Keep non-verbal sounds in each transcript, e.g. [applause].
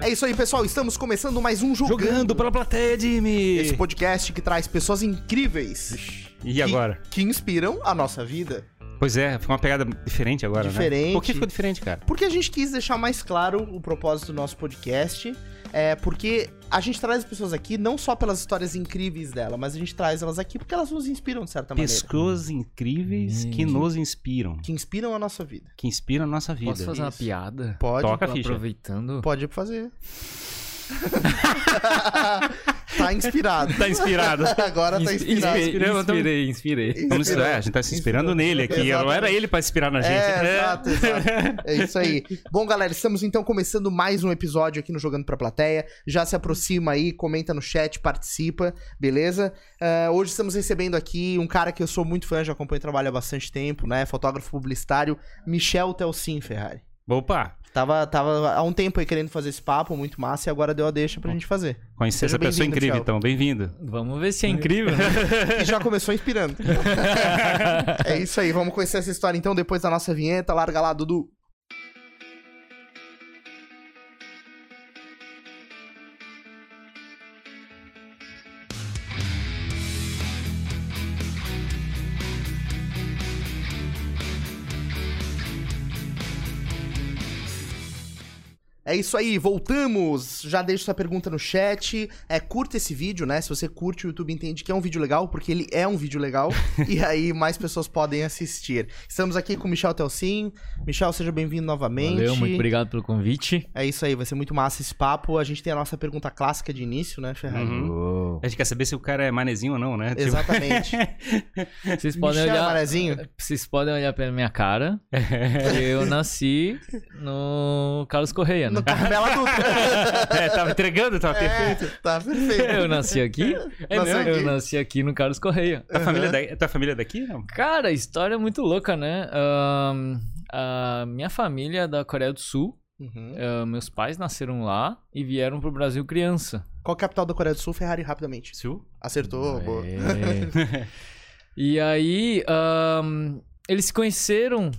É isso aí, pessoal. Estamos começando mais um Jogando. Jogando pela plateia, Jimmy! Esse podcast que traz pessoas incríveis. E que- agora? Que inspiram a nossa vida. Pois é, ficou uma pegada diferente agora, né? Diferente. Por que ficou diferente, cara? Porque a gente quis deixar mais claro o propósito do nosso podcast. É porque a gente traz as pessoas aqui não só pelas histórias incríveis dela, mas a gente traz elas aqui porque elas nos inspiram de certa maneira. Pessoas incríveis que Hum. nos inspiram. Que inspiram a nossa vida. Que inspiram a nossa vida. Posso fazer uma Isso. piada? Pode, Toca a ficha. Aproveitando. pode fazer. [laughs] tá inspirado. Tá inspirado. [laughs] Agora tá inspirado. Inspirei, inspirei, inspirei. Vamos é, a gente tá se inspirando nele aqui. Não era ele pra inspirar na gente. É, [laughs] exato, exato. É isso aí. Bom, galera, estamos então começando mais um episódio aqui no Jogando Pra Plateia. Já se aproxima aí, comenta no chat, participa, beleza? Ah, hoje estamos recebendo aqui um cara que eu sou muito fã, já acompanho o trabalho há bastante tempo, né? Fotógrafo publicitário, Michel Telsin Ferrari. Opa, Tava, tava há um tempo aí querendo fazer esse papo, muito massa, e agora deu a deixa pra gente fazer. conheci Seja essa pessoa incrível, Michel. então. Bem-vindo. Vamos ver se é incrível. né? [laughs] E já começou inspirando. [laughs] é isso aí, vamos conhecer essa história então depois da nossa vinheta. Larga lá, Dudu. É isso aí, voltamos! Já deixa sua pergunta no chat. É, curta esse vídeo, né? Se você curte, o YouTube entende que é um vídeo legal, porque ele é um vídeo legal. [laughs] e aí mais pessoas podem assistir. Estamos aqui com o Michel Telsin. Michel, seja bem-vindo novamente. Valeu, muito obrigado pelo convite. É isso aí, vai ser muito massa esse papo. A gente tem a nossa pergunta clássica de início, né, Ferrari? Uhum. A gente quer saber se o cara é manezinho ou não, né? Tipo, Exatamente. [laughs] Vocês podem Michel olhar. Marezinho. Vocês podem olhar pela minha cara. [laughs] eu nasci no Carlos Correia, né? No Carmela Dutra. [laughs] é, tava entregando, tava perfeito. É, tá perfeito. Eu nasci aqui. É Nasceu mesmo? aqui. Eu nasci aqui no Carlos Correia. Tua, família da... Tua família é daqui, não? Cara, a história é muito louca, né? Ahn, a minha família é da Coreia do Sul. Uhum. Ah, meus pais nasceram lá e vieram pro Brasil criança. Qual a capital da Coreia do Sul? Ferrari, rapidamente. Sul? Acertou, boa. É. [laughs] e aí, ahn, eles se conheceram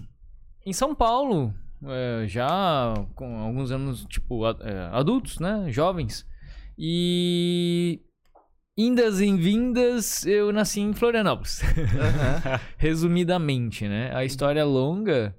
em São Paulo, é, já com alguns anos, tipo, é, adultos, né? Jovens. E. Indas em vindas, eu nasci em Florianópolis. Aham. [laughs] Resumidamente, né? A história é longa.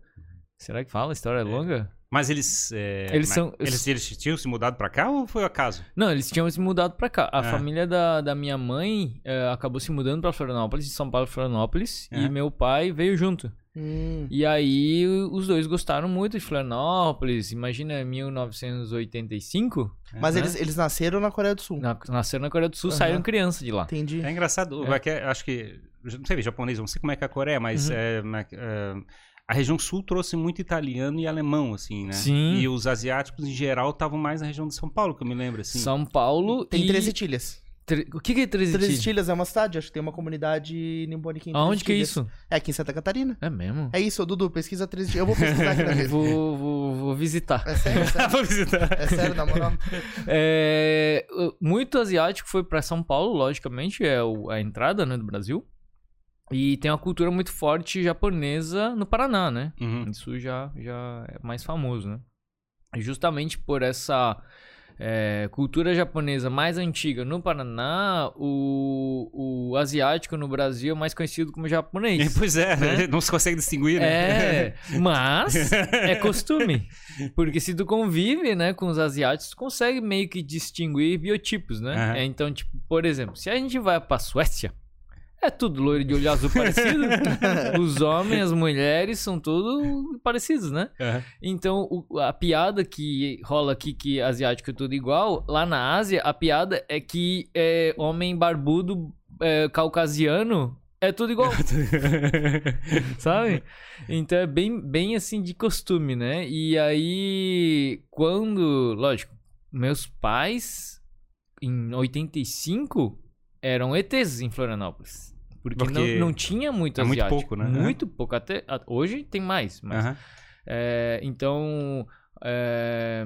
Será que fala? A história é longa? Mas eles. é, Eles mas são- Eles, eles tinham se mudado pra cá ou foi acaso? Não, eles tinham se mudado pra cá. A É. família da, da minha mãe eh, acabou se mudando pra Florianópolis, de São Paulo Florianópolis, É. e meu pai veio junto. Hum. E aí os dois gostaram muito de Florianópolis. Imagina 1985, Mas né? eles, eles nasceram na Coreia do Sul. na, nasceram na Coreia do Sul, Aham. saíram criança de lá. Entendi. É engraçado. É. É. que é- acho que. Não sei, japonês, não sei como é que é a Coreia, mas Uhum. é, ma- é, a região sul trouxe muito italiano e alemão, assim, né? Sim. E os asiáticos, em geral, estavam mais na região de São Paulo, que eu me lembro, assim. São Paulo Tem e... 13 tilhas. O que que é 13 13 Tilhas? tilhas é uma cidade, acho que tem uma comunidade nipônica em 13 Aonde que é isso? É aqui em Santa Catarina. É mesmo? É isso, Dudu, pesquisa 13 tilhas. Eu vou pesquisar aqui na. [laughs] Vou, vou, vou visitar. É sério, é [laughs] sério. Vou visitar. É sério, na moral. [laughs] É, muito asiático foi pra São Paulo, logicamente, é o- a entrada né, do Brasil. E tem uma cultura muito forte japonesa no Paraná, né? Uhum. Isso já, já é mais famoso, né? E justamente por essa é, cultura japonesa mais antiga no Paraná, o, o asiático no Brasil é mais conhecido como japonês. [laughs] Pois é, Né? não se consegue distinguir, né? É, [laughs] mas é costume. [laughs] Porque se tu convive, né, com os asiáticos, tu consegue meio que distinguir biotipos, né? Aham. É, então, tipo, por exemplo, se a gente vai pra Suécia, é tudo loiro de olho azul parecido. [laughs] os homens, as mulheres são tudo parecidos, né? Aham. Então, o- a piada que rola aqui que asiático é tudo igual, lá na Ásia, a piada é que é, homem barbudo é, caucasiano é tudo igual. [laughs] [laughs] sabe? Então é bem, bem assim de costume, né? E aí, quando, lógico, meus pais em 85 eram ETs em Florianópolis. Porque, Porque não, não tinha muito é muito asiático. pouco, né? Muito pouco. Até, hoje tem mais, mas Aham. é, então, é,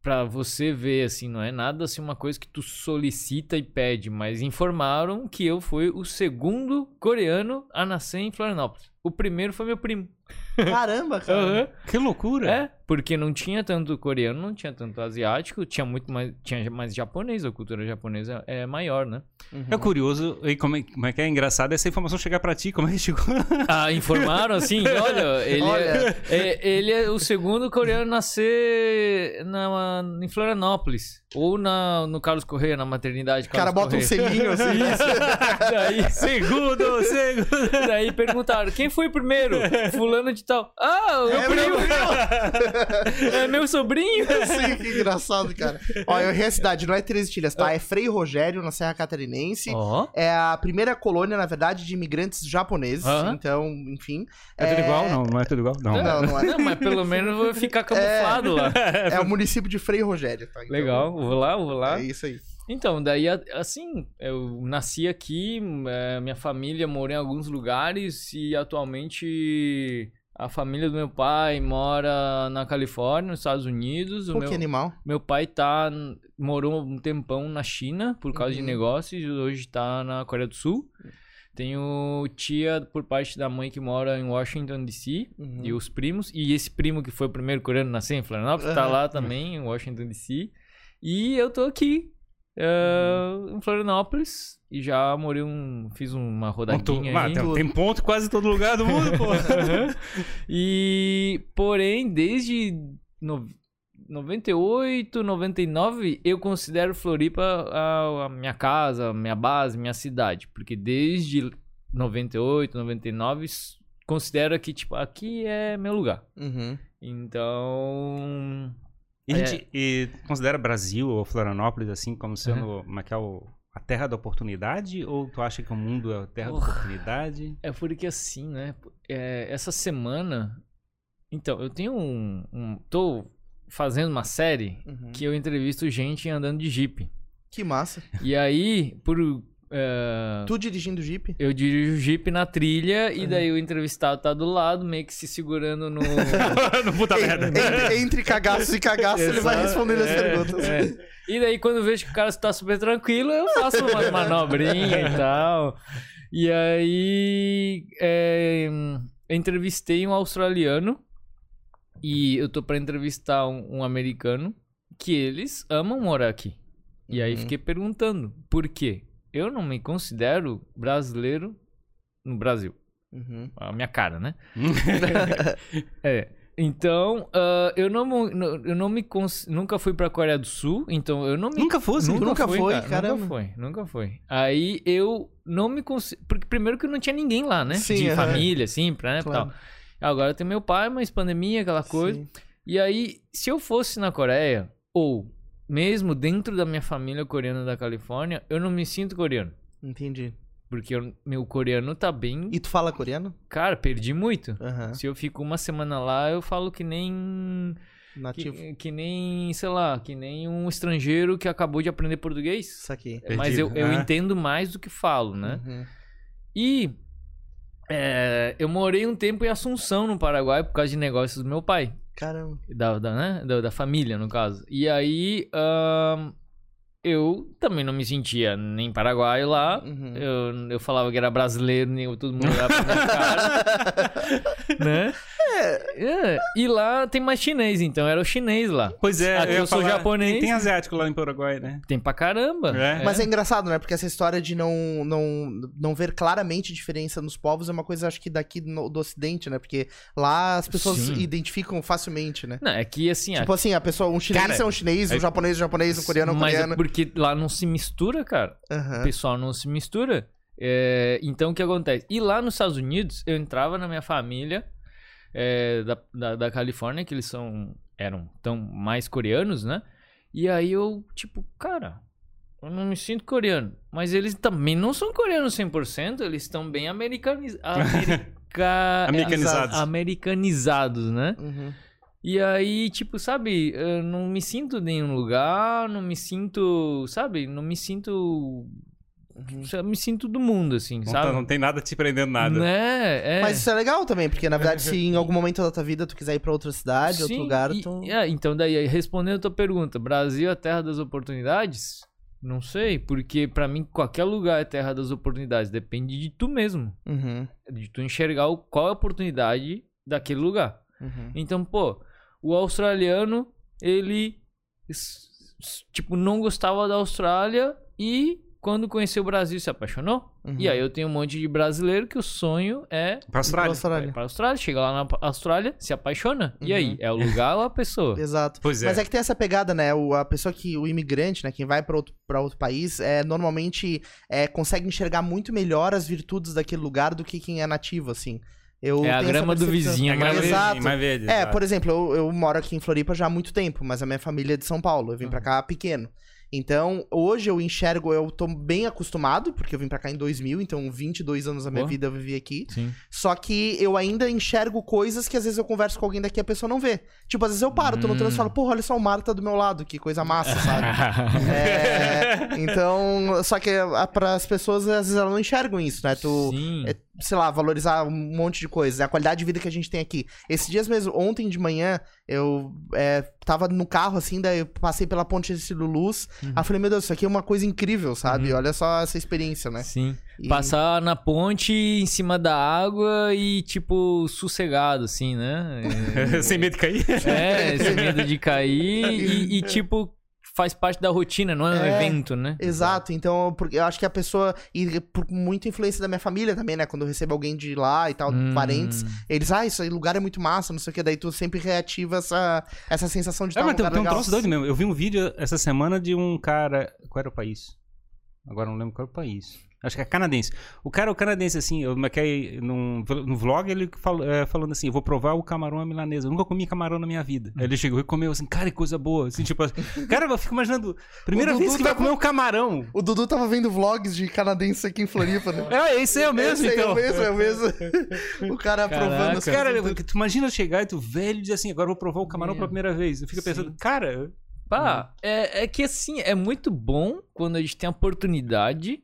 para você ver, assim, não é nada assim uma coisa que tu solicita e pede, mas informaram que eu fui o segundo coreano a nascer em Florianópolis. O primeiro foi meu primo. Caramba, cara. Aham. Que loucura. É, porque não tinha tanto coreano, não tinha tanto asiático, tinha muito mais, tinha mais japonês, a cultura japonesa é maior, né? É curioso, e como é, como é que é engraçado essa informação chegar pra ti, como é que chegou? [laughs] Ah, informaram assim, olha, ele, Olha. É, é- ele é o segundo coreano a nascer na, em Florianópolis. Ou na, no Carlos Correia, na maternidade O cara bota um Correia. selinho assim. [laughs] daí, segundo, segundo. daí perguntaram, quem foi primeiro? [laughs] Fulano de tal. Ah, o meu É primo. meu [laughs] É meu sobrinho. [laughs] Sim, que engraçado, cara. Ó, eu errei a cidade, não é Três Tilhas, tá? É Frei Rogério, na Serra Catarinense. É a primeira colônia, na verdade, de imigrantes japoneses. Então, enfim. É tudo igual? Não, não é tudo igual? Não. Não, não é. Não, mas pelo menos vai ficar camuflado lá. É o município de Frei Rogério, tá? Então, Legal, vou lá, vou lá. É isso aí. Então, daí, assim, eu nasci aqui, é, minha família morou em alguns lugares e atualmente a família do meu pai mora na Califórnia, nos Estados Unidos. O Pô, meu, que animal. meu pai tá, morou um tempão na China por causa de Uhum. negócios e hoje tá na Coreia do Sul. Tenho tia por parte da mãe que mora em Washington, D.C. Uhum. E os primos. E esse primo que foi o primeiro coreano a nascer em Florianópolis, tá Aham. lá também, em Washington, D.C. E eu tô aqui, Uhum. em Florianópolis. E já morei um... Fiz uma Ponto, rodadinha ah, aí. tem, tem ponto em quase todo lugar do mundo, pô. [laughs] e, porém, desde no, 98, 99, eu considero Floripa a, a minha casa, a minha base, minha cidade. Porque desde 98, 99, s- considero que, tipo, aqui é meu lugar. Uhum. Então. E a gente e considera Brasil ou Florianópolis assim como sendo Uhum. como é que é o, a terra da oportunidade? Ou tu acha que o mundo é a terra da oportunidade? É porque assim, né? é, essa semana. Então, eu tenho um, um. Tô fazendo uma série Uhum. que eu entrevisto gente andando de Jeep. Que massa. E aí, por. É, Tu dirigindo Jeep? eu dirijo o Jeep na trilha Uhum. e daí o entrevistado tá do lado, meio que se segurando no. [laughs] no puta merda. Entre, entre cagaço e cagaço, ele vai respondendo as É, perguntas. é. E daí, quando eu vejo que o cara está super tranquilo, eu faço umas [laughs] manobrinhas e tal. E aí, é, eu entrevistei um australiano e eu tô pra entrevistar um, um americano que eles amam morar aqui. E aí Uhum. fiquei perguntando, por quê? Eu não me considero brasileiro no Brasil. Uhum. A minha cara, né? [laughs] É. Então, ah, eu não, eu não me cons... nunca fui pra Coreia do Sul, então eu não me Nunca fosse? Nunca nunca fui, foi, cara, caramba. Nunca foi, nunca foi. Aí eu não me consigo. Porque primeiro que não tinha ninguém lá, né? Sim, De aham. família, assim, pra, né? Claro. Tal. Agora tem meu pai, mas pandemia, aquela coisa. Sim. E aí, se eu fosse na Coreia, ou mesmo dentro da minha família coreana da Califórnia, eu não me sinto coreano. Entendi. Porque eu- meu coreano tá bem. E tu fala coreano? Cara, perdi muito. Aham. Se eu fico uma semana lá, eu falo que nem. Nativo. Que, que nem, sei lá, que nem um estrangeiro que acabou de aprender português. Isso aqui. Mas eu, eu Ah. entendo mais do que falo, né? Uhum. E é, eu morei um tempo em Assunção, no Paraguai, por causa de negócios do meu pai. Caramba. Da, da, né? da, da família, no caso. E aí, eu também não me sentia nem paraguaio lá. Uhum. Eu, eu falava que era brasileiro, nem todo mundo olhava pra minha [laughs] cara. né? É. E lá tem mais chinês, então era o chinês lá. Pois é, Aqui ia eu sou falar- japonês. e Tem asiático lá em Paraguai, né? Tem pra caramba. É. Mas é engraçado, né? Porque essa história de não, não, não ver claramente diferença nos povos é uma coisa, acho que daqui no- do ocidente, né? Porque lá as pessoas Sim. identificam facilmente, né? Não, é que assim, Tipo assim, a pessoa, um chinês Cara, é um chinês, um é- japonês é um japonês, um coreano é um mas coreano. é porque lá não se mistura, cara. O Aham. pessoal não se mistura. É, então o que acontece? E lá nos Estados Unidos, eu entrava na minha família é, da, da, da Califórnia, que eles são. eram tão mais coreanos, né? E aí eu, tipo, cara, eu não me sinto coreano. Mas eles também não são coreanos 100%, eles estão bem americaniz... [laughs] America... Americanizados. americanizados, né? Uhum. E aí, tipo, sabe, eu não me sinto em nenhum lugar, não me sinto, sabe, não me sinto. Eu me sinto do mundo, assim, Não, sabe? tá- não tem nada te prendendo nada. Né? É. Mas isso é legal também, porque na verdade, [laughs] se em algum momento da tua vida tu quiser ir pra outra cidade, outro Sim, lugar, e- tu. é, então, daí, respondendo a tua pergunta, Brasil é a terra das oportunidades? Não sei, porque pra mim qualquer lugar é terra das oportunidades. Depende de tu mesmo. Uhum, De tu enxergar o- qual é a oportunidade daquele lugar. uhum. Então, pô, o australiano, ele, tipo, não gostava da Austrália e quando conheceu o Brasil se apaixonou. Uhum. E aí eu tenho um monte de brasileiro que o sonho é Pra Austrália. Austrália. ir pra Austrália, chega lá na Austrália, se apaixona. E Uhum. aí, é o lugar ou a pessoa? [laughs] Exato. Pois é. Mas é que tem essa pegada, né? O, a pessoa que, o imigrante, né? Quem vai pra outro, pra outro país, é, normalmente é, consegue enxergar muito melhor as virtudes daquele lugar do que quem é nativo, assim. Eu É a grama do vizinho, É mas mais Exato. mais verde. É, exato. por exemplo, eu, eu moro aqui em Floripa já há muito tempo, mas a minha família é de São Paulo. Eu vim pra cá pequeno. Então, hoje eu enxergo, eu tô bem acostumado, porque eu vim pra cá em 2000, então 22 anos da minha Pô. vida eu vivi aqui. Sim. Só que eu ainda enxergo coisas que às vezes eu converso com alguém daqui e a pessoa não vê. Tipo, às vezes eu paro, tô no Hum. trânsito e falo, porra, olha só, o mar tá do meu lado, que coisa massa, [laughs] sabe? É, então, só que para as pessoas, às vezes elas não enxergam isso, né? Tu, Sim. é, sei lá, valorizar um monte de coisas, a qualidade de vida que a gente tem aqui. Esses dias mesmo, ontem de manhã, eu é, tava no carro, assim, daí eu passei pela ponte de Luz, Uhum. aí eu falei, meu Deus, isso aqui é uma coisa incrível, sabe? Uhum. Olha só essa experiência, né? Sim. E- Passar na ponte em cima da água e, tipo, sossegado, assim, né? [laughs] Sem medo de cair. É, sem medo de cair e, e, [laughs] tipo, faz parte da rotina, não é um É. evento, né? Exato, então porque eu acho que a pessoa, e por muita influência da minha família também, né? Quando eu recebo alguém de lá e tal, Hum. parentes, eles, ah, isso aí lugar é muito massa, não sei o que, daí tu sempre reativa essa, essa sensação de É, estar mas num tem, tem um troço doido mesmo. Eu vi um vídeo essa semana de um cara. Qual era o país? Agora não lembro qual era o país. Acho que é canadense. O cara, o canadense, assim, eu maquei num, no vlog, ele fal, é, falando assim: eu vou provar o camarão à milanesa. Eu nunca comi camarão na minha vida. Aí ele chegou e comeu assim, cara, que coisa boa. Assim, tipo, cara, eu fico imaginando, primeira vez que vai tá- comer um camarão. O Dudu tava vendo vlogs de canadenses aqui em Floripa, né? É, esse é o mesmo, Esse então. É o mesmo, é o mesmo. [laughs] o cara Caraca. provando Cara, coisas. tu imagina chegar e tu velho e dizer assim, agora eu vou provar o camarão Meu. pela primeira vez. Eu fico pensando, Sim. cara, Pá, é, é que assim, é muito bom quando a gente tem a oportunidade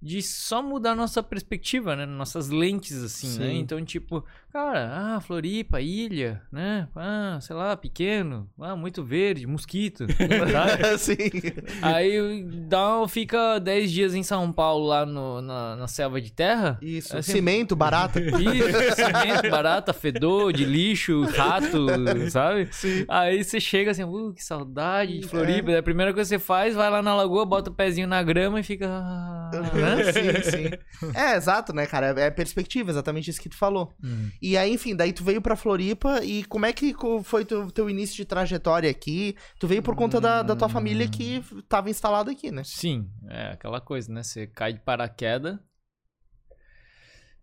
de só mudar nossa perspectiva, né? Nossas lentes, assim, né? Sim. Então, tipo, cara, ah, Floripa, ilha, né? Ah, sei lá, pequeno, ah, muito verde, mosquito. [laughs] Aí dá, fica 10 dias em São Paulo, lá no, na, na selva de terra. Isso. Assim, Cimento, barata. [laughs] Isso, cimento, barata, fedor, de lixo, rato, sabe? Sim. Aí você chega assim, uh, que saudade de É. Floripa. Daí A primeira coisa que você faz, vai lá na lagoa, bota o pezinho na grama e fica. ah, [laughs] né? sim, sim. É, exato, né, cara? É perspectiva, exatamente isso que tu falou. Hum. E aí, enfim, daí tu veio pra Floripa e como é que foi teu, teu início de trajetória aqui? Tu veio por conta da, da tua família que tava instalada aqui, né? Sim, é aquela coisa, né? Você cai de paraquedas.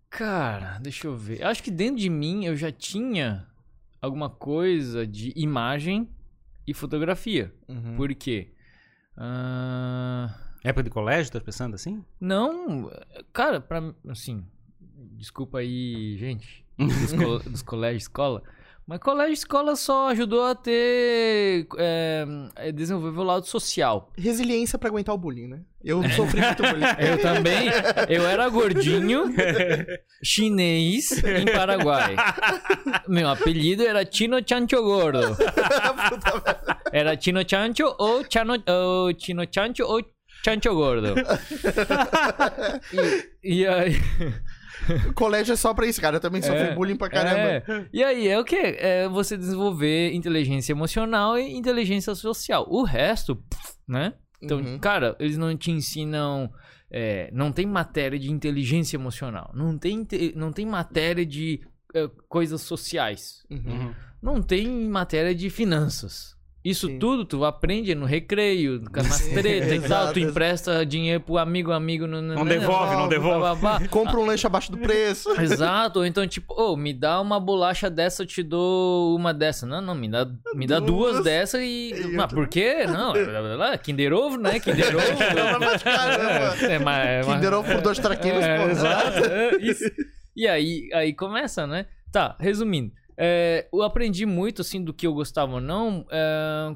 Cara, deixa eu ver. Acho que dentro de mim eu já tinha alguma coisa de imagem e fotografia. Uhum. Por quê? Ah, época de colégio, tá pensando assim? Não, cara, pra assim, desculpa aí, gente, [laughs] dos, col- dos colégios escola, mas colégio escola só ajudou a ter, é, é, desenvolver o lado social. Resiliência pra aguentar o bullying, né? Eu sofri muito bullying. [laughs] Eu também, eu era gordinho, [laughs] chinês em Paraguai. Meu apelido era Chino Chancho Gordo. Era Chino Chancho ou, Chano, ou Chino Chancho ou Chancho Gordo. E, e aí... [laughs] Colégio é só pra isso, cara. Eu também sofri É, bullying pra caramba. É. E aí, é o quê? É você desenvolver inteligência emocional e inteligência social. O resto, né? Então, Uhum. cara, eles não te ensinam. é, não tem matéria de inteligência emocional. Não tem, não tem matéria de é, coisas sociais. Uhum. Não tem matéria de finanças. Isso Sim. tudo tu aprende no recreio, nas Sim, tretas e tal. Tu empresta dinheiro pro amigo, amigo... Não, Não devolve, não devolve. bababá. Compra um lanche abaixo do preço. [laughs] Exato, ou então tipo, ô, me dá uma bolacha dessa, eu te dou uma dessa. Não, não, me dá, me dá duas, Duas. dessa e. E Mas por quê? Não, [laughs] blá, blá, blá, Kinder Ovo, né? Kinder [laughs] Ovo. Caramba. É, mas, é, mas- Kinder Ovo por dois traquinas, é, pô. exato. é, isso. E aí, aí começa, né? Tá, resumindo. É, eu aprendi muito, assim, do que eu gostava ou não, é,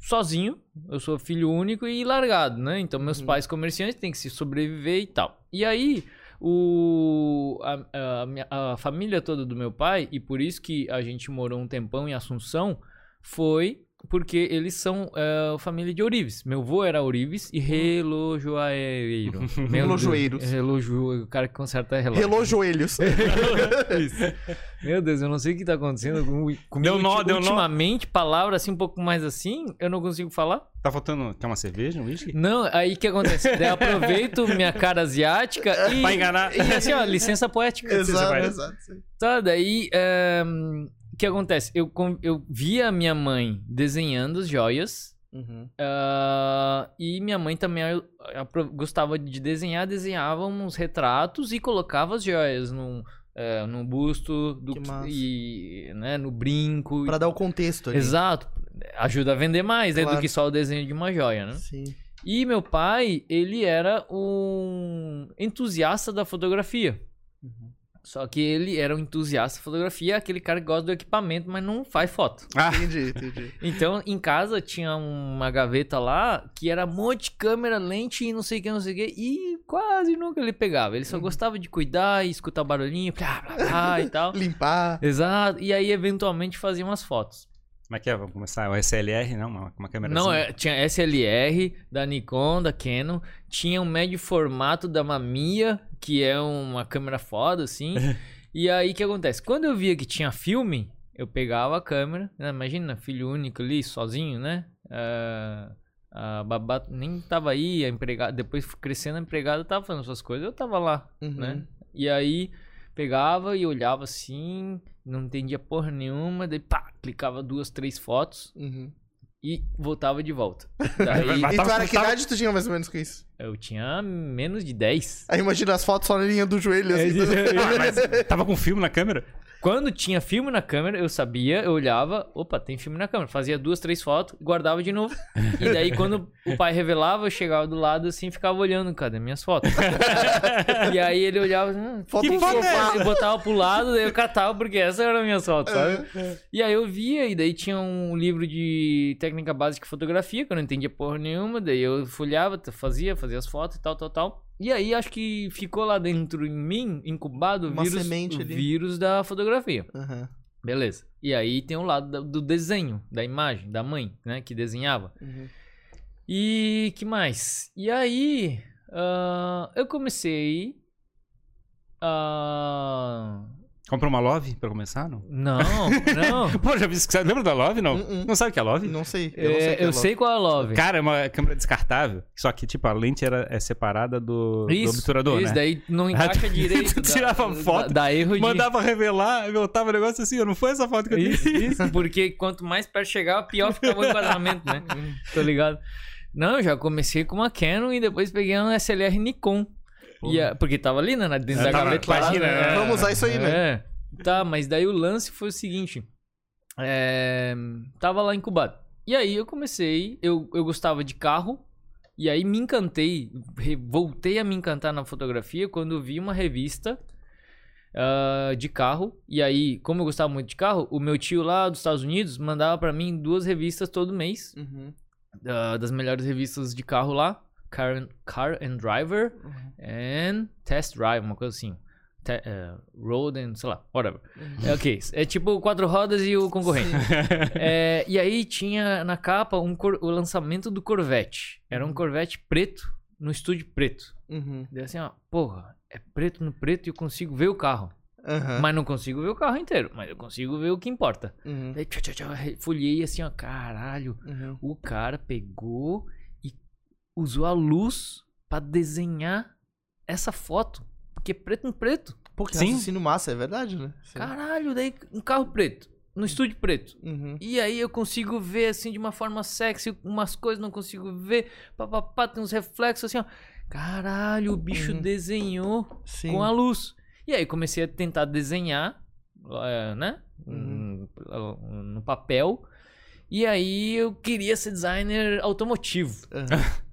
sozinho. Eu sou filho único e largado, né? Então, meus Uhum. pais comerciantes têm que se sobreviver e tal. E aí, o, a, a minha- a família toda do meu pai, e por isso que a gente morou um tempão em Assunção, foi porque eles são é, família de ourives. Meu avô era ourives e relojoeiro. [laughs] Meu Deus, Relojoeiros. Relojo, o cara que conserta relógio. Relojoelhos. [laughs] [laughs] Meu Deus, eu não sei o que tá acontecendo com- comigo. Deu nó, deu nó. Ultimamente, palavras assim um pouco mais assim, eu não consigo falar. Tá faltando. Quer uma cerveja, um whisky? Não, aí o que acontece? Daí eu aproveito minha cara asiática e. Pra enganar. E assim, ó, licença poética. exato, vai- exato. sim. Tá, daí. é, O que acontece? Eu, eu via minha mãe desenhando as joias. Uhum. ah, e minha mãe também gostava de desenhar, desenhava uns retratos e colocava as joias num, é, num busto do e né, no brinco. Pra dar o contexto ali. Exato. Ajuda a vender mais né, Claro. do que só o desenho de uma joia, né? Sim. E meu pai, ele era um entusiasta da fotografia. Uhum. Só que ele era um entusiasta da fotografia, aquele cara que gosta do equipamento, mas não faz foto. Ah, [laughs] Entendi, entendi. Então, em casa tinha uma gaveta lá que era um monte de câmera, lente e não sei o que, não sei o que, e quase nunca ele pegava. Ele só gostava de cuidar e escutar barulhinho, blá, blá, blá e tal. [laughs] Limpar. Exato. E aí, eventualmente, fazia umas fotos. Como é que é? Vamos começar. O SLR, não? Uma, uma câmera Não, é, tinha SLR da Nikon, da Canon, tinha um médio formato da Mamiya, que é uma câmera foda, assim. [laughs] e aí o que acontece? Quando eu via que tinha filme, eu pegava a câmera, né? imagina, filho único ali, sozinho, né? Ah, a babá nem tava aí, a empregada, depois crescendo a empregada tava fazendo suas coisas, eu tava lá, Uhum. né? E aí pegava e olhava assim, não entendia porra nenhuma, daí pá, clicava duas, três fotos Uhum. e voltava de volta. [laughs] Daí E tu era que idade tu tinha mais ou menos com isso? eu tinha menos de 10. Aí imagina as fotos só na linha do joelho, assim. [laughs] Ah, mas tava com filme na câmera? Quando tinha filme na câmera, eu sabia, eu olhava, opa, tem filme na câmera. Fazia duas, três fotos, guardava de novo. E daí, quando o pai revelava, eu chegava do lado assim ficava olhando, cadê minhas fotos? e aí ele olhava, hum, Foto que no foto é botava pro lado, daí eu catava, porque essa era a minha foto, sabe? E aí eu via, e daí tinha um livro de técnica básica de fotografia, que eu não entendia porra nenhuma, daí eu folhava, fazia, fazia as fotos e tal, tal, tal. E aí acho que ficou lá dentro em mim, incubado, o Uma vírus, semente o ali. vírus da fotografia. Aham. Beleza. E aí tem o lado do desenho, da imagem, da mãe, né, que desenhava. Uhum. E que mais? E aí ah, eu comecei a... Comprou uma Love pra começar, não? Não, não. [laughs] Pô, já vi isso. Lembra da Love, não? Uh-uh. Não sabe o que é Love? Não sei. Eu, não É, sei, o que é eu sei qual é a Love. Cara, é uma câmera descartável. Só que, tipo, a lente era, é separada do, do obturador, isso, né? daí não [laughs] encaixa tu direito. tirava dá, foto, Dá, dá erro de... Mandava revelar, voltava o negócio assim, ó, não foi essa foto que eu Isso, tirei. isso, porque quanto mais perto chegava, pior ficava o enquadramento, né? [laughs] Tô ligado? Não, eu já comecei com uma Canon e depois peguei uma SLR Nikon. E a- porque tava ali, né? na- Dentro É, da tava- gaveta. lá, imagina, né? né? Vamos usar isso aí, né? É. Tá, mas daí o lance foi o seguinte. É, tava lá incubado. E aí eu comecei, eu, eu gostava de carro. E aí me encantei, voltei a me encantar na fotografia quando eu vi uma revista ah, de carro. E aí, como eu gostava muito de carro, o meu tio lá dos Estados Unidos mandava pra mim duas revistas todo mês. Uhum. ah, das melhores revistas de carro lá. Car and, Car and Driver and Test Drive, uma coisa assim. Te- eh, road and, sei lá, whatever. É ok, é tipo quatro rodas e o concorrente. [laughs] É, e aí tinha na capa um cor- o lançamento do Corvette. Era um Corvette preto no estúdio preto. Uhum. Daí assim, ó, porra, é preto no preto e eu consigo ver o carro. Aham. Mas não consigo ver o carro inteiro, mas eu consigo ver o que importa. Uhum. Daí, tchau, tchau, tchau, folhei assim, ó, caralho. Uhum. O cara pegou usou a luz pra desenhar essa foto. Porque é preto no preto. Pô, que Sim. raciocínio massa, é verdade, né? Sim. Caralho, daí um carro preto. No estúdio preto. Uhum. E aí eu consigo ver assim de uma forma sexy, umas coisas não consigo ver. Papapá, tem uns reflexos assim, ó. Caralho, o bicho Uhum. desenhou Sim. com a luz. E aí comecei a tentar desenhar, eh, né? Uhum. No, no papel. E aí eu queria ser designer automotivo. Aham. [laughs]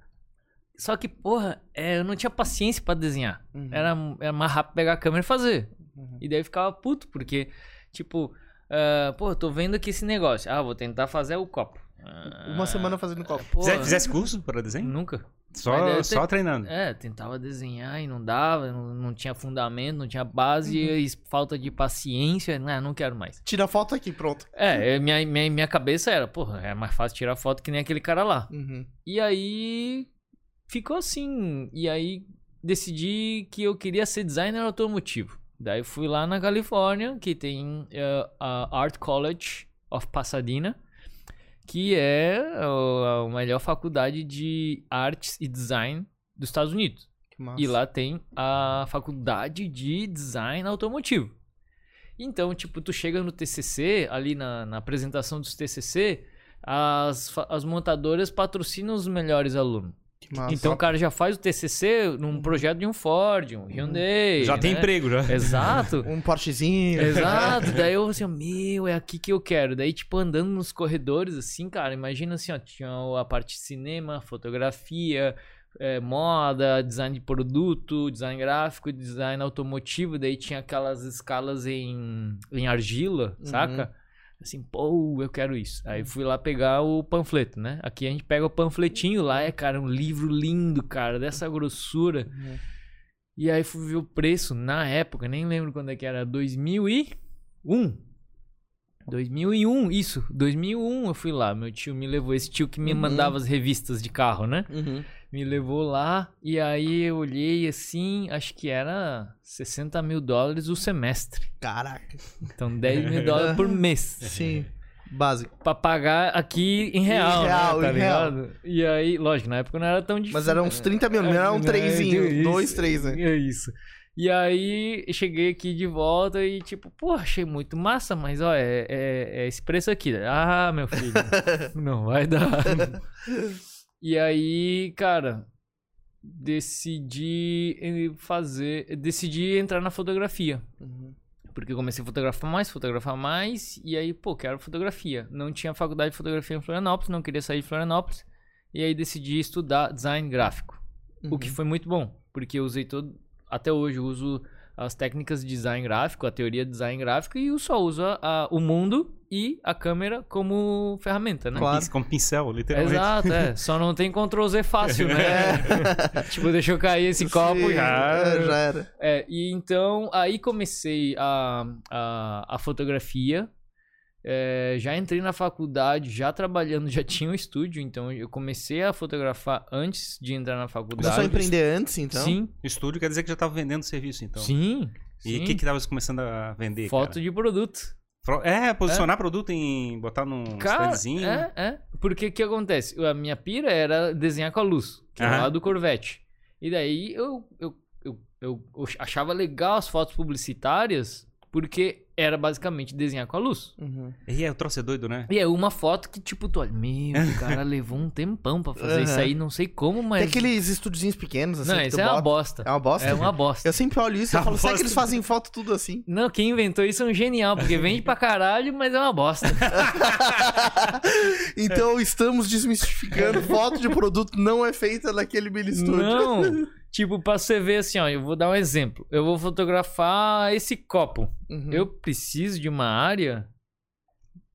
Só que, porra, é, eu não tinha paciência pra desenhar. Uhum. Era, era mais rápido pegar a câmera e fazer. Uhum. E daí eu ficava puto, porque, tipo, ah, pô, eu tô vendo aqui esse negócio. Ah, vou tentar fazer o copo. Ah, Uma semana fazendo copo. porra, Fizesse, fizesse curso para desenho? Nunca. Só, só te- treinando. É, tentava desenhar e não dava, não, não tinha fundamento, não tinha base, e falta de paciência, né, não quero mais. Tira foto aqui, pronto. É, é, minha, minha, minha cabeça era, porra, é mais fácil tirar foto que nem aquele cara lá. Uhum. E aí ficou assim. E aí decidi que eu queria ser designer automotivo. Daí fui lá na Califórnia, que tem eh, a Art College of Pasadena, que é uh, a melhor faculdade de artes e design dos Estados Unidos. E lá tem a faculdade de design automotivo. Então, tipo, tu chega no TCC, ali na, na apresentação dos TCC, as, as montadoras patrocinam os melhores alunos. Então o cara já faz o TCC num projeto de um Ford, um Hyundai. Já tem né? emprego, já. Exato. [laughs] Um Porschezinho. Exato, [laughs] daí eu assim, meu, é aqui que eu quero. Daí, tipo, andando nos corredores, assim, cara, imagina assim, ó, tinha a parte de cinema, fotografia, é, moda, design de produto, design gráfico, design automotivo, daí tinha aquelas escalas em, em argila, Uhum. saca? Assim, pô, eu quero isso. Aí fui lá pegar o panfleto, né? Aqui a gente pega o panfletinho, lá é, cara, um livro lindo, cara, dessa grossura. Uhum. E aí fui ver o preço na época, nem lembro quando é que era, 2001. 2001, isso, 2001 eu fui lá, meu tio me levou, esse tio que me Uhum. mandava as revistas de carro, né? Uhum. Me levou lá e aí eu olhei assim, acho que era 60 mil dólares o semestre. Caraca. Então 10 mil dólares por [laughs] mês. Sim. Básico. Pra pagar aqui em real, Em real, né? Tá em real. ligado? E aí, lógico, na época não era tão difícil. Mas era uns 30 mil, não era um [laughs] É, trezinho. isso, Dois, três, né? É isso. E aí, cheguei aqui de volta e, tipo, pô, achei muito massa, mas, ó, é, é, é esse preço aqui. Ah, meu filho, [laughs] não vai dar. E aí, cara, decidi eh, fazer, decidi entrar na fotografia. Uhum. Porque eu comecei a fotografar mais, fotografar mais, e aí, pô, quero fotografia. Não tinha faculdade de fotografia em Florianópolis, não queria sair de Florianópolis, e aí decidi estudar design gráfico. O que foi muito bom, porque eu usei todo. Até hoje eu uso as técnicas de design gráfico, a teoria de design gráfico, e eu só uso a- a- o mundo e a câmera como ferramenta, né? Claro. Com pincel, literalmente. Exato, é. [laughs] Só não tem Ctrl Z fácil, né? [laughs] tipo, deixa eu cair esse copo Sim, já. já era. É, e então aí comecei a, a, a fotografia. É, já entrei na faculdade, já trabalhando, já [laughs] tinha um estúdio, então eu comecei a fotografar antes de entrar na faculdade. Começou a empreender antes, então? Sim, Estúdio quer dizer que já tava vendendo serviço, então. sim. E o sim. que que tava começando a vender, Foto cara? de produto. É, posicionar produto em... Botar num Cara, standzinho. é, é. Porque o que acontece? A minha pira era desenhar com a luz, que é Aham. lá do Corvette. E daí eu, eu, eu, eu achava legal as fotos publicitárias, porque era basicamente desenhar com a luz. Uhum. E é, o troço é doido, né? E é uma foto que, tipo, tu olha, meu, o cara [laughs] levou um tempão pra fazer isso Aham. aí, não sei como, mas. Tem aqueles estúdiozinhos pequenos, assim, Não, que isso tu é uma bota. bosta. É uma bosta? É uma bosta. Eu sempre olho isso e É uma falo, será que eles fazem foto tudo assim? Não, quem inventou isso é um genial, porque vende pra caralho, mas é uma bosta. [laughs] então estamos desmistificando, foto de produto não é feita naquele mini estúdio. Não! [laughs] Tipo, pra você ver assim, ó, eu vou dar um exemplo. Eu vou fotografar esse copo. Uhum. Eu preciso de uma área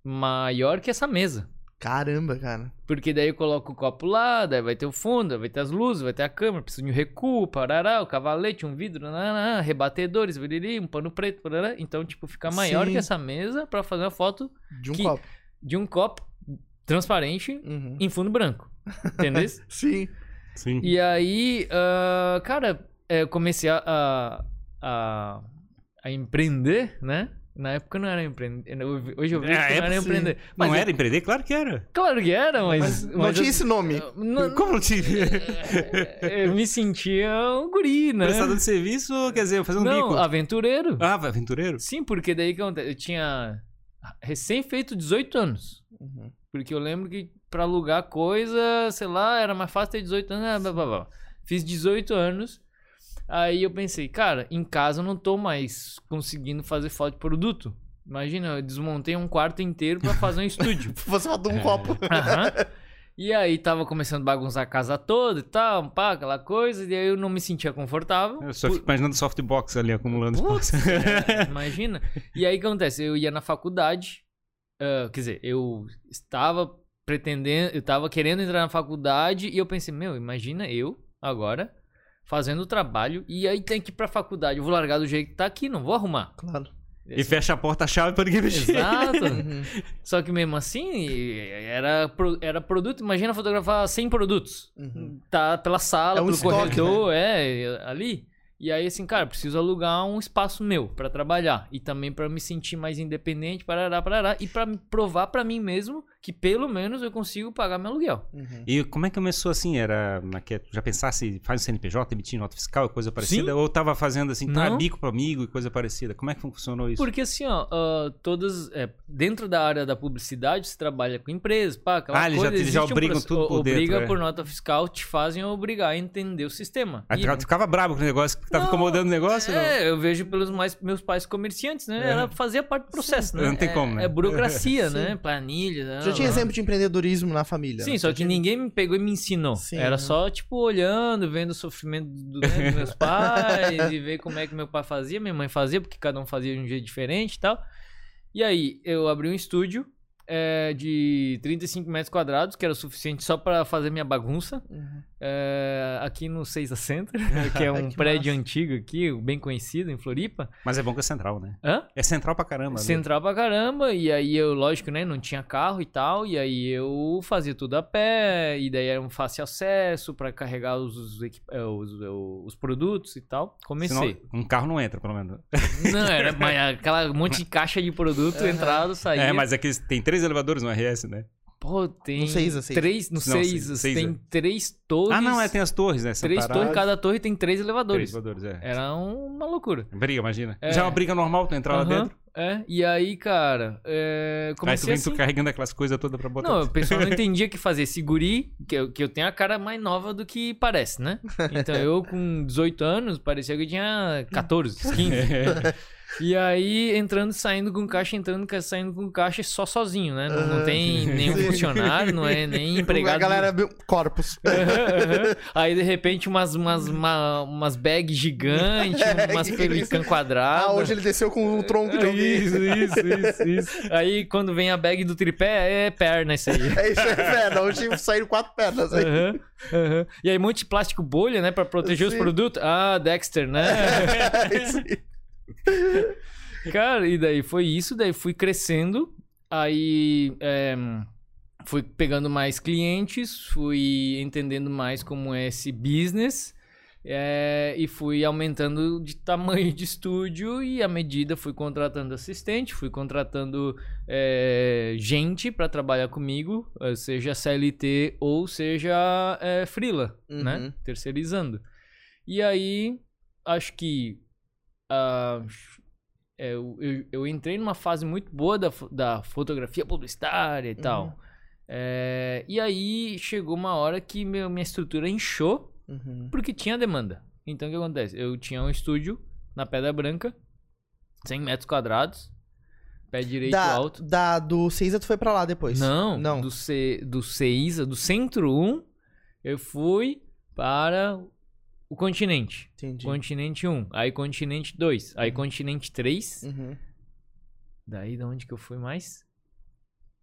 maior que essa mesa. Caramba, cara. Porque daí eu coloco o copo lá, daí vai ter o fundo, vai ter as luzes, vai ter a câmera, preciso de um recuo, parará, o cavalete, um vidro, nananã, rebatedores, viriri, um pano preto, parará. Então, tipo, fica maior Sim. que essa mesa pra fazer uma foto De um Que- copo. de um copo transparente Uhum. em fundo branco. Entendeu? [laughs] Sim. Sim. e aí, ah, cara, é, eu comecei a, a, a, a empreender, né? Na época não era empreender. Hoje eu vejo É, que não era sim. empreender. Não Mas era empreender? Claro que era. Claro que era, mas. Mas não mas tinha eu- esse nome. Não- [laughs] Como não tinha? [laughs] eu me sentia um guri, né? Prestador de serviço, quer dizer, fazer um Não, bico. aventureiro. Ah, aventureiro? Sim, porque daí que? Eu tinha recém feito 18 anos. Uhum. Porque eu lembro que pra alugar coisa, sei lá, era mais fácil ter 18 anos. ah, blá, blá, blá. Fiz 18 anos. Aí eu pensei, cara, em casa eu não tô mais conseguindo fazer foto de produto. Imagina, eu desmontei um quarto inteiro pra fazer um [laughs] estúdio. Você falou um copo. Aham. [laughs] E aí tava começando a bagunçar a casa toda e tal, pá, aquela coisa, e aí eu não me sentia confortável. Eu só fico imaginando softbox ali acumulando Putz, é, [laughs] imagina. E aí o que acontece? Eu ia na faculdade, ah, quer dizer, eu estava pretendendo, eu tava querendo entrar na faculdade e eu pensei, meu, imagina eu agora fazendo o trabalho e aí tem que ir pra faculdade. Eu vou largar do jeito que tá aqui, não vou arrumar. Claro. E fecha a porta-chave pra ninguém mexer. Exato. [laughs] Uhum. Só que mesmo assim, era, era produto. Imagina fotografar 100 produtos. Uhum. Tá pela sala, É um pelo estoque, corredor, é, ali. E aí, assim, cara, preciso alugar um espaço meu pra trabalhar. E também pra me sentir mais independente, parará, parará. E pra me provar pra mim mesmo que pelo menos eu consigo pagar meu aluguel. Uhum. E como é que começou assim? Era na que- já pensasse, faz um CNPJ, emitir nota fiscal e coisa parecida? Sim. Ou tava fazendo assim, tá, Não. bico pro amigo e coisa parecida? Como é que funcionou isso? Porque assim, ó, ah, todas. é, dentro da área da publicidade, você trabalha com empresas, pá, aquela Ah, eles já- coisa. eles já um obrigam proce- tudo por Obriga dentro, é. por nota fiscal, te fazem obrigar a entender o sistema. Aí E- tu ficava bravo com o negócio, que tava Não, incomodando o negócio? não? É, eu vejo pelos mais, meus pais comerciantes, né? É. Ela fazia parte do processo, né? não tem É- como, né? É burocracia, [laughs] Sim. né? Planilha. Já tinha exemplo de empreendedorismo na família. Sim, né? só que tinha- ninguém me pegou e me ensinou. Sim, Era né? só, tipo, olhando, vendo o sofrimento do- né, dos meus pais e ver como é que meu pai fazia, minha mãe fazia, porque cada um fazia de um jeito diferente e tal. E aí, eu abri um estúdio é, de 35 metros quadrados, que era o suficiente só pra fazer minha bagunça, Uhum. É, aqui no Seiza Center, [laughs] [laughs] que é um Que prédio massa. antigo aqui, bem conhecido, em Floripa. Mas é bom que é central, né? Hã? É central pra caramba. né? Central pra caramba, e aí eu, lógico, né, não tinha carro e tal, e aí eu fazia tudo a pé, e daí era um fácil acesso pra carregar os, os, eh, os, os- os produtos e tal. Comecei. Senão, um carro não entra, pelo menos. [laughs] Não, era mas aquela monte de caixa de produto, entrada, saía. É, mas é que tem três elevadores no RS, né? Pô, tem No Seiza, Seiza. três, no Não, Seiza, Seiza. tem três torres. Ah, não, é, tem as torres, né? Três separadas. torres, cada torre tem três Três elevadores. elevadores, é. Era uma loucura. Briga, imagina. É. Já é uma briga normal, tu entrar lá Aham, dentro. É, e aí, cara, é, Aí tu vem assim. tu carregando aquelas coisas todas pra botar. Não, o pessoal não [laughs] entendia que fazer esse guri, que eu, que eu tenho a cara mais nova do que parece, né? Então eu com 18 anos, parecia que eu tinha 14, 15. [laughs] E aí, entrando e saindo com caixa, entrando e saindo com caixa só sozinho, né? Não, não tem nenhum Sim. funcionário, não é [laughs] nem empregado. A galera viu corpos. [laughs] Aham, aham. Aí, de repente, umas, umas, uma- umas bags gigantes, [laughs] umas pelicã quadradas. Ah, hoje ele desceu com o tronco de alguém. Isso, isso, isso, isso. Aí, quando vem a bag do tripé, é perna isso aí. É isso, é perna. Hoje saíram quatro pernas aí. Aham, aham. E aí, um monte de plástico bolha, né? Pra proteger os Sim. produtos. Ah, Dexter, né? É. [laughs] Cara, e daí foi isso. Daí fui crescendo. Aí é, fui pegando mais clientes. Fui entendendo mais como é esse business. é, e fui aumentando de tamanho de estúdio e à medida fui contratando assistente, fui contratando é, gente para trabalhar comigo, eh, seja CLT ou seja é, freela, Uhum. né? Terceirizando. E aí, acho que é, eu, eu, eu entrei numa fase muito boa da, da fotografia publicitária e tal. Uhum. É, e aí chegou uma hora que meu, minha estrutura inchou Uhum. porque tinha demanda. Então o que acontece? Eu tinha um estúdio na Pedra Branca, 100 metros quadrados, pé direito Da, alto. da, do Seiza tu foi pra lá depois? Não, Não. Do, C, do CEISA, do Centro 1, eu fui para o continente. Entendi. Continente 1, aí continente 2, aí continente 3. Uhum. Daí de onde que eu fui mais?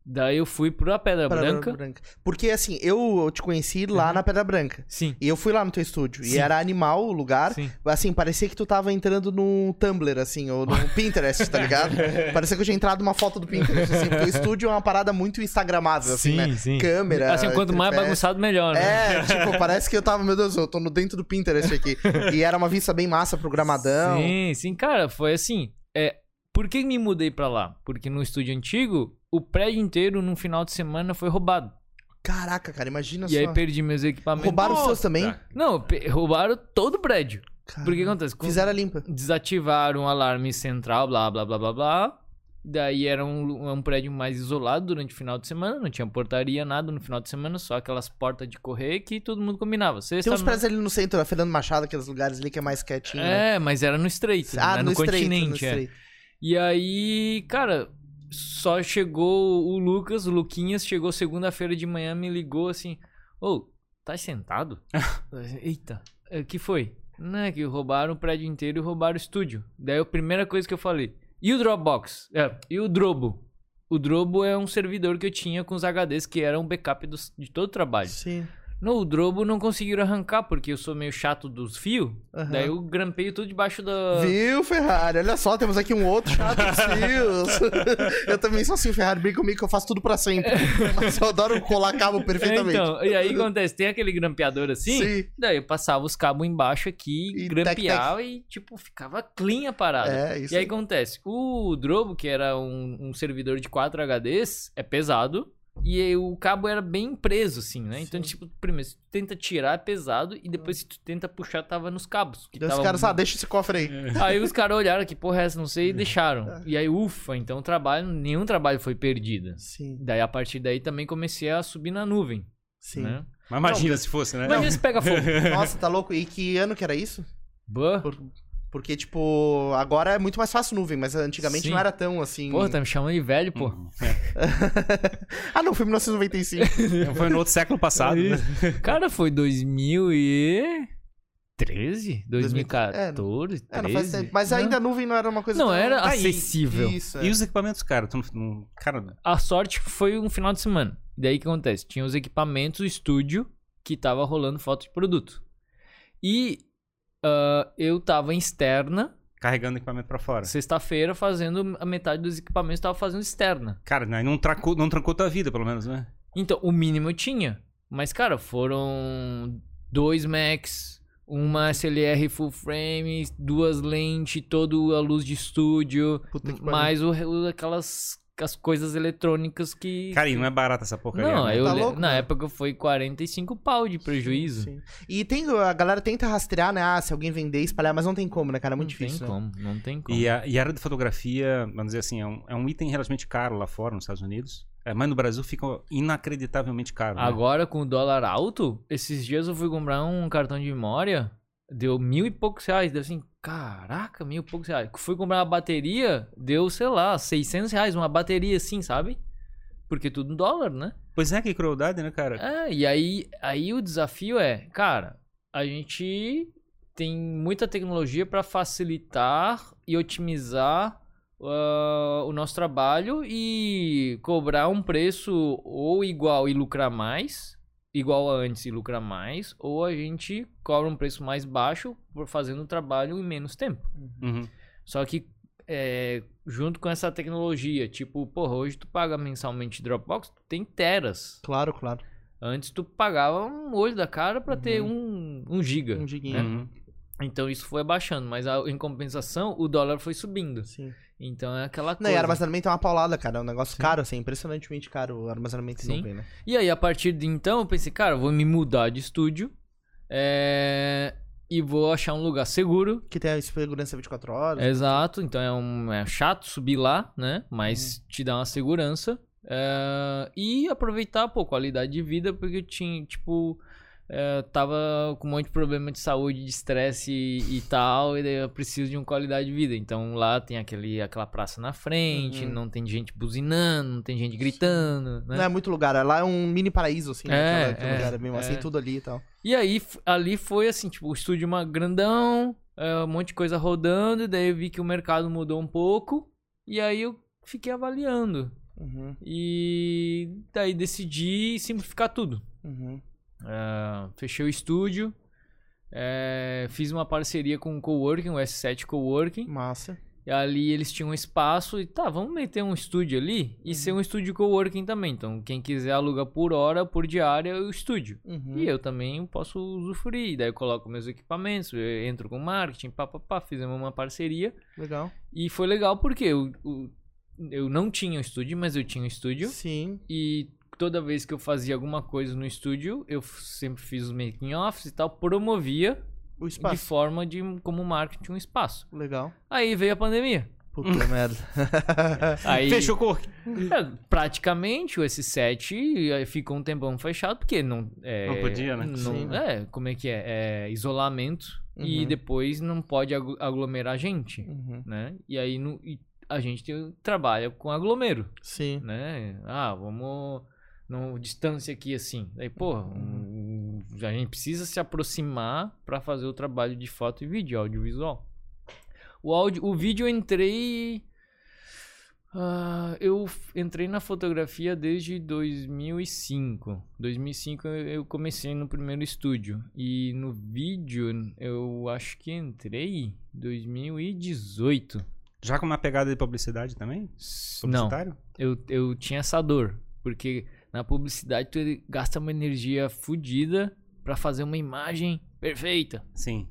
Daí eu fui pra Pedra Pra Branca. Porque assim, eu te conheci lá Uhum. na Pedra Branca. Sim. E eu fui lá no teu estúdio. E Sim. era animal o lugar. Sim. Assim, parecia que tu tava entrando no Tumblr, assim, ou no [laughs] Pinterest, tá ligado? [laughs] parecia que eu tinha entrado numa foto do Pinterest, assim, porque o estúdio é uma parada muito instagramável, assim, né? sim. Câmera. Assim, quanto mais bagunçado, melhor, né? É, tipo, parece que eu tava, meu Deus, eu tô no dentro do Pinterest aqui. [laughs] E era uma vista bem massa, programadão. Sim, sim, cara, foi assim. É, por que me mudei pra lá? Porque no estúdio antigo, o prédio inteiro, num final de semana, foi roubado. Caraca, cara, imagina E só. aí perdi meus equipamentos. Roubaram os seus também? Não, roubaram todo o prédio. Cara, Porque que acontece? Fizeram a limpa. Desativaram o alarme central, blá, blá, blá, blá, blá. Daí era um, um prédio mais isolado durante o final de semana, não tinha portaria, nada no final de semana, só aquelas portas de correr que todo mundo combinava. Sexta, Tem uns no- prédios ali no centro, a Fernando Machado, aqueles lugares ali que é mais quietinho. né? É, mas era no estreito, Ah, né? no, no, estreito, continente. no é. estreito. E aí, cara, só chegou o Lucas, o Luquinhas, chegou segunda-feira de manhã, me ligou assim: Ô, tá sentado? [laughs] Eita, o que foi? Não é que roubaram o prédio inteiro e roubaram o estúdio. Daí a primeira coisa que eu falei: E o Dropbox? É, e o Drobo? o Drobo é um servidor que eu tinha com os HDs que era um backup dos- de todo o trabalho. Sim. No Drobo não conseguiram arrancar, porque eu sou meio chato dos fios. Aham. Daí eu grampeio tudo debaixo da. Viu, Ferrari? Olha só, temos aqui um outro chato dos fios. [laughs] eu também sou assim, Ferrari. Bem comigo que eu faço tudo pra sempre. Mas eu adoro colar cabo perfeitamente. Então, e aí acontece, tem aquele grampeador assim, Sim. daí eu passava os cabos embaixo aqui, E grampeava e, tipo, ficava clean a parada. É, isso e aí aí. acontece, o Drobo, que era um, um servidor de 4 HDs, é pesado, e aí o cabo era bem preso, assim, né? Então, Sim. tipo, primeiro, se tu tenta tirar, é pesado, e depois se tu tenta puxar, tava nos cabos. que Daí os tava caras, ah, deixa esse cofre aí. Aí os caras olharam que porra é essa, não sei, e É. deixaram. E aí, ufa, então o trabalho, nenhum trabalho foi perdido. Sim, Daí a partir daí também comecei a subir na nuvem, sim. né? Mas imagina se fosse, né? Imagina se pega fogo. [laughs] Nossa, tá louco? E que ano que era isso? Bah. Por- Porque, tipo, agora é muito mais fácil nuvem, mas antigamente Sim. não era tão assim. Porra, tá me chamando de velho, pô. Hum, é. [laughs] ah, não, foi 1995. [laughs] Foi no outro século passado. né? Cara, foi 2013? 2014? é, não faz 13? tempo. Mas ainda a nuvem não era uma coisa Não tão- era Tá acessível. Isso, é. E os equipamentos, cara? Tu não, não- cara, A sorte foi um final de semana. Daí o que acontece? Tinha os equipamentos, o estúdio, que tava rolando foto de produto. E ah, eu tava em externa, carregando equipamento pra fora. sexta-feira, fazendo a metade dos equipamentos, tava fazendo externa. Cara, aí não trancou, não trancou tua vida, pelo menos, né? Então, o mínimo eu tinha. Mas, cara, foram dois Macs, uma SLR full frame, duas lentes, toda a luz de estúdio, mais o, o- aquelas as coisas eletrônicas que. Cara, e não é barata essa porcaria. Não, né? eu, Tá louco, na cara? época foi 45 pau de prejuízo. Sim. E tem, a galera tenta rastrear, né? Ah, se alguém vender, espalhar, mas não tem como, né, cara? É muito não difícil. tem né? como, não tem como. E a, e a área de fotografia, vamos dizer assim, é um, é um item relativamente caro lá fora, nos Estados Unidos. É, mas no Brasil fica inacreditavelmente caro. né? Agora, com o dólar alto, esses dias eu fui comprar um cartão de memória, deu mil e poucos reais. Deu assim, caraca, mil e poucos reais. Fui comprar uma bateria, deu, sei lá, 600 reais, uma bateria assim, sabe? Porque tudo em dólar, né? Pois é, que crueldade, né, cara? É, e aí, aí o desafio é, cara, a gente tem muita tecnologia para facilitar e otimizar ah, o nosso trabalho e cobrar um preço ou igual e lucrar mais, igual a antes e lucrar mais, ou a gente cobra um preço mais baixo por fazendo o trabalho em menos tempo. Uhum. Só que é, junto com essa tecnologia, tipo, porra, hoje tu paga mensalmente Dropbox, tu tem teras. Claro, claro. Antes tu pagava um olho da cara pra ter um, um giga. Um giguinho. Uhum. Então isso foi abaixando, mas a- em compensação o dólar foi subindo. Sim. Então é aquela Não, coisa. e armazenamento é uma paulada, cara. É um negócio Sim. caro, assim, impressionantemente caro o armazenamento Sim. nuvem, né? E aí a partir de então eu pensei, cara, eu vou me mudar de estúdio é, e vou achar um lugar seguro. Que tem a segurança 24 horas. Exato, então é, um, é chato subir lá, né? Mas te dá uma segurança. É, e aproveitar, pô, qualidade de vida, porque eu tinha, tipo, é, tava com um monte de problema de saúde, de estresse e, e tal, e daí eu preciso de uma qualidade de vida. Então lá tem aquele, aquela praça na frente, Uhum. não tem gente buzinando, não tem gente gritando, né? Não é muito lugar. Lá é um mini paraíso, assim. né? É, Aquela- aquele é, lugar é mesmo assim, é. tudo ali e tal. E aí, ali foi assim, tipo, o estúdio uma grandão, é, um monte de coisa rodando, e daí eu vi que o mercado mudou um pouco, e aí eu fiquei avaliando. Uhum, E daí decidi simplificar tudo. uhum. É, fechei o estúdio, é, fiz uma parceria com o Coworking, o S7 Coworking, Massa. e ali eles tinham um espaço, e tá, vamos meter um estúdio ali e ser um estúdio Coworking também. Então, quem quiser aluga por hora, por diária, o estúdio. Uhum. E eu também posso usufruir. Daí eu coloco meus equipamentos, entro com marketing, pá, pá, pá, fizemos uma parceria. Legal. E foi legal porque eu, eu, eu não tinha um estúdio, mas eu tinha um estúdio. Sim. E toda vez que eu fazia alguma coisa no estúdio, eu sempre fiz os making offs e tal, promovia O de espaço. forma de como marketing um espaço. Legal. Aí veio a pandemia. Puta [laughs] merda. [laughs] Aí, Fechou o corpo. É, praticamente o S7 eh, ficou um tempão fechado, porque não. é, Não podia, né? não- Sim. é, como é que é? É isolamento e Uhum. depois não pode aglomerar gente, Uhum. né? E aí no, e a gente tem- trabalha com aglomero, Sim. né? Ah, vamos. No, distância aqui assim. Aí, Uhum. um- a gente precisa se aproximar para fazer o trabalho de foto e vídeo, audiovisual. O, áudio, o vídeo eu entrei. Ah, eu entrei na fotografia desde 2005. 2005 eu comecei no primeiro estúdio. E no vídeo eu acho que entrei 2018. Já com uma pegada de publicidade também? Não, eu, eu tinha essa dor. Porque na publicidade tu gasta uma energia fodida pra fazer uma imagem perfeita. Sim.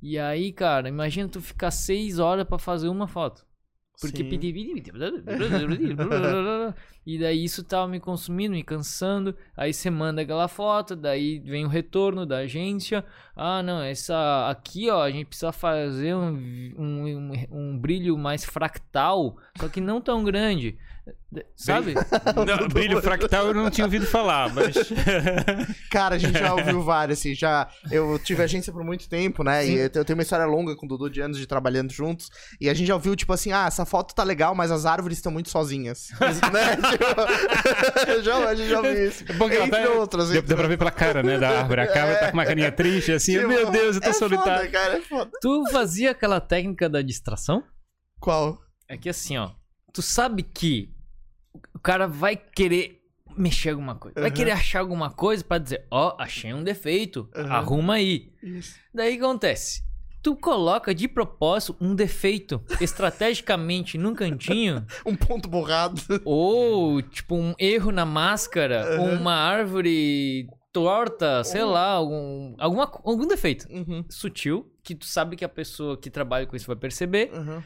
E aí, cara, imagina tu ficar seis horas pra fazer uma foto. Porque pedi, [laughs] E daí isso tava me consumindo, me cansando. Aí você manda aquela foto, daí vem o retorno da agência. Ah, não, essa aqui, ó, a gente precisa fazer um, um, um, um brilho mais fractal, só que não tão grande. Sabe? [laughs] Não, brilho fractal eu não tinha ouvido falar, mas. [laughs] Cara, a gente já [laughs] ouviu vários, assim, já... Eu tive agência por muito tempo, né? E eu te- eu tenho uma história longa com o Dudu de anos de trabalhando juntos. E a gente já ouviu, tipo assim, ah, essa foto tá legal, mas as árvores estão muito sozinhas. né? Tipo, já, a gente já ouviu isso. É bom que ela Entre tá- outras. Deu, entre deu pra ver pela cara, né, da árvore. A cabra tá com uma carinha triste, assim. Tipo, Meu Deus, eu tô é solitário. Foda, cara, é foda. Tu fazia aquela técnica da distração? Qual? É que assim, ó. Tu sabe que cara vai querer mexer alguma coisa. Vai Aham. querer achar alguma coisa pra dizer, ó, achei um defeito. Aham. Arruma aí. Isso. Daí o que acontece? Tu coloca de propósito um defeito estrategicamente num cantinho, [laughs] Um ponto borrado. ou tipo um erro na máscara, ou Aham. uma árvore torta, sei Uhum. lá, algum, alguma, algum defeito Uhum. sutil que tu sabe que a pessoa que trabalha com isso vai perceber. Uhum.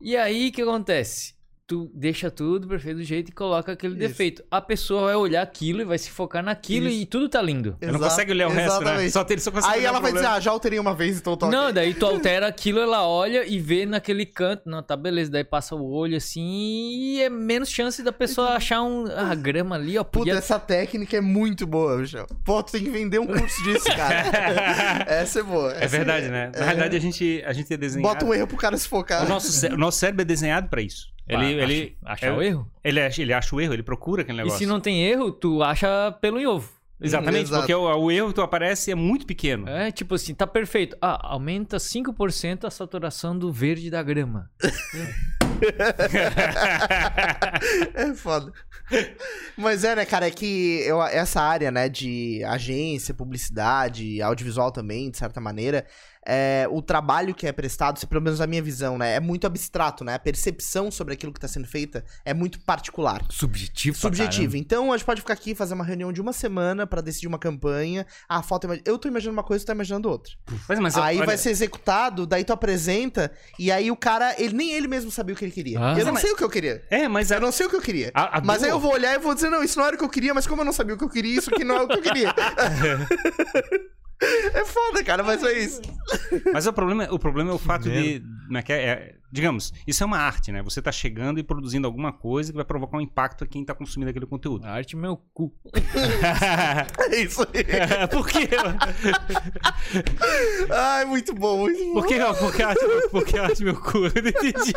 E aí, o que acontece? Tu deixa tudo perfeito do jeito e coloca aquele Isso. defeito. A pessoa vai olhar aquilo e vai se focar naquilo Isso. e tudo tá lindo. Eu não Exato- consegue olhar o resto, né? exatamente. Só, tem, só consegue Aí ela vai dizer, ah, já alterei uma vez, então tô Não, daí tu [laughs] altera aquilo, ela olha e vê naquele canto. Não, tá beleza. Daí passa o olho assim e é menos chance da pessoa achar um. Ah, grama ali, ó. Puta, Podia... essa técnica é muito boa, Michel. Pô, tu tem que vender um curso disso, cara. [laughs] essa é boa. É verdade, né? Na realidade, a gente, a gente é desenhado. Bota um erro pro cara se focar. O nosso, cé- o nosso cérebro é desenhado pra isso. Ele, Ah, ele, acha- achar é- o erro. Ele acha, ele acha o erro, ele procura aquele E negócio. se não tem erro, tu acha pelo em ovo. Exatamente, Exato. porque o, o erro que tu aparece é muito pequeno. É tipo assim, tá perfeito. Ah, aumenta 5% a saturação do verde da grama. [laughs] é foda. Mas é, né, cara, é que eu, essa área, né, de agência, publicidade, audiovisual também, de certa maneira, é, o trabalho que é prestado, se pelo menos a minha visão, né, é muito abstrato, né? A percepção sobre aquilo que tá sendo feita é muito particular. Subjetivo. Subjetivo. Então a gente pode ficar aqui fazer uma reunião de uma semana pra decidir uma campanha. Ah, a foto. é Eu tô imaginando uma coisa, tu tá imaginando outra. Mas, mas, aí olha, vai ser executado, daí tu apresenta, e aí o cara, ele nem ele mesmo sabia o que ele queria. Ah. eu não Mas- sei o que eu queria. É, mas Eu a, não sei o que eu queria. a, a Mas dor- aí eu vou olhar e vou dizer, não, isso não era o que eu queria, mas como eu não sabia o que eu queria, isso aqui não é o que eu queria. [laughs] é foda, cara, mas é isso. Mas o problema, o problema é o fato de. como é que é? É, digamos, isso é uma arte, né? Você tá chegando e produzindo alguma coisa que vai provocar um impacto a quem tá consumindo aquele conteúdo. A arte é meu cu. [laughs] É isso aí. [laughs] Por quê? Ai, muito bom, muito bom. Por que, por que arte, por que arte meu cu? Eu não entendi.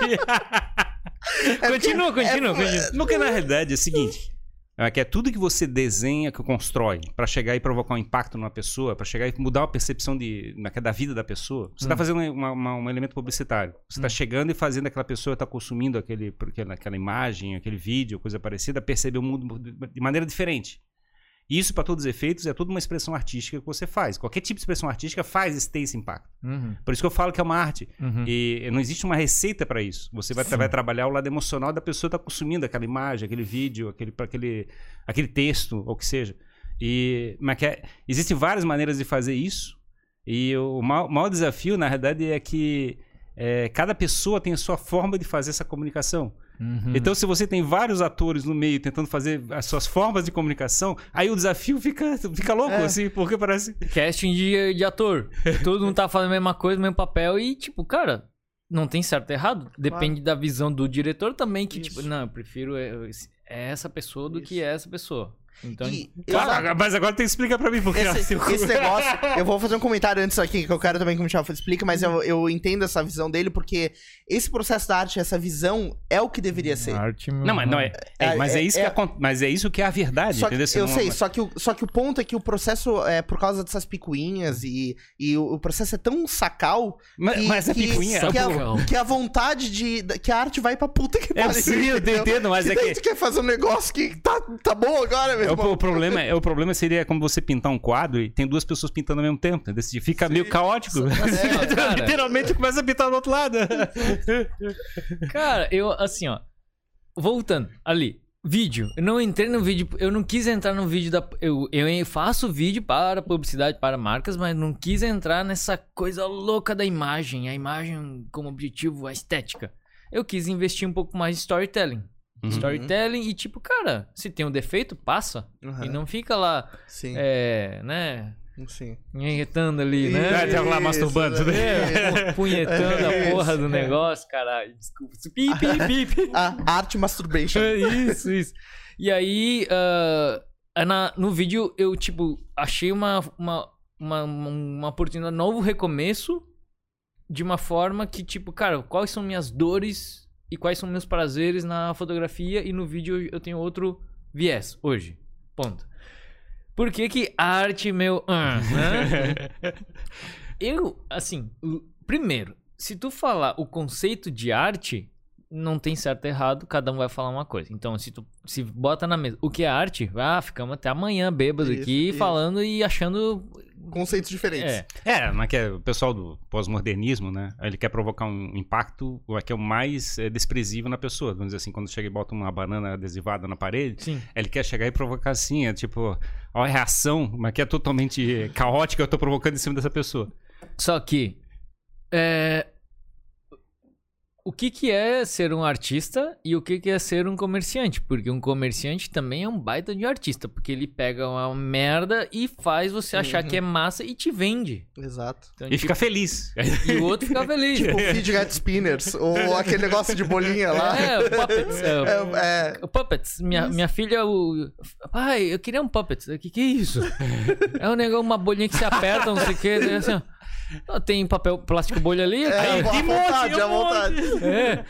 continua, continua, continua. Porque na realidade é o seguinte. É que é tudo que você desenha, que constrói, pra chegar e provocar um impacto numa pessoa, pra chegar e mudar a percepção de, na- da vida da pessoa. Você tá fazendo uma- uma- um elemento publicitário. Você tá chegando e fazendo aquela pessoa tá consumindo aquele, aquela, aquela imagem, aquele vídeo, coisa parecida, perceber o mundo de maneira diferente. Isso, para todos os efeitos, é toda uma expressão artística que você faz. Qualquer tipo de expressão artística faz esse, tem esse impacto. Uhum, Por isso que eu falo que é uma arte. uhum. E não existe uma receita para isso. Você vai, vai trabalhar o lado emocional da pessoa que está consumindo aquela imagem, aquele vídeo, aquele, aquele, aquele texto, ou o que seja. E, mas que é- existem várias maneiras de fazer isso. E o maior, maior desafio, na verdade, é que é, cada pessoa tem a sua forma de fazer essa comunicação. Uhum. Então, se você tem vários atores no meio tentando fazer as suas formas de comunicação, aí o desafio fica, fica louco, É. assim, porque parece. Casting de, de ator. [laughs] Todo mundo tá fazendo a mesma coisa, o mesmo papel e, tipo, cara, não tem certo e errado. Depende da visão do diretor também, que, Isso. tipo, não, eu prefiro é, é essa pessoa do que essa pessoa. Então, E, exato. mas agora tem que explicar pra mim, porque esse, esse negócio, [laughs] eu vou fazer um comentário antes aqui, que eu quero também que o Michel explique, mas eu, eu entendo essa visão dele, porque esse processo da arte, essa visão, é o que deveria ser. arte, Não, mas não é. é, É, mas, é é- isso é- que acon- mas é isso que é a verdade, Só que, entendeu? Você eu não- sei, só que, o, só que o ponto é que o processo, é por causa dessas picuinhas e, e o, o processo é tão sacal Mas, que, mas a que- picuinha. que, Sacal. a, que a vontade de. que a arte vai pra puta que É, sim, eu entendo, mas que é que- tu quer fazer um negócio que tá, tá bom agora, meu É, o, problema, é, o problema seria como você pintar um quadro e tem duas pessoas pintando ao mesmo tempo. Você Fica meio caótico. [laughs] Cara, Literalmente começa a pintar do outro lado. [laughs] cara, eu, assim, ó. Voltando, ali. Vídeo. Eu não entrei no vídeo. Eu não quis entrar no vídeo da. Eu, eu faço vídeo para publicidade, para marcas, mas não quis entrar nessa coisa louca da imagem. A imagem como objetivo, a estética. Eu quis investir um pouco mais em storytelling. Uhum. Storytelling e, tipo, cara, se tem um defeito, passa. Uhum. E não fica lá, Sim, é, né? sim. Enretando ali, né? tem lá masturbando, Isso, né? É, pu- [laughs] punhetando a Isso, porra do é. negócio, caralho. Desculpa. Pi, pi, [laughs] pi, pi. A arte masturbation. É [laughs] isso, isso. E aí, é na- no vídeo, eu, tipo, achei uma, uma, uma, uma oportunidade, um novo recomeço, de uma forma que, tipo, cara, quais são minhas dores e quais são meus prazeres na fotografia e no vídeo eu tenho outro viés hoje. Ponto. Por que que arte, meu... né? [laughs] Eu, assim, primeiro, se tu falar o conceito de arte, não tem certo e errado, cada um vai falar uma coisa. Então, se tu se bota na mesa, o que é arte? Ah, ficamos até amanhã bêbados Isso, aqui isso. falando e achando Conceitos diferentes. é, É, mas que é o pessoal do pós-modernismo, né? Ele quer provocar um impacto é que é o mais é, desprezível na pessoa. Vamos dizer assim, quando chega e bota uma banana adesivada na parede, sim. ele quer chegar e provocar assim, é tipo, ó, a reação, mas que é totalmente caótica, eu tô provocando em cima dessa pessoa. Só que é, o que que é ser um artista e o que que é ser um comerciante? Porque um comerciante também é um baita de artista, porque ele pega uma merda e faz você achar Uhum. que é massa e te vende. Exato. Então, E tipo, fica feliz. e o outro fica feliz. Tipo, fidget spinners, [laughs] ou aquele negócio de bolinha lá. É, o puppets. É, [laughs] o- É, é, o puppets. Minha, minha filha, o. Pai, eu queria um puppets. O que, que é isso? [laughs] É um negócio, uma bolinha que se aperta, não sei o que. Assim, tem papel plástico bolha ali. é, aí- à vontade, à vontade. É.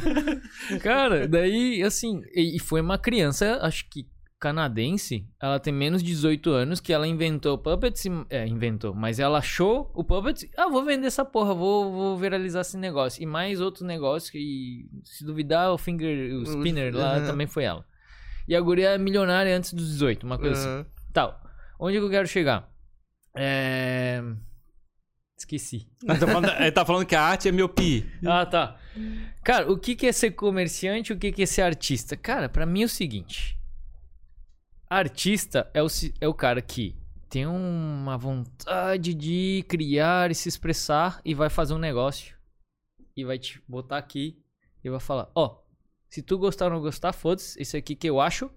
[laughs] Cara, daí, assim, e, e foi uma criança, acho que canadense, ela tem menos de 18 anos, que ela inventou o Puppets, e- é, inventou, mas ela achou o Puppets, ah, vou vender essa porra, vou, vou viralizar esse negócio. E mais outros negócios, que se duvidar, o Finger, o Spinner lá também foi ela. E a guria é milionária antes dos 18, uma coisa assim. Tal, onde que eu quero chegar? É... Esqueci. Ele tá, falando, ele tá falando que a arte é miopia. Ah, tá. Cara, o que que é ser comerciante e o que que é ser artista? Cara, pra mim é o seguinte. Artista é o, é o cara que tem uma vontade de criar e se expressar e vai fazer um negócio. E vai te botar aqui e vai falar, ó, se tu gostar ou não gostar, foda-se, isso aqui que eu acho.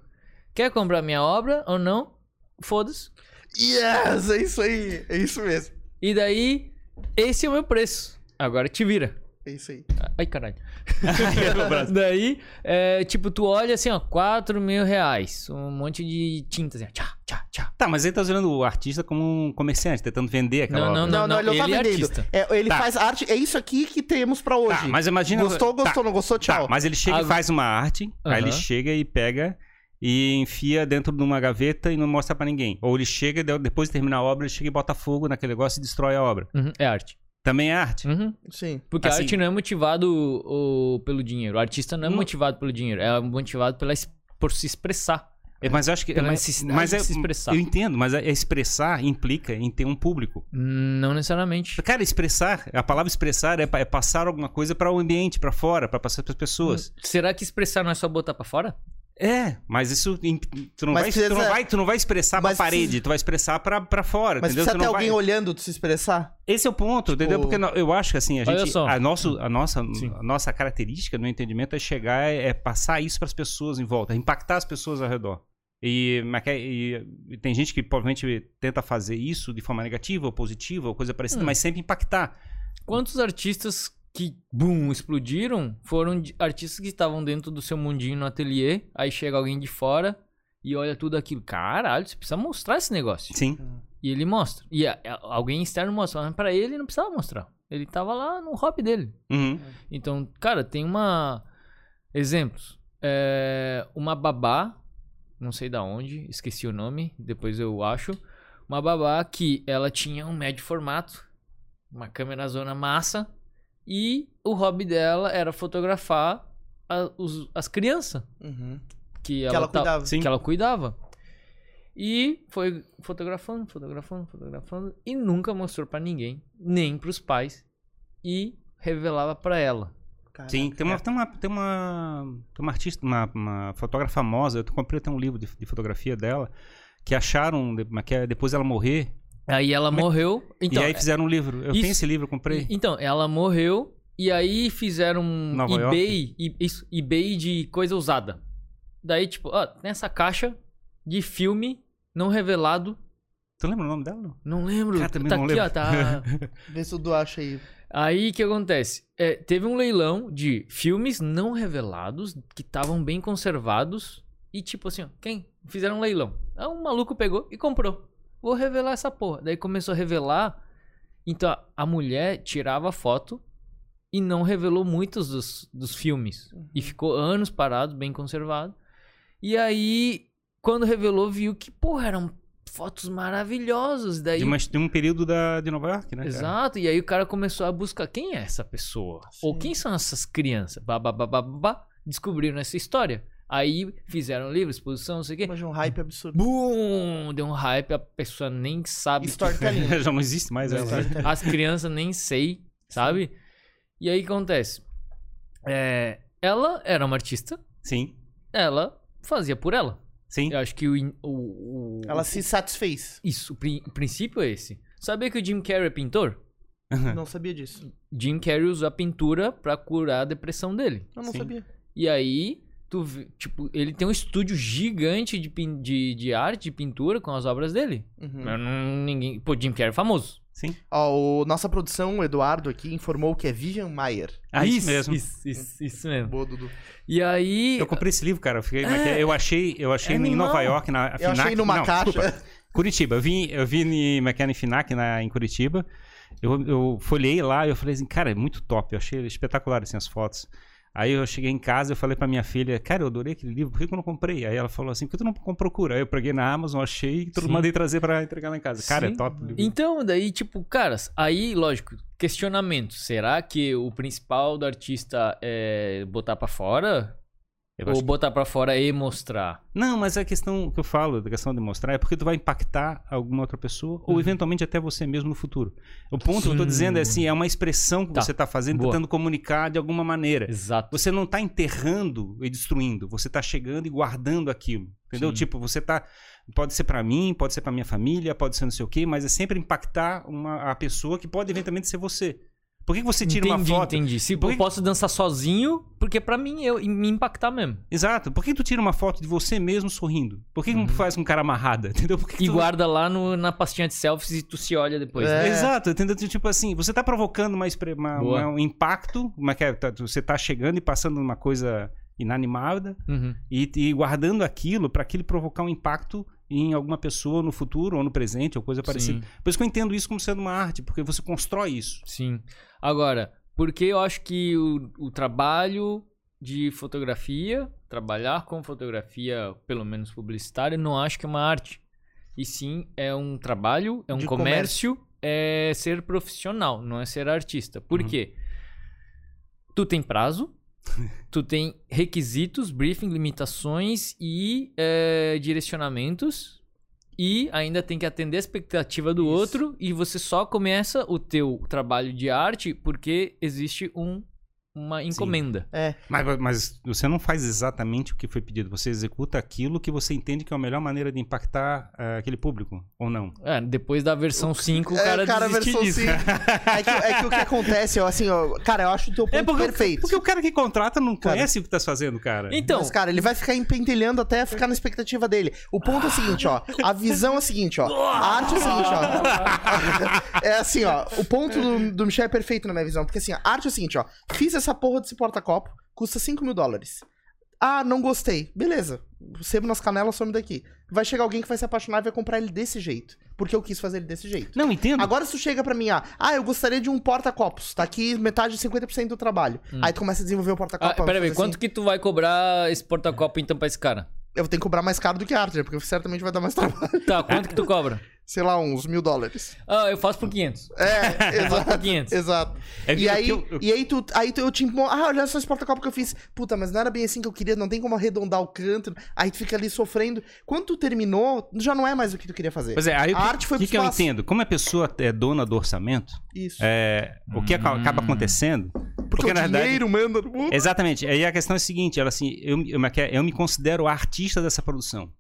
Quer comprar minha obra ou não? Foda-se. Yes, é isso aí. É isso mesmo. E daí, esse é o meu preço. Agora te vira. É isso aí. Ai, caralho. [laughs] Daí, é, tipo, tu olha assim, ó, 4 mil reais. Um monte de tinta, assim, ó, tchá, tchá, tchá. Tá, mas ele tá usando o artista como um comerciante, tentando vender aquela Não, obra. não, Não, não, ele não tá ele é vendendo. artista. É, ele Tá. faz arte. É isso aqui que temos pra hoje. Tá, mas imagina... Gostou, gostou, tá, não gostou, tchau. Tá, mas ele chega Ah, e faz uma arte, aí ele chega e pega e enfia dentro de uma gaveta e não mostra pra ninguém. Ou ele chega, de- depois de terminar a obra, ele chega e bota fogo naquele negócio e destrói a obra. Uhum, é arte. Também é arte. Uhum. Sim. Porque a Assim- arte não é motivado o, pelo dinheiro. O artista não é Não. motivado pelo dinheiro. É motivado pela, por se expressar. É, Mas eu acho que... Pela mas- necessidade mas de é, se expressar. Eu entendo, mas é- expressar implica em ter um público. Não necessariamente. Cara, expressar, a palavra expressar é, é passar alguma coisa para o ambiente, para fora, para passar para as pessoas. Será que expressar não é só botar pra fora? É, mas isso tu não, Mas vai, precisa- tu não vai, tu não vai expressar pra mas parede, precisa- tu vai expressar pra, pra fora, Mas entendeu? precisa Tu ter não alguém vai... olhando tu se expressar? Esse é o ponto, entendeu? Tipo- Porque no- eu acho que assim, a gente, só. a, nosso, a, nossa, Sim. a nossa característica no entendimento é chegar, é passar isso pras pessoas em volta, impactar as pessoas ao redor. E, mas que- e- e tem gente que provavelmente tenta fazer isso de forma negativa ou positiva ou coisa parecida, Hum. mas sempre impactar. Quantos artistas que, boom, explodiram foram artistas que estavam dentro do seu mundinho no ateliê, aí chega alguém de fora e olha tudo aquilo. Caralho, você precisa mostrar esse negócio. Sim. E ele mostra. E a- a- alguém externo mostra. Mas pra ele não precisava mostrar. Ele tava lá no hobby dele. Uhum. Então, cara, tem uma. Exemplos. É, Uma babá, não sei da onde, esqueci o nome, depois eu acho. Uma babá que ela tinha um médio formato, uma câmera zona massa, e o hobby dela era fotografar a- os- as crianças Uhum. que, Que ela cuidava. Sim. que ela cuidava. E foi fotografando, fotografando, fotografando e nunca mostrou pra ninguém, nem pros pais, e revelava pra ela. Caraca. Sim, tem uma, tem uma, tem uma, tem uma artista, uma, uma fotógrafa famosa, eu comprei até um livro de, de fotografia dela, que acharam, que é depois ela morrer, Aí ela morreu. Então, e aí fizeram um livro. Eu isso- tenho esse livro, eu comprei. Então, ela morreu e aí fizeram um Nova eBay, e- isso, eBay de coisa usada. Daí, tipo, ó, nessa caixa de filme não revelado. Tu lembra o nome dela? não? Não lembro. Cara, também tá não aqui, lembro. ó, tá. [laughs] Vê se o Du acha aí. Aí o que acontece? É, teve um leilão de filmes não revelados que estavam bem conservados e tipo assim, ó, quem fizeram um leilão? Aí um maluco pegou e comprou. Vou revelar essa porra. Daí começou a revelar. Então a- mulher tirava foto e não revelou muitos dos, dos filmes e ficou anos parado, bem conservado. E aí quando revelou viu que porra eram fotos maravilhosas. Daí De, uma- de um período da, de Nova York, né? cara? Exato, e aí o cara começou a buscar quem é essa pessoa? Ou Sim. quem são essas crianças? Bah, bah, bah, bah, bah, bah. Descobriram essa história. Aí fizeram livro, exposição, não sei o quê. Imagina um hype absurdo. Bum! Deu um hype, a pessoa nem sabe. que- Storytelling. [laughs] Já não existe mais ela. né? Storytelling. As crianças nem sei, sabe? E aí o que acontece? É, ela era uma artista, Sim, ela fazia por ela. sim. Eu acho que o. o, o- Ela se satisfez. Isso, o, pri- o princípio é esse. Sabia que o Jim Carrey é pintor? [laughs] Não sabia disso. Jim Carrey usa a pintura pra curar a depressão dele. Eu não Sim. sabia. E aí, tu, tipo, ele tem um estúdio gigante de, pin- de, de arte, de pintura com as obras dele. Uhum. Mas não, ninguém. Pô, Jim Carrey é famoso. Sim. Ó, o, nossa produção, o Eduardo aqui, informou que é Vivian Maier. Ah, isso, mesmo. Isso, isso, isso mesmo. Boa, Dudu. E aí. Eu comprei esse livro, cara. Eu, fiquei, É. eu achei, eu achei É em animal. Nova York, na Eu achei FINAC. numa não, caixa. desculpa. Curitiba. Eu vim, eu vim em McKenna Finac na, em Curitiba. Eu, eu folhei lá e eu falei assim, cara, é muito top. Eu achei espetacular assim, as fotos. Aí eu cheguei em casa e falei pra minha filha, cara, eu adorei aquele livro, por que que eu não comprei? Aí ela falou assim, por que tu não procura? Aí eu peguei na Amazon, achei e tudo mandei trazer pra entregar lá em casa. Cara, Sim. é top. o livro. Então, daí, tipo, caras, aí, lógico, questionamento. Será que o principal do artista é botar pra fora? Eu Ou acho que- botar pra fora e mostrar? Não, mas a questão que eu falo, da questão de mostrar, é porque tu vai impactar alguma outra pessoa ou eventualmente até você mesmo no futuro. O ponto que eu tô Sim. dizendo é assim, é uma expressão que Tá. você tá fazendo, Boa. tentando comunicar de alguma maneira. Exato. Você não tá enterrando e destruindo, você tá chegando e guardando aquilo. Entendeu? Sim. Tipo, você tá pode ser pra mim, pode ser pra minha família, pode ser não sei o quê, mas é sempre impactar uma a pessoa que pode eventualmente ser você. Por que, que você tira entendi, uma foto? entendi. Se Por eu que- posso dançar sozinho, porque pra mim eu me impactar mesmo. Exato. Por que tu tira uma foto de você mesmo sorrindo? Por que, que não faz com cara amarrada? [laughs] Entendeu? Por que que Uhum. E tu- guarda lá no- na pastinha de selfies e tu se olha depois. É. né? Exato, entendeu? Tipo assim, você tá provocando uma- um impacto, uma, que é- tá- você tá chegando e passando uma coisa inanimada Uhum. e, e guardando aquilo para aquilo provocar um impacto em alguma pessoa no futuro ou no presente ou coisa parecida. Sim, Por isso que eu entendo isso como sendo uma arte, porque você constrói isso. sim. Agora, porque eu acho que o, o trabalho de fotografia, trabalhar com fotografia, pelo menos publicitária, não acho que é uma arte. E sim, é um trabalho, é um De comércio, é ser profissional, não é ser artista. Por Uhum. quê? Tu tem prazo, [laughs] tu tem requisitos, briefing, limitações e é, direcionamentos. E ainda tem que atender a expectativa do Isso. outro. E você só começa o teu trabalho de arte porque existe um, uma encomenda. É, Mas, mas você não faz exatamente o que foi pedido, você executa aquilo que você entende que é a melhor maneira de impactar eh, aquele público, ou não? É, depois da versão 5, o É, cara, cara, desistiu versão disso. 5. [laughs] É que, é que o que acontece, ó, assim, ó, cara, eu acho o teu ponto É porque, perfeito. porque o cara que contrata não Cara. conhece o que tá fazendo, cara. Então, Mas, cara, ele vai ficar empentelhando até ficar na expectativa dele. O ponto é o seguinte, ó. A visão é o seguinte, ó. A arte é o seguinte, ó. [laughs] É assim, ó. O ponto do, do Michel é perfeito na minha visão. Porque assim, a arte é o seguinte, ó. Fiz essa porra desse porta-copo, custa 5 mil dólares. Ah, não gostei. Beleza. Sebo nas canelas, some daqui. Vai chegar alguém que vai se apaixonar e vai comprar ele desse jeito. Porque eu quis fazer ele desse jeito. Não, entendo. Agora se tu chega pra mim, ah, ah, eu gostaria de um porta-copos. Tá aqui metade de 50% do trabalho. Aí tu começa a desenvolver o Ah, porta-copo. pera aí, fazer quanto assim. que tu vai cobrar esse porta-copo então pra esse cara? Eu vou ter que cobrar mais caro do que a arte? Porque certamente vai dar mais trabalho. Tá, quanto que tu cobra? [laughs] Sei lá, uns mil dólares. Ah, eu faço por 500. É, [laughs] Faço por exato. 500. Exato. É e, aí, que eu- eu- e aí tu, aí tu, eu te ah, olha só esse porta-copo que eu fiz. Puta, mas não era bem assim que eu queria, não tem como arredondar o canto. Aí tu fica ali sofrendo. Quando tu terminou, já não é mais o que tu queria fazer. Pois é, aí o A que, arte foi que, pro que eu entendo? Como a pessoa é dona do orçamento, Isso. é, o que aca- acaba Hum. acontecendo. porque, porque, o na verdade- dinheiro manda no mundo. Exatamente. Aí a questão é a seguinte: ela assim, eu, eu, eu me considero artista dessa produção.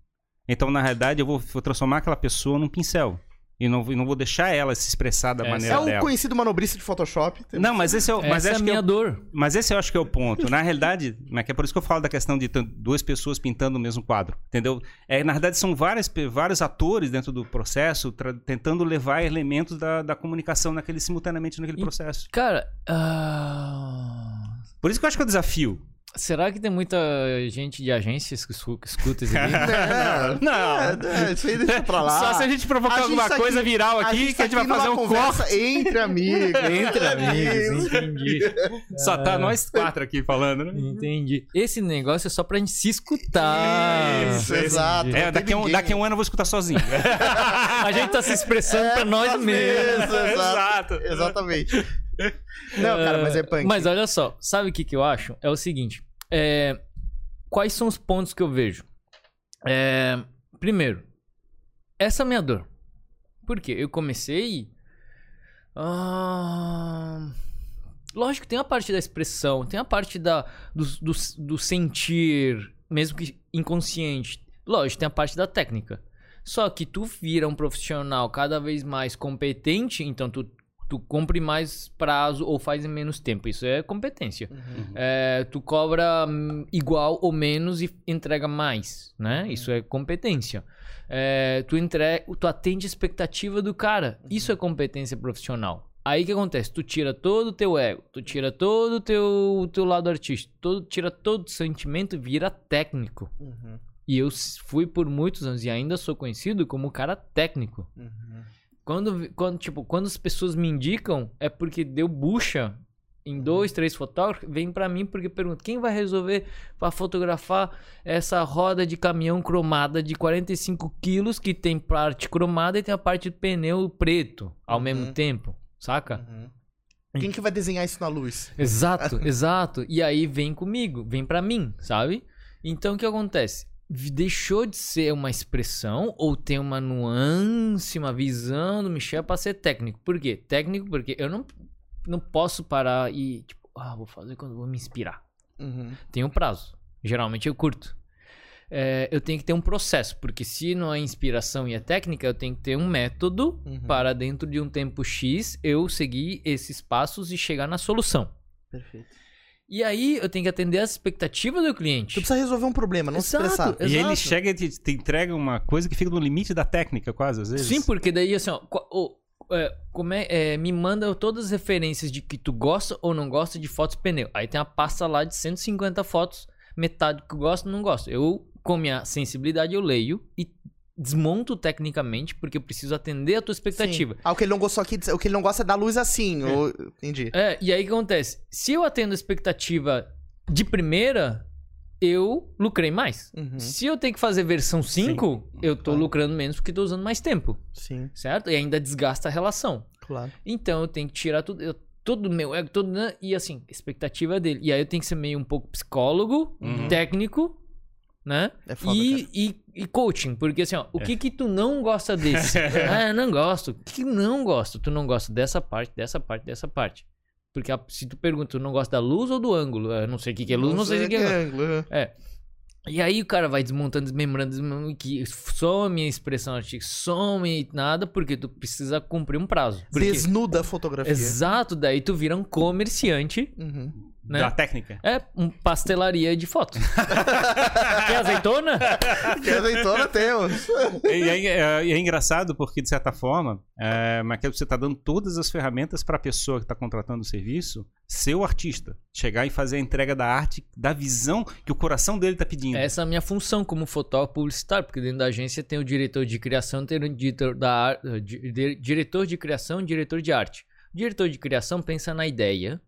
Então, na realidade, eu vou, vou transformar aquela pessoa num pincel. E não, e não vou deixar ela se expressar da Essa maneira É o dela. conhecido manobrista de Photoshop. Não, mas esse é o. Mas Essa é a que é minha o- dor. Mas esse eu acho que é o ponto. Na realidade, é por isso que eu falo da questão de duas pessoas pintando o mesmo quadro, entendeu? É, na realidade, são várias, vários atores dentro do processo tentando levar elementos da, da comunicação naquele, simultaneamente naquele E- processo. Cara, ah, Por isso que eu acho que é o desafio. Será que tem muita gente de agências que escu- que escuta esse vídeo? [laughs] Não. É, é, isso aí deixa pra lá. Só se a gente provocar A gente alguma tá aqui- coisa viral a aqui, gente que a gente tá vai aqui fazer um conversa corte. Entre amigos. Entre amigos, entendi. Só tá nós quatro aqui falando, né? Entendi. Esse negócio é só pra gente se escutar. Isso, exato. É, Não daqui a, um, daqui a um ano eu vou escutar sozinho. [laughs] A gente tá se expressando pra nós nós mesmos. mesmos, exato. Exatamente. [laughs] Não, cara, mas é punk. Mas olha só, sabe o que, que eu acho? É o seguinte: é, quais são os pontos que eu vejo? É, primeiro, essa é a minha dor. Por quê? Eu comecei. Ah, lógico, tem a parte da expressão, tem a parte da, do, do, do sentir, mesmo que inconsciente. Lógico, tem a parte da técnica. Só que tu vira um profissional cada vez mais competente, então tu, tu cumpre mais prazo ou faz em menos tempo. Isso é competência. É, tu cobra hum, igual ou menos e entrega mais, né? Isso é competência. É, tu, entre... tu atende a expectativa do cara. Isso é competência profissional. Aí o que acontece? Tu tira todo o teu ego, tu tira todo o teu, o teu lado artístico, todo, tira todo o sentimento e vira técnico. Uhum, E eu fui por muitos anos e ainda sou conhecido como cara técnico. uhum. Quando, quando, tipo, quando as pessoas me indicam, é porque deu bucha Uhum. em dois, três fotógrafos, vem pra mim porque pergunta quem vai resolver pra fotografar essa roda de caminhão cromada de 45 quilos que tem parte cromada e tem a parte do pneu preto ao Uhum. mesmo tempo, saca? Uhum. Quem que vai desenhar isso na luz? Exato, [laughs] exato. E aí vem comigo, vem pra mim, sabe? Então o que acontece? Deixou de ser uma expressão ou tem uma nuance, uma visão do Michel pra ser técnico. Por quê? Técnico porque eu não, não posso parar e, tipo, ah, vou fazer quando vou me inspirar. Uhum. Tem um prazo. Geralmente eu curto. É, eu tenho que ter um processo, porque se não é inspiração e é técnica, eu tenho que ter um método Uhum. para dentro de um tempo X eu seguir esses passos e chegar na solução. Perfeito. E aí eu tenho que atender as expectativas do Tu cliente. precisa resolver um problema, não Exato, se estressar. Exato. E ele chega e te, te entrega uma coisa que fica no limite da técnica, quase, às vezes. Sim, porque daí assim, ó, ô, é, como é, é, me manda todas as referências de que tu gosta ou não gosta de fotos pneu. Aí tem a pasta lá de 150 fotos, metade que eu gosto não gosto. Eu, com minha sensibilidade, eu leio e desmonto tecnicamente, porque eu preciso atender a tua expectativa. Sim. Ah, o que ele não gostou aqui, o que ele não gosta é da luz assim. ou- Entendi. É, e aí o que acontece? Se eu atendo a expectativa de primeira, eu lucrei mais. Uhum. Se eu tenho que fazer versão 5, eu tô Claro. lucrando menos porque tô usando mais tempo, Sim, certo? E ainda desgasta a relação. claro. Então eu tenho que tirar tudo, eu, todo o meu ego, todo, né? e assim, expectativa dele. E aí eu tenho que ser meio um pouco psicólogo, Uhum. técnico, né? É foda, e, e, e coaching, porque assim, ó, o que que tu não gosta desse? [laughs] ah, eu não gosto. O que que não gosto? Tu não gosta dessa parte, dessa parte, dessa parte. Porque a- se tu pergunta, tu não gosta da luz ou do ângulo? Eu não sei o que, que é luz, não, sei o que, que é ângulo. ângulo. É. E aí o cara vai desmontando, desmembrando, desmembrando, que some a expressão artística, some nada, porque tu precisa cumprir um prazo. Porque- Desnuda a fotografia. Exato, daí tu vira um comerciante Uhum. Né? Da técnica. É um pastelaria de foto. [laughs] Quer azeitona? [laughs] Que azeitona temos. E é, é- é engraçado porque, de certa forma, é, você está dando todas as ferramentas para a pessoa que está contratando o serviço ser o artista. Chegar e fazer a entrega da arte, da visão que o coração dele está pedindo. Essa é a minha função como fotógrafo publicitário, porque dentro da agência tem o diretor de criação, tem o diretor, da, ar- di- di- diretor de criação e diretor de arte. O diretor de criação pensa na ideia,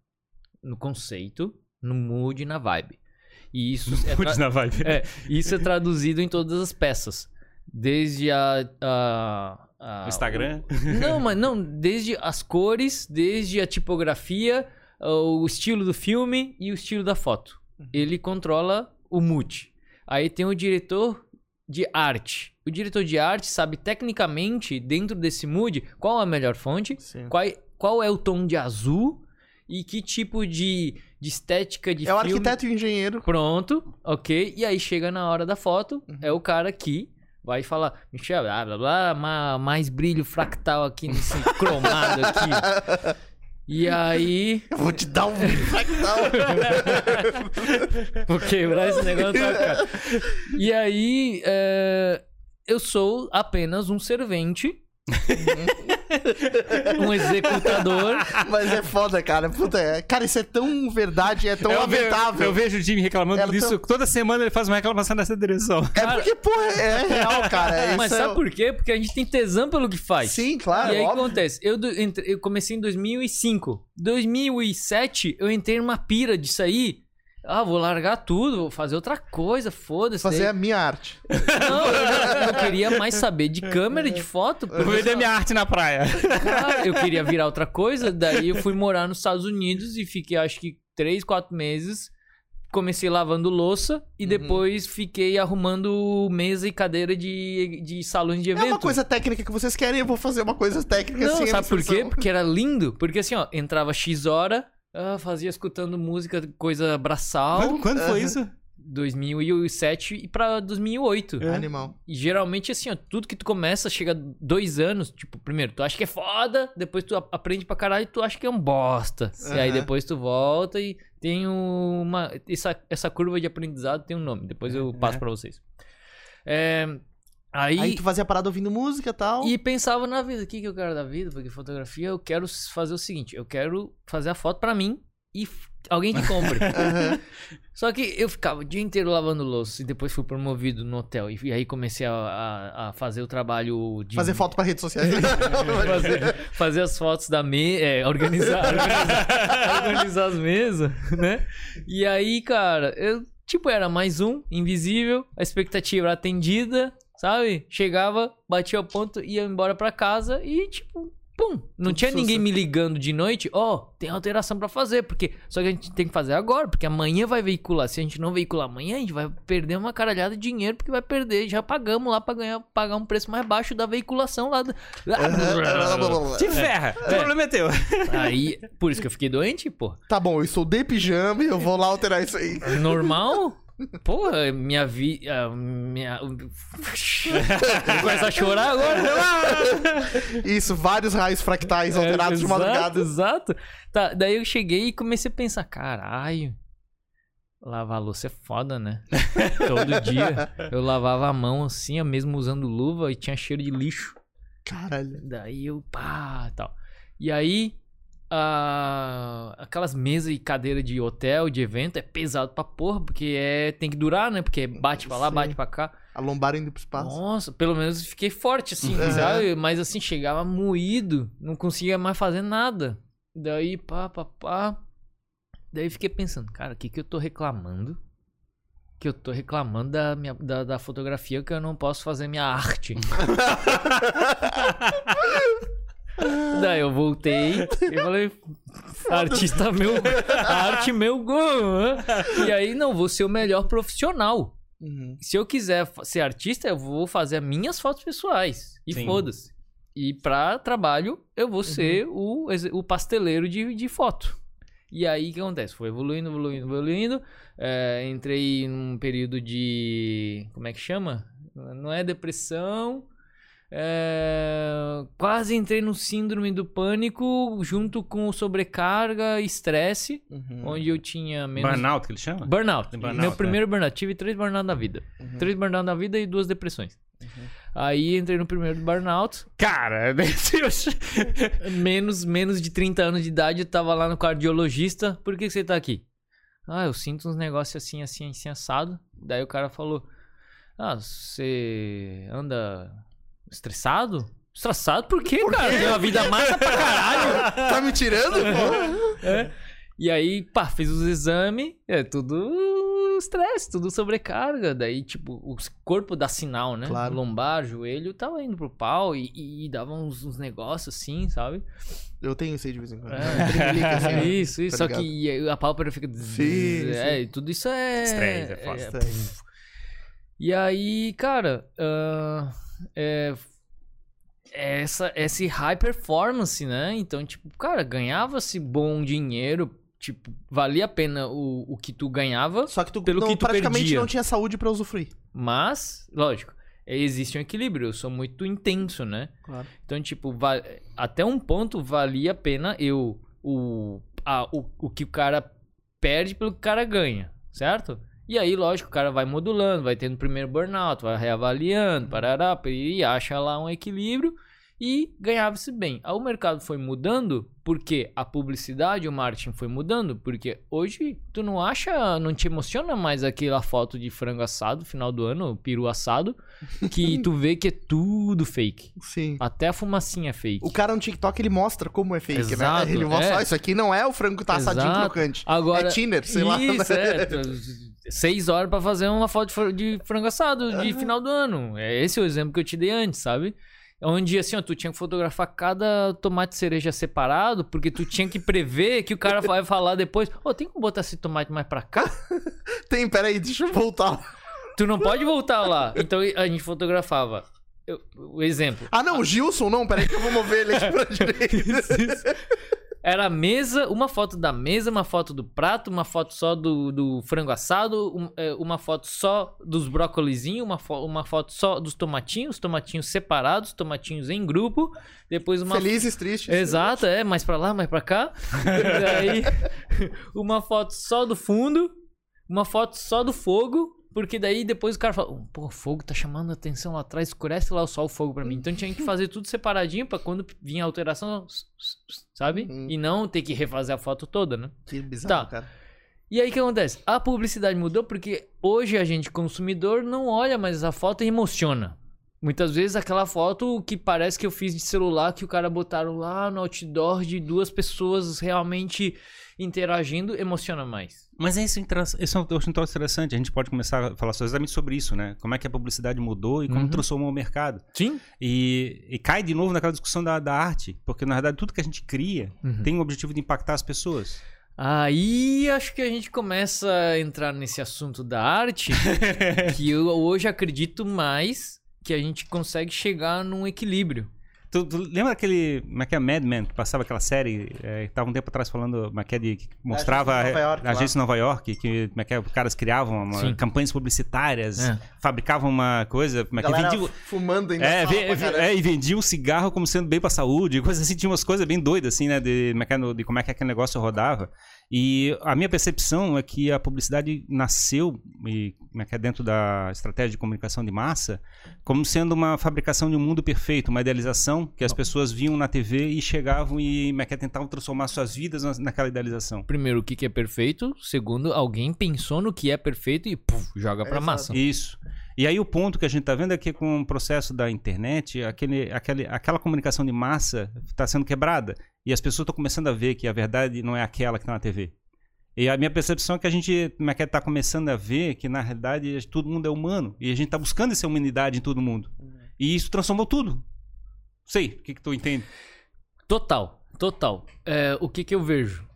no conceito, no mood e na vibe. E isso é, tra- na vibe. é, isso é traduzido em todas as peças. Desde a. a- a- Instagram. Não, mas não, desde as cores, desde a tipografia, o estilo do filme e o estilo da foto. Ele controla o mood. Aí tem o diretor de arte. O diretor de arte sabe tecnicamente, dentro desse mood, qual a melhor fonte, Sim. qual, qual é o tom de azul e que tipo de, de estética de É o filme. arquiteto e o engenheiro. Pronto, ok. E aí chega na hora da foto, é o cara que vai falar, Michel, blá blá blá, ma- mais brilho fractal aqui nesse [laughs] cromado aqui. E aí. Eu vou te dar um [laughs] fractal. Vou quebrar esse negócio na cara. E aí. é, eu sou apenas um servente. [laughs] um executador. Mas é foda, cara. Puta, é... Cara, isso é tão verdade, é tão eu, ve- lamentável. eu vejo o Jimmy reclamando disso. tá- Toda semana ele faz uma reclamação nessa direção. É porque, pô, é real, cara. Mas Isso sabe é... por quê? Porque a gente tem tesão pelo que faz. Sim, claro. e aí o que óbvio. acontece? Eu, do- entre- eu comecei em 2005. 2007 eu entrei numa pira disso aí. Ah, vou largar tudo, vou fazer outra coisa, foda-se. Fazer a minha arte. Não, eu não queria mais saber de câmera e de foto. Vou vender minha arte na praia. Cara, eu queria virar outra coisa. Daí eu fui morar nos Estados Unidos e fiquei acho que 3, 4 meses. Comecei lavando louça Uhum. e depois fiquei arrumando mesa e cadeira de, de salões de É evento. uma coisa técnica que vocês querem, eu vou fazer uma coisa técnica Não, sem sabe por quê? Porque era lindo. Porque assim, ó, entrava X hora, ah, fazia escutando música, coisa braçal. Quando, quando foi isso? 2007 e pra 2008. Animal. E geralmente, assim, ó, tudo que tu começa chega dois anos. Tipo, primeiro, tu acha que é foda, depois tu aprende pra caralho e tu acha que é um bosta. E aí depois tu volta e tem uma. Essa, essa curva de aprendizado tem um nome. Depois eu passo É. pra vocês. É, aí. Aí tu fazia parada ouvindo música e tal. E pensava na vida, o que, que eu quero da vida? Porque fotografia eu quero fazer o seguinte: eu quero fazer a foto pra mim e alguém que compre. [laughs] Só que eu ficava o dia inteiro lavando louça e depois fui promovido no hotel. E, e aí comecei a, a- a fazer o trabalho de. Fazer foto pra redes sociais. [laughs] fazer, fazer as fotos da mesa, é, organizar, organizar, [laughs] organizar as mesas, né? E aí, cara, eu, tipo, era mais um, invisível, a expectativa era atendida, sabe? Chegava, batia o ponto, ia embora pra casa e, tipo, pum, não Tudo tinha ninguém me ligando de noite, ó, tem alteração pra fazer, porque só que a gente tem que fazer agora, porque amanhã vai veicular. Se a gente não veicular amanhã, a gente vai perder uma caralhada de dinheiro, porque vai perder, já pagamos lá pra ganhar, pagar um preço mais baixo da veiculação lá. do- [laughs] Te ferra. O problema é teu. Aí, por isso que eu fiquei doente, pô. Tá bom, eu estou de pijama e eu vou lá alterar isso aí. Normal? Porra, minha vida. Minha... [laughs] Vou começar a chorar agora? [laughs] Isso, vários raios fractais alterados de É, exato, madrugada. Exato. Tá, daí eu cheguei e comecei a pensar, caralho. Lavar louça é foda, né? [laughs] Todo dia eu lavava a mão assim, ó, mesmo usando luva e tinha cheiro de lixo. Caralho. Daí eu, pá, tal. E aí, ah, aquelas mesas e cadeira de hotel, de evento, é pesado pra porra, porque é, tem que durar, né? Porque bate pra lá, Sim. bate pra cá. A lombar indo pro espaço. Nossa, pelo menos fiquei forte, assim, Uhum. sabe? Mas assim, chegava moído, não conseguia mais fazer nada. Daí, pá, pá, pá. Daí fiquei pensando, cara, o que que eu tô reclamando? Que eu tô reclamando da, minha, da, da fotografia que eu não posso fazer minha arte. [laughs] [laughs] [laughs] Daí eu voltei e falei, artista meu, arte meu gol. E aí, não, vou ser o melhor profissional. Uhum. Se eu quiser ser artista, eu vou fazer as minhas fotos pessoais. E foda-se. E pra trabalho, eu vou ser o, o pasteleiro de, de foto. E aí, o que acontece? Foi evoluindo, evoluindo, evoluindo. É, entrei num período de... Como é que chama? Não é depressão. É, quase entrei no síndrome do pânico junto com sobrecarga e estresse, Uhum. onde eu tinha menos. Burnout, que ele chama? Burnout. Burnout, Meu é. primeiro burnout. Tive três burnout na vida. Uhum. Três burnout na vida e duas depressões. Aí entrei no primeiro burnout. Cara. [laughs] Menos, menos de 30 anos de idade, eu tava lá no cardiologista. Por que que você tá aqui? Ah, eu sinto uns negócios assim, assim, assim, assado. Daí o cara falou: Ah, você anda estressado? Estressado por quê, cara? Tem uma vida massa pra caralho. [laughs] Tá me tirando? pô? É. E aí, pá, fiz os exames, é tudo estresse, tudo sobrecarga. Daí, tipo, o corpo dá sinal, né? Claro. Lombar, joelho, tava indo pro pau e, e, e dava uns, uns negócios assim, sabe? Eu tenho isso aí de vez em quando. É. [laughs] Assim, ó. [laughs] isso, isso. tá Só que e aí a pálpebra fica. Sim, é, sim. e tudo isso é. Estresse, é foda. Estresse. E aí, cara, ah, é, é essa, esse high performance, né? Então, tipo, cara, ganhava-se bom dinheiro, tipo, valia a pena o, o que tu ganhava, Só que tu, Pelo não, que tu praticamente perdia. não tinha saúde pra usufruir. mas, lógico, existe um equilíbrio. Eu sou muito intenso, né? Claro. Então, tipo, até um ponto valia a pena eu. O, a, o, o que o cara perde pelo que o cara ganha, certo? E aí, lógico, o cara vai modulando, vai tendo primeiro burnout, vai reavaliando, parará, e acha lá um equilíbrio e ganhava-se bem. Aí o mercado foi mudando porque a publicidade, o marketing foi mudando, porque hoje tu não acha, não te emociona mais aquela foto de frango assado, final do ano, peru assado, que [laughs] tu vê que é tudo fake. Sim. Até a fumacinha é fake. O cara no TikTok, ele mostra como é fake, Exato, né? Ele mostra, é. ó, isso aqui não é o frango que tá assadinho Exato. crocante. Agora, é tiner, sei lá. Isso, né? é. [laughs] Seis horas pra fazer uma foto de fr- de frango assado de final do ano. É esse o exemplo que eu te dei antes, sabe? Onde, assim, ó, tu tinha que fotografar cada tomate cereja separado, porque tu tinha que prever que o cara vai falar depois, ô, tem como botar esse tomate mais pra cá? [laughs] Tem, peraí, deixa eu voltar. Tu não pode voltar lá. Então a gente fotografava. O exemplo. Ah, não, o Gilson, não, peraí que eu vou mover ele aqui pra [laughs] direita. Era a mesa, uma foto da mesa, uma foto do prato, uma foto só do, do frango assado, um- é, uma foto só dos brócolizinhos, uma, fo- uma foto só dos tomatinhos, tomatinhos separados, tomatinhos em grupo, depois uma Felizes, tristes. Exato, é, mais pra lá, mais pra cá. [laughs] Daí, [laughs] uma foto só do fundo, uma foto só do fogo, porque daí depois o cara fala, "Oh, pô, o fogo tá chamando a atenção lá atrás, escurece lá só o fogo pra mim. Então tinha que fazer tudo separadinho pra quando vinha a alteração, sabe? Uhum. E não ter que refazer a foto toda, né? Que bizarro, Tá. cara. E aí o que acontece? A publicidade mudou porque hoje a gente, consumidor, não olha mais a foto e emociona. Muitas vezes aquela foto que parece que eu fiz de celular que o cara botaram lá no outdoor de duas pessoas realmente interagindo emociona mais. Mas é isso, eu acho tão interessante. A gente pode começar a falar exatamente sobre isso, né? Como é que a publicidade mudou e como Uhum. transformou o mercado. Sim? E, e cai de novo naquela discussão da, da arte, porque na verdade tudo que a gente cria Uhum. tem o objetivo de impactar as pessoas. Aí acho que a gente começa a entrar nesse assunto da arte, [laughs] que eu hoje acredito mais que a gente consegue chegar num equilíbrio. Tu, tu lembra aquele. Como é que é Mad Men, que passava aquela série? É, que tava um tempo atrás falando. Como é que é de, que mostrava Agência de Nova York, a agência de Nova York, que como é que é, os caras criavam uma- Sim. campanhas publicitárias, É. fabricavam uma coisa. Como é que Galera vendiam. fumando ainda. É, é, e vendia um cigarro como sendo bem pra saúde, coisas assim, tinha umas coisas bem doidas, assim, né, de, como é que é de como é que aquele negócio rodava. E a minha percepção é que a publicidade nasceu, e como é que é dentro da estratégia de comunicação de massa, como sendo uma fabricação de um mundo perfeito, uma idealização que as pessoas viam na TV e chegavam e como é que é, tentavam transformar suas vidas na- naquela idealização. Primeiro, o que é perfeito. Segundo, alguém pensou no que é perfeito e puf, joga pra Exato. massa. Isso. E aí o ponto que a gente está vendo é que com o processo da internet, aquele, aquele, aquela comunicação de massa está sendo quebrada. E as pessoas estão começando a ver que a verdade não é aquela que está na TV. E a minha percepção é que a gente está começando a ver que, na realidade, todo mundo é humano. E a gente está buscando essa humanidade em todo mundo. E isso transformou tudo. Sei, o que, que tu entende? Total, total. É, o que que eu vejo?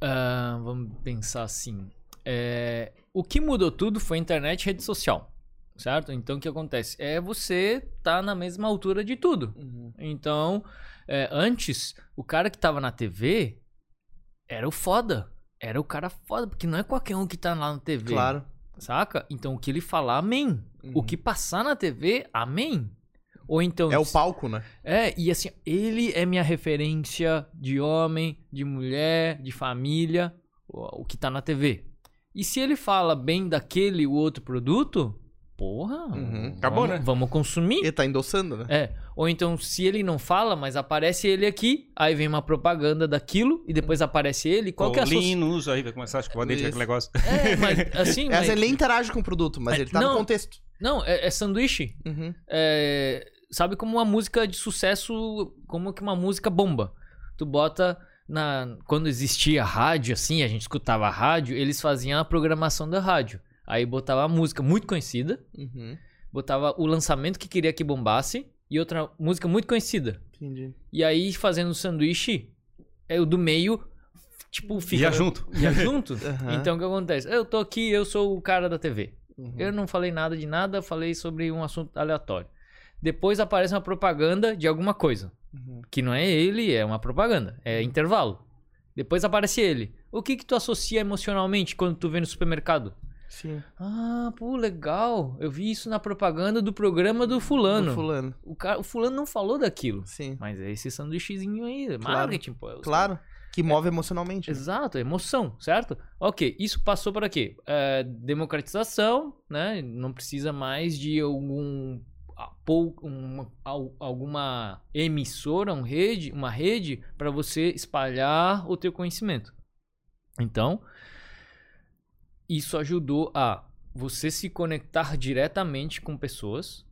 Ah, vamos pensar assim. É, o que mudou tudo foi a internet e rede social. Certo? Então o que acontece? É você tá na mesma altura de tudo. Uhum. Então, é, antes, o cara que tava na TV era o foda. Era o cara foda, porque não é qualquer um que tá lá na TV. Claro. Saca? Então o que ele falar, amém. O Uhum. que passar na TV, amém. Ou então. É o palco, né? É, e assim, ele é minha referência de homem, de mulher, de família, o, o que tá na TV. E se ele fala bem daquele ou outro produto, porra, Uhum. Acabou, vamos, né? vamos consumir. Ele tá endossando, né? É, ou então se ele não fala, mas aparece ele aqui, aí vem uma propaganda daquilo e depois aparece ele, qual que é a sua... Linus, aí vai começar a escovar dente aquele negócio. É, mas [laughs] assim, mas- ele nem interage com o produto, mas É, ele tá no não. contexto. não, é, é sanduíche. Uhum. É, sabe como uma música de sucesso, como que uma música bomba. Tu bota na quando existia rádio assim, a gente escutava rádio, eles faziam a programação da rádio. Aí botava a música muito conhecida, Uhum. botava o lançamento que queria que bombasse e outra música muito conhecida. Entendi. E aí fazendo o sanduíche, é o do meio tipo fica Ia junto. Ia [laughs] junto. Aham. Então o que acontece? Eu tô aqui, eu sou o cara da TV. Uhum. Eu não falei nada de nada, falei sobre um assunto aleatório. Depois aparece uma propaganda de alguma coisa. Uhum. Que não é ele, é uma propaganda. É intervalo. Depois aparece ele. O que que tu associa emocionalmente quando tu vê no supermercado? Sim. Ah, pô, legal. Eu vi isso na propaganda do programa do fulano. Do fulano. O, cara, o fulano não falou daquilo. Sim. Mas é esse sanduíchezinho aí, é Claro. marketing, pô. é Claro. Que move emocionalmente. né? Exato, emoção, certo? Ok, isso passou para quê? É, democratização, né? Não precisa mais de algum uma, al- alguma emissora, um rede, uma rede para você espalhar o teu conhecimento. Então, isso ajudou a você se conectar diretamente com pessoas,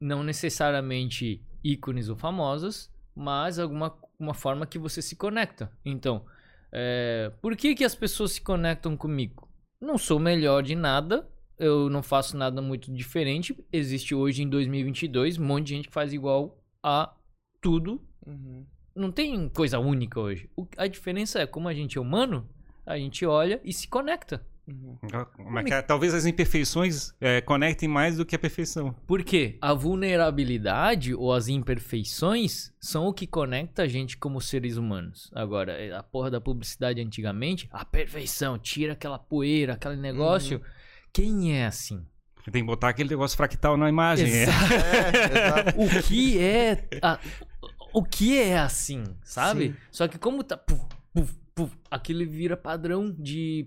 não necessariamente ícones ou famosas, mas alguma uma forma que você se conecta. Então, é, por que, que as pessoas se conectam comigo? Não sou melhor de nada, eu não faço nada muito diferente. Existe hoje em 2022 um monte de gente que faz igual a tudo. Uhum. Não tem coisa única hoje. O- a diferença é como a gente é humano, a gente olha e se conecta. Uhum. Como é que é? Talvez as imperfeições é, conectem mais do que a perfeição. Porque a vulnerabilidade ou as imperfeições são o que conecta a gente como seres humanos. Agora, a porra da publicidade antigamente, a perfeição, tira aquela poeira, aquele negócio. Quem é assim? Tem que botar aquele negócio fractal na imagem. [laughs] é. Exato. É, [laughs] exato. o que é a- o que é assim, sabe? Sim. Só que como tá puf, puf, puf, aquilo vira padrão de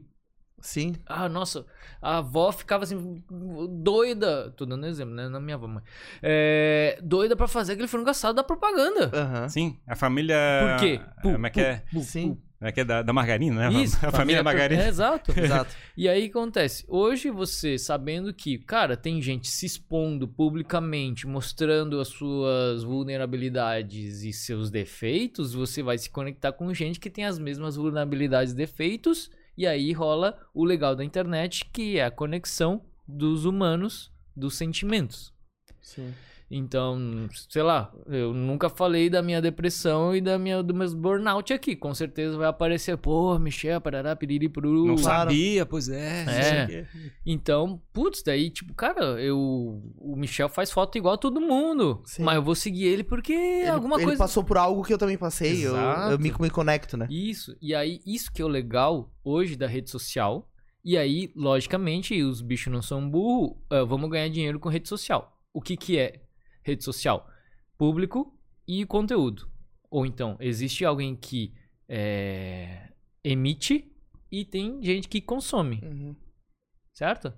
Sim. ah, nossa, a avó ficava assim, doida. Tô dando exemplo, né? Na minha avó, mãe. É, doida pra fazer aquele frango assado da propaganda. Sim, a família. Por quê? Como é que é? Sim. Como é que é da, da margarina, né? Isso, [laughs] a família Margarina. É, [laughs] exato. [laughs] Exato. E aí acontece, hoje você sabendo que, cara, tem gente se expondo publicamente, mostrando as suas vulnerabilidades e seus defeitos, você vai se conectar com gente que tem as mesmas vulnerabilidades e defeitos, e aí rola o legal da internet, que é a conexão dos humanos, dos sentimentos. Sim. Então, sei lá, eu nunca falei da minha depressão e da minha, do meus burnout aqui. Com certeza vai aparecer, pô, Michel, parará, piriri, pururu. Não sabia, pois é. não É. sei o quê. Então, putz, daí, tipo, cara, eu. O Michel faz foto igual a todo mundo. Sim. Mas eu vou seguir ele porque Ele, alguma ele coisa. passou por algo que eu também passei. Eu, Exato. eu me, me conecto, né? Isso. E aí, isso que é o legal hoje da rede social. E aí, logicamente, os bichos não são burro, ah, vamos ganhar dinheiro com rede social. O que que é rede social? Público e conteúdo. Ou então, existe alguém que é, emite e tem gente que consome. Uhum. certo?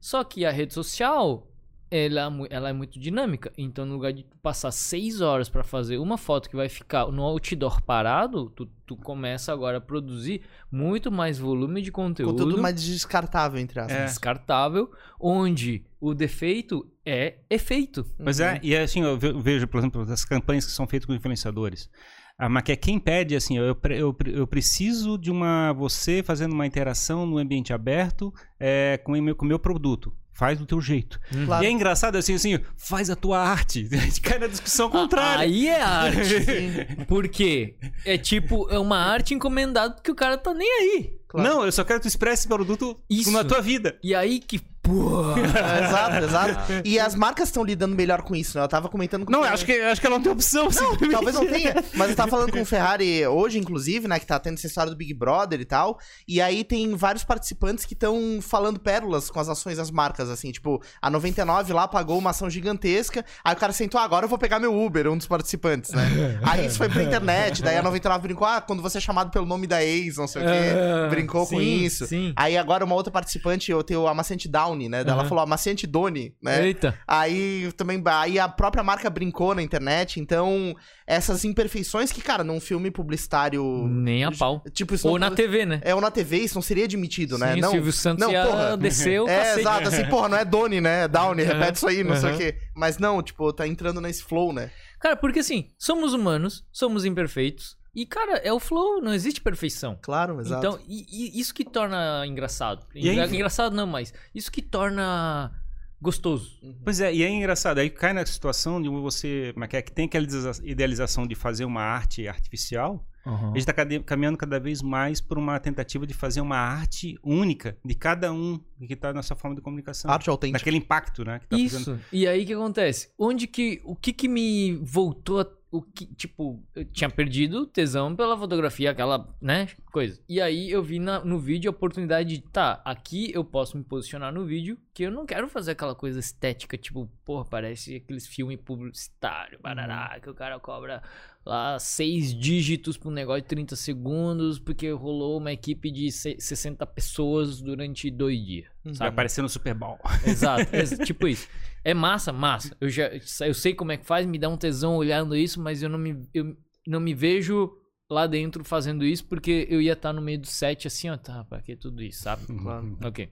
Só que a rede social, ela, é ela é muito dinâmica. Então, no lugar de tu passar seis horas para fazer uma foto que vai ficar no outdoor parado, tu, tu começa agora a produzir muito mais volume de conteúdo, Conteúdo mais descartável, entre aspas. É. descartável, onde o defeito é efeito. Pois é, e assim, eu ve- vejo, por exemplo, as campanhas que são feitas com influenciadores. Ah, mas que é quem pede, assim, eu, eu, eu preciso de uma você fazendo uma interação no ambiente aberto é, com o meu, com o meu produto. Faz do teu jeito. Claro. E é engraçado assim, assim, faz a tua arte. [laughs] A gente cai na discussão contrária. Aí é [laughs] arte. Porque é tipo, é uma arte encomendada porque o cara tá nem aí. Claro. Não, eu só quero que tu expresse esse produto Isso. na tua vida. E aí que Pô! [laughs] exato, exato. E as marcas estão lidando melhor com isso, né? Eu tava comentando com Não, acho que, acho que ela não tem opção. simplesmente. Talvez não tenha, mas eu tava falando com o [laughs] Ferrari hoje, inclusive, né? Que tá tendo essa história do Big Brother e tal. E aí tem vários participantes que estão falando pérolas com as ações das marcas, assim. Tipo, a 99 lá pagou uma ação gigantesca. Aí o cara sentou, ah, agora eu vou pegar meu Uber, um dos participantes, né? aí isso foi pra [laughs] internet. Daí a 99 brincou, ah, quando você é chamado pelo nome da ex, não sei o quê. Ah, brincou com sim, isso. sim. Aí agora uma outra participante, eu tenho a Macente Downey, né? Daí Ela falou, Amaciante Doni, né? Eita. Aí também aí a própria marca brincou na internet, então essas imperfeições que, cara, num filme publicitário, Nem a pau. tipo Ou não, na TV, né? é ou na TV, isso não seria admitido, né? Sim, Não, o Silvio Santos não, porra. descer o é, cacete. exato, assim, porra, não é Doni, né? É Downey, Aham, repete isso aí, não sei o quê. Mas não, tipo, tá entrando nesse flow, né? Cara, porque assim, somos humanos, somos imperfeitos. E, cara, é o flow, não existe perfeição. Claro, exato. Então, e, e isso que torna engraçado. E aí- Engra- Engraçado não, mas isso que torna gostoso. Pois é, e é engraçado, aí cai na situação de você, como é que é, que tem aquela idealiza- idealização de fazer uma arte artificial, a gente está caminhando cada vez mais por uma tentativa de fazer uma arte única de cada um que está nessa forma de comunicação. Arte autêntica. Daquele impacto, né? Que tá Isso. fazendo. E aí o que acontece? Onde que. O que que me voltou a. O que, tipo, eu tinha perdido tesão pela fotografia, aquela, né, coisa. E aí eu vi na- no vídeo a oportunidade de, tá, aqui eu posso me posicionar no vídeo, que eu não quero fazer aquela coisa estética, tipo, porra, parece aqueles filmes publicitários, barará, que o cara cobra lá seis dígitos pra um negócio de 30 segundos, porque rolou uma equipe de se- 60 pessoas durante dois dias, Vai sabe? aparecer no Super Bowl. Exato, ex- [laughs] tipo isso. É massa, massa. Eu já eu sei como é que faz, me dá um tesão olhando isso, mas eu não me, eu não me vejo lá dentro fazendo isso, porque eu ia estar no meio do set assim, ó, tá, pra que tudo isso, sabe? Claro. Ok.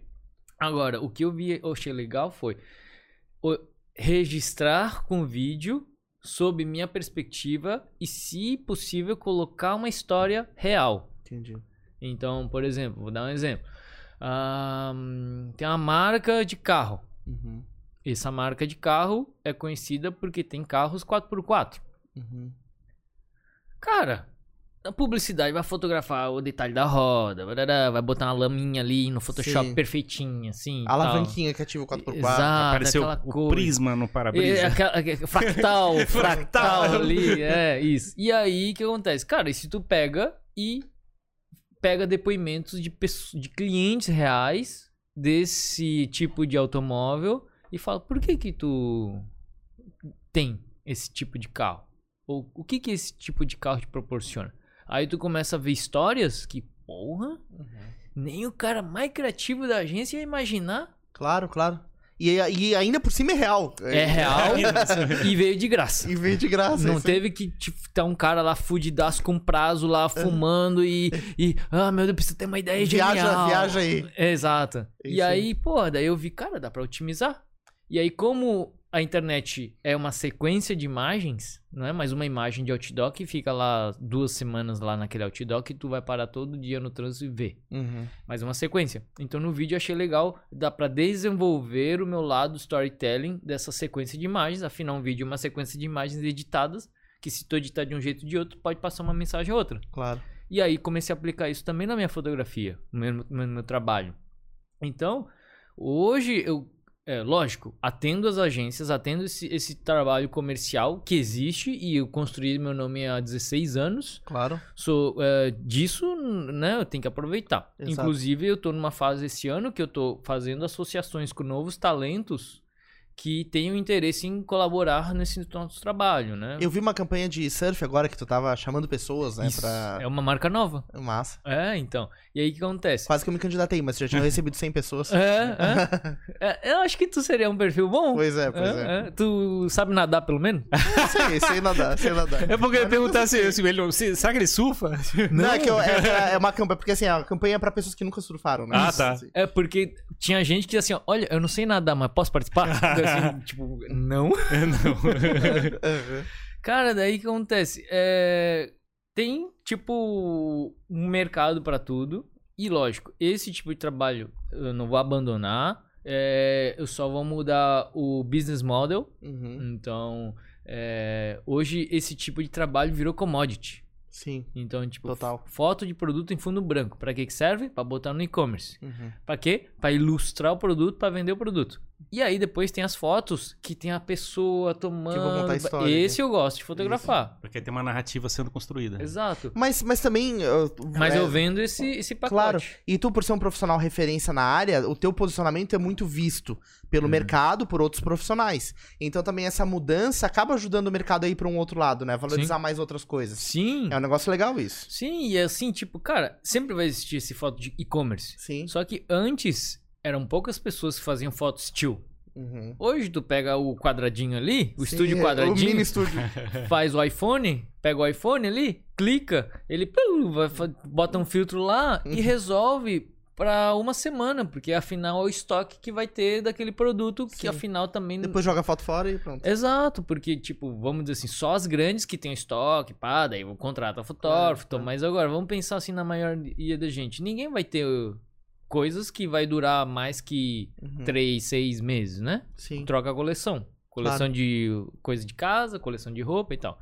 Agora, o que eu vi, eu achei legal foi o- registrar com vídeo sob minha perspectiva e, se possível, colocar uma história real. Entendi. Então, por exemplo, vou dar um exemplo. Ahn, tem uma marca de carro. Uhum. Essa marca de carro é conhecida porque tem carros 4x4. Uhum. Cara, a publicidade vai fotografar o detalhe da roda, vai botar uma laminha ali no Photoshop Sim. perfeitinha, assim. A tal. alavanquinha que ativa o 4x4. Exato, Apareceu aquela o coisa. prisma no É, para-brisa. aquela- aquela- fractal, [laughs] fractal Fractal. ali, é isso. E aí, o que acontece? Cara, e se tu pega e pega depoimentos de, de clientes reais desse tipo de automóvel e fala, por que que tu tem esse tipo de carro? Ou o que que esse tipo de carro te proporciona? Aí tu começa a ver histórias que, porra, nem o cara mais criativo da agência ia imaginar. Claro, claro. E, e ainda por cima é real. É real [laughs] e veio de graça. E veio de graça. Não teve que tipo, tá um cara lá fudidaço com prazo lá fumando e, e. Ah, meu Deus, preciso ter uma ideia Viaja, genial. viaja aí. Exato. É E isso aí. aí, pô, daí eu vi, cara, dá pra otimizar. E aí, como a internet é uma sequência de imagens, não é mais uma imagem de outdoor que fica lá duas semanas lá naquele outdoor que tu vai parar todo dia no trânsito e ver. Uhum. Mas uma sequência. Então no vídeo eu achei legal, dá pra desenvolver o meu lado storytelling dessa sequência de imagens. Afinal, um vídeo é uma sequência de imagens editadas, que se tu editar de um jeito ou de outro, pode passar uma mensagem ou outra. Claro. E aí comecei a aplicar isso também na minha fotografia, no meu, no meu trabalho. Então, hoje eu, é, lógico, atendo as agências, atendo esse, esse trabalho comercial que existe e eu construí meu nome há 16 anos. Claro. Sou, é, disso, né, eu tenho que aproveitar. Exato. Inclusive, eu tô numa fase esse ano que eu tô fazendo associações com novos talentos que tenham interesse em colaborar nesse nosso trabalho, né? Eu vi uma campanha de surf agora que tu tava chamando pessoas, né? Isso, Pra. É uma marca nova. Massa. É, então. E aí o que acontece? Quase que eu me candidatei, mas já tinha [laughs] recebido 100 pessoas. É, é. [laughs] É, eu acho que tu seria um perfil bom. Pois é, pois é. Tu sabe nadar pelo menos? [laughs] sei, sei nadar, sei nadar. É porque eu ia perguntar se, se ele. se- será que ele surfa? Não, é que eu- é, é uma campanha, porque assim, a campanha é pra pessoas que nunca surfaram, né? Ah, tá. Assim. É porque tinha gente que assim, ó, olha, eu não sei nadar, mas posso participar? Assim, tipo, não. [laughs] Uhum. [laughs] Cara, daí o que acontece? É, Tem, tipo, um mercado pra tudo. E lógico, esse tipo de trabalho eu não vou abandonar. É, Eu só vou mudar o business model. Uhum. Então, é, hoje esse tipo de trabalho virou commodity. Sim, Então, tipo, total. foto de produto em fundo branco. Pra que que serve? Pra botar no e-commerce. Uhum. Pra quê? Pra ilustrar o produto, pra vender o produto. E aí depois tem as fotos que tem a pessoa tomando. Que vão contar a história, Esse eu gosto de fotografar. Porque tem uma narrativa sendo construída. Exato. Mas, mas também. uh, Mas é, eu vendo esse, esse pacote. Claro. E tu, por ser um profissional referência na área, o teu posicionamento é muito visto pelo mercado, por outros profissionais. Então também essa mudança acaba ajudando o mercado a ir pra um outro lado, né? Valorizar mais outras coisas. Sim. É um negócio legal isso. Sim, e assim, tipo, cara, sempre vai existir esse foto de e-commerce. Sim. Só que antes eram poucas pessoas que faziam foto still. Uhum. Hoje tu pega o quadradinho ali, o Sim, estúdio é, O quadradinho, mini estúdio. [laughs] faz o iPhone, pega o iPhone ali, clica, ele pum, vai bota um filtro lá e Uhum. resolve pra uma semana, porque afinal é o estoque que vai ter daquele produto que Sim. afinal também Depois joga a foto fora e pronto. Exato, porque, tipo, vamos dizer assim, só as grandes que tem estoque, pá, daí vão contratar fotógrafo, Claro, claro. mas agora, vamos pensar assim na maioria da gente. Ninguém vai ter coisas que vai durar mais que Uhum. três, seis meses, né? Sim. Troca a coleção. Coleção Claro. de coisa de casa, coleção de roupa e tal.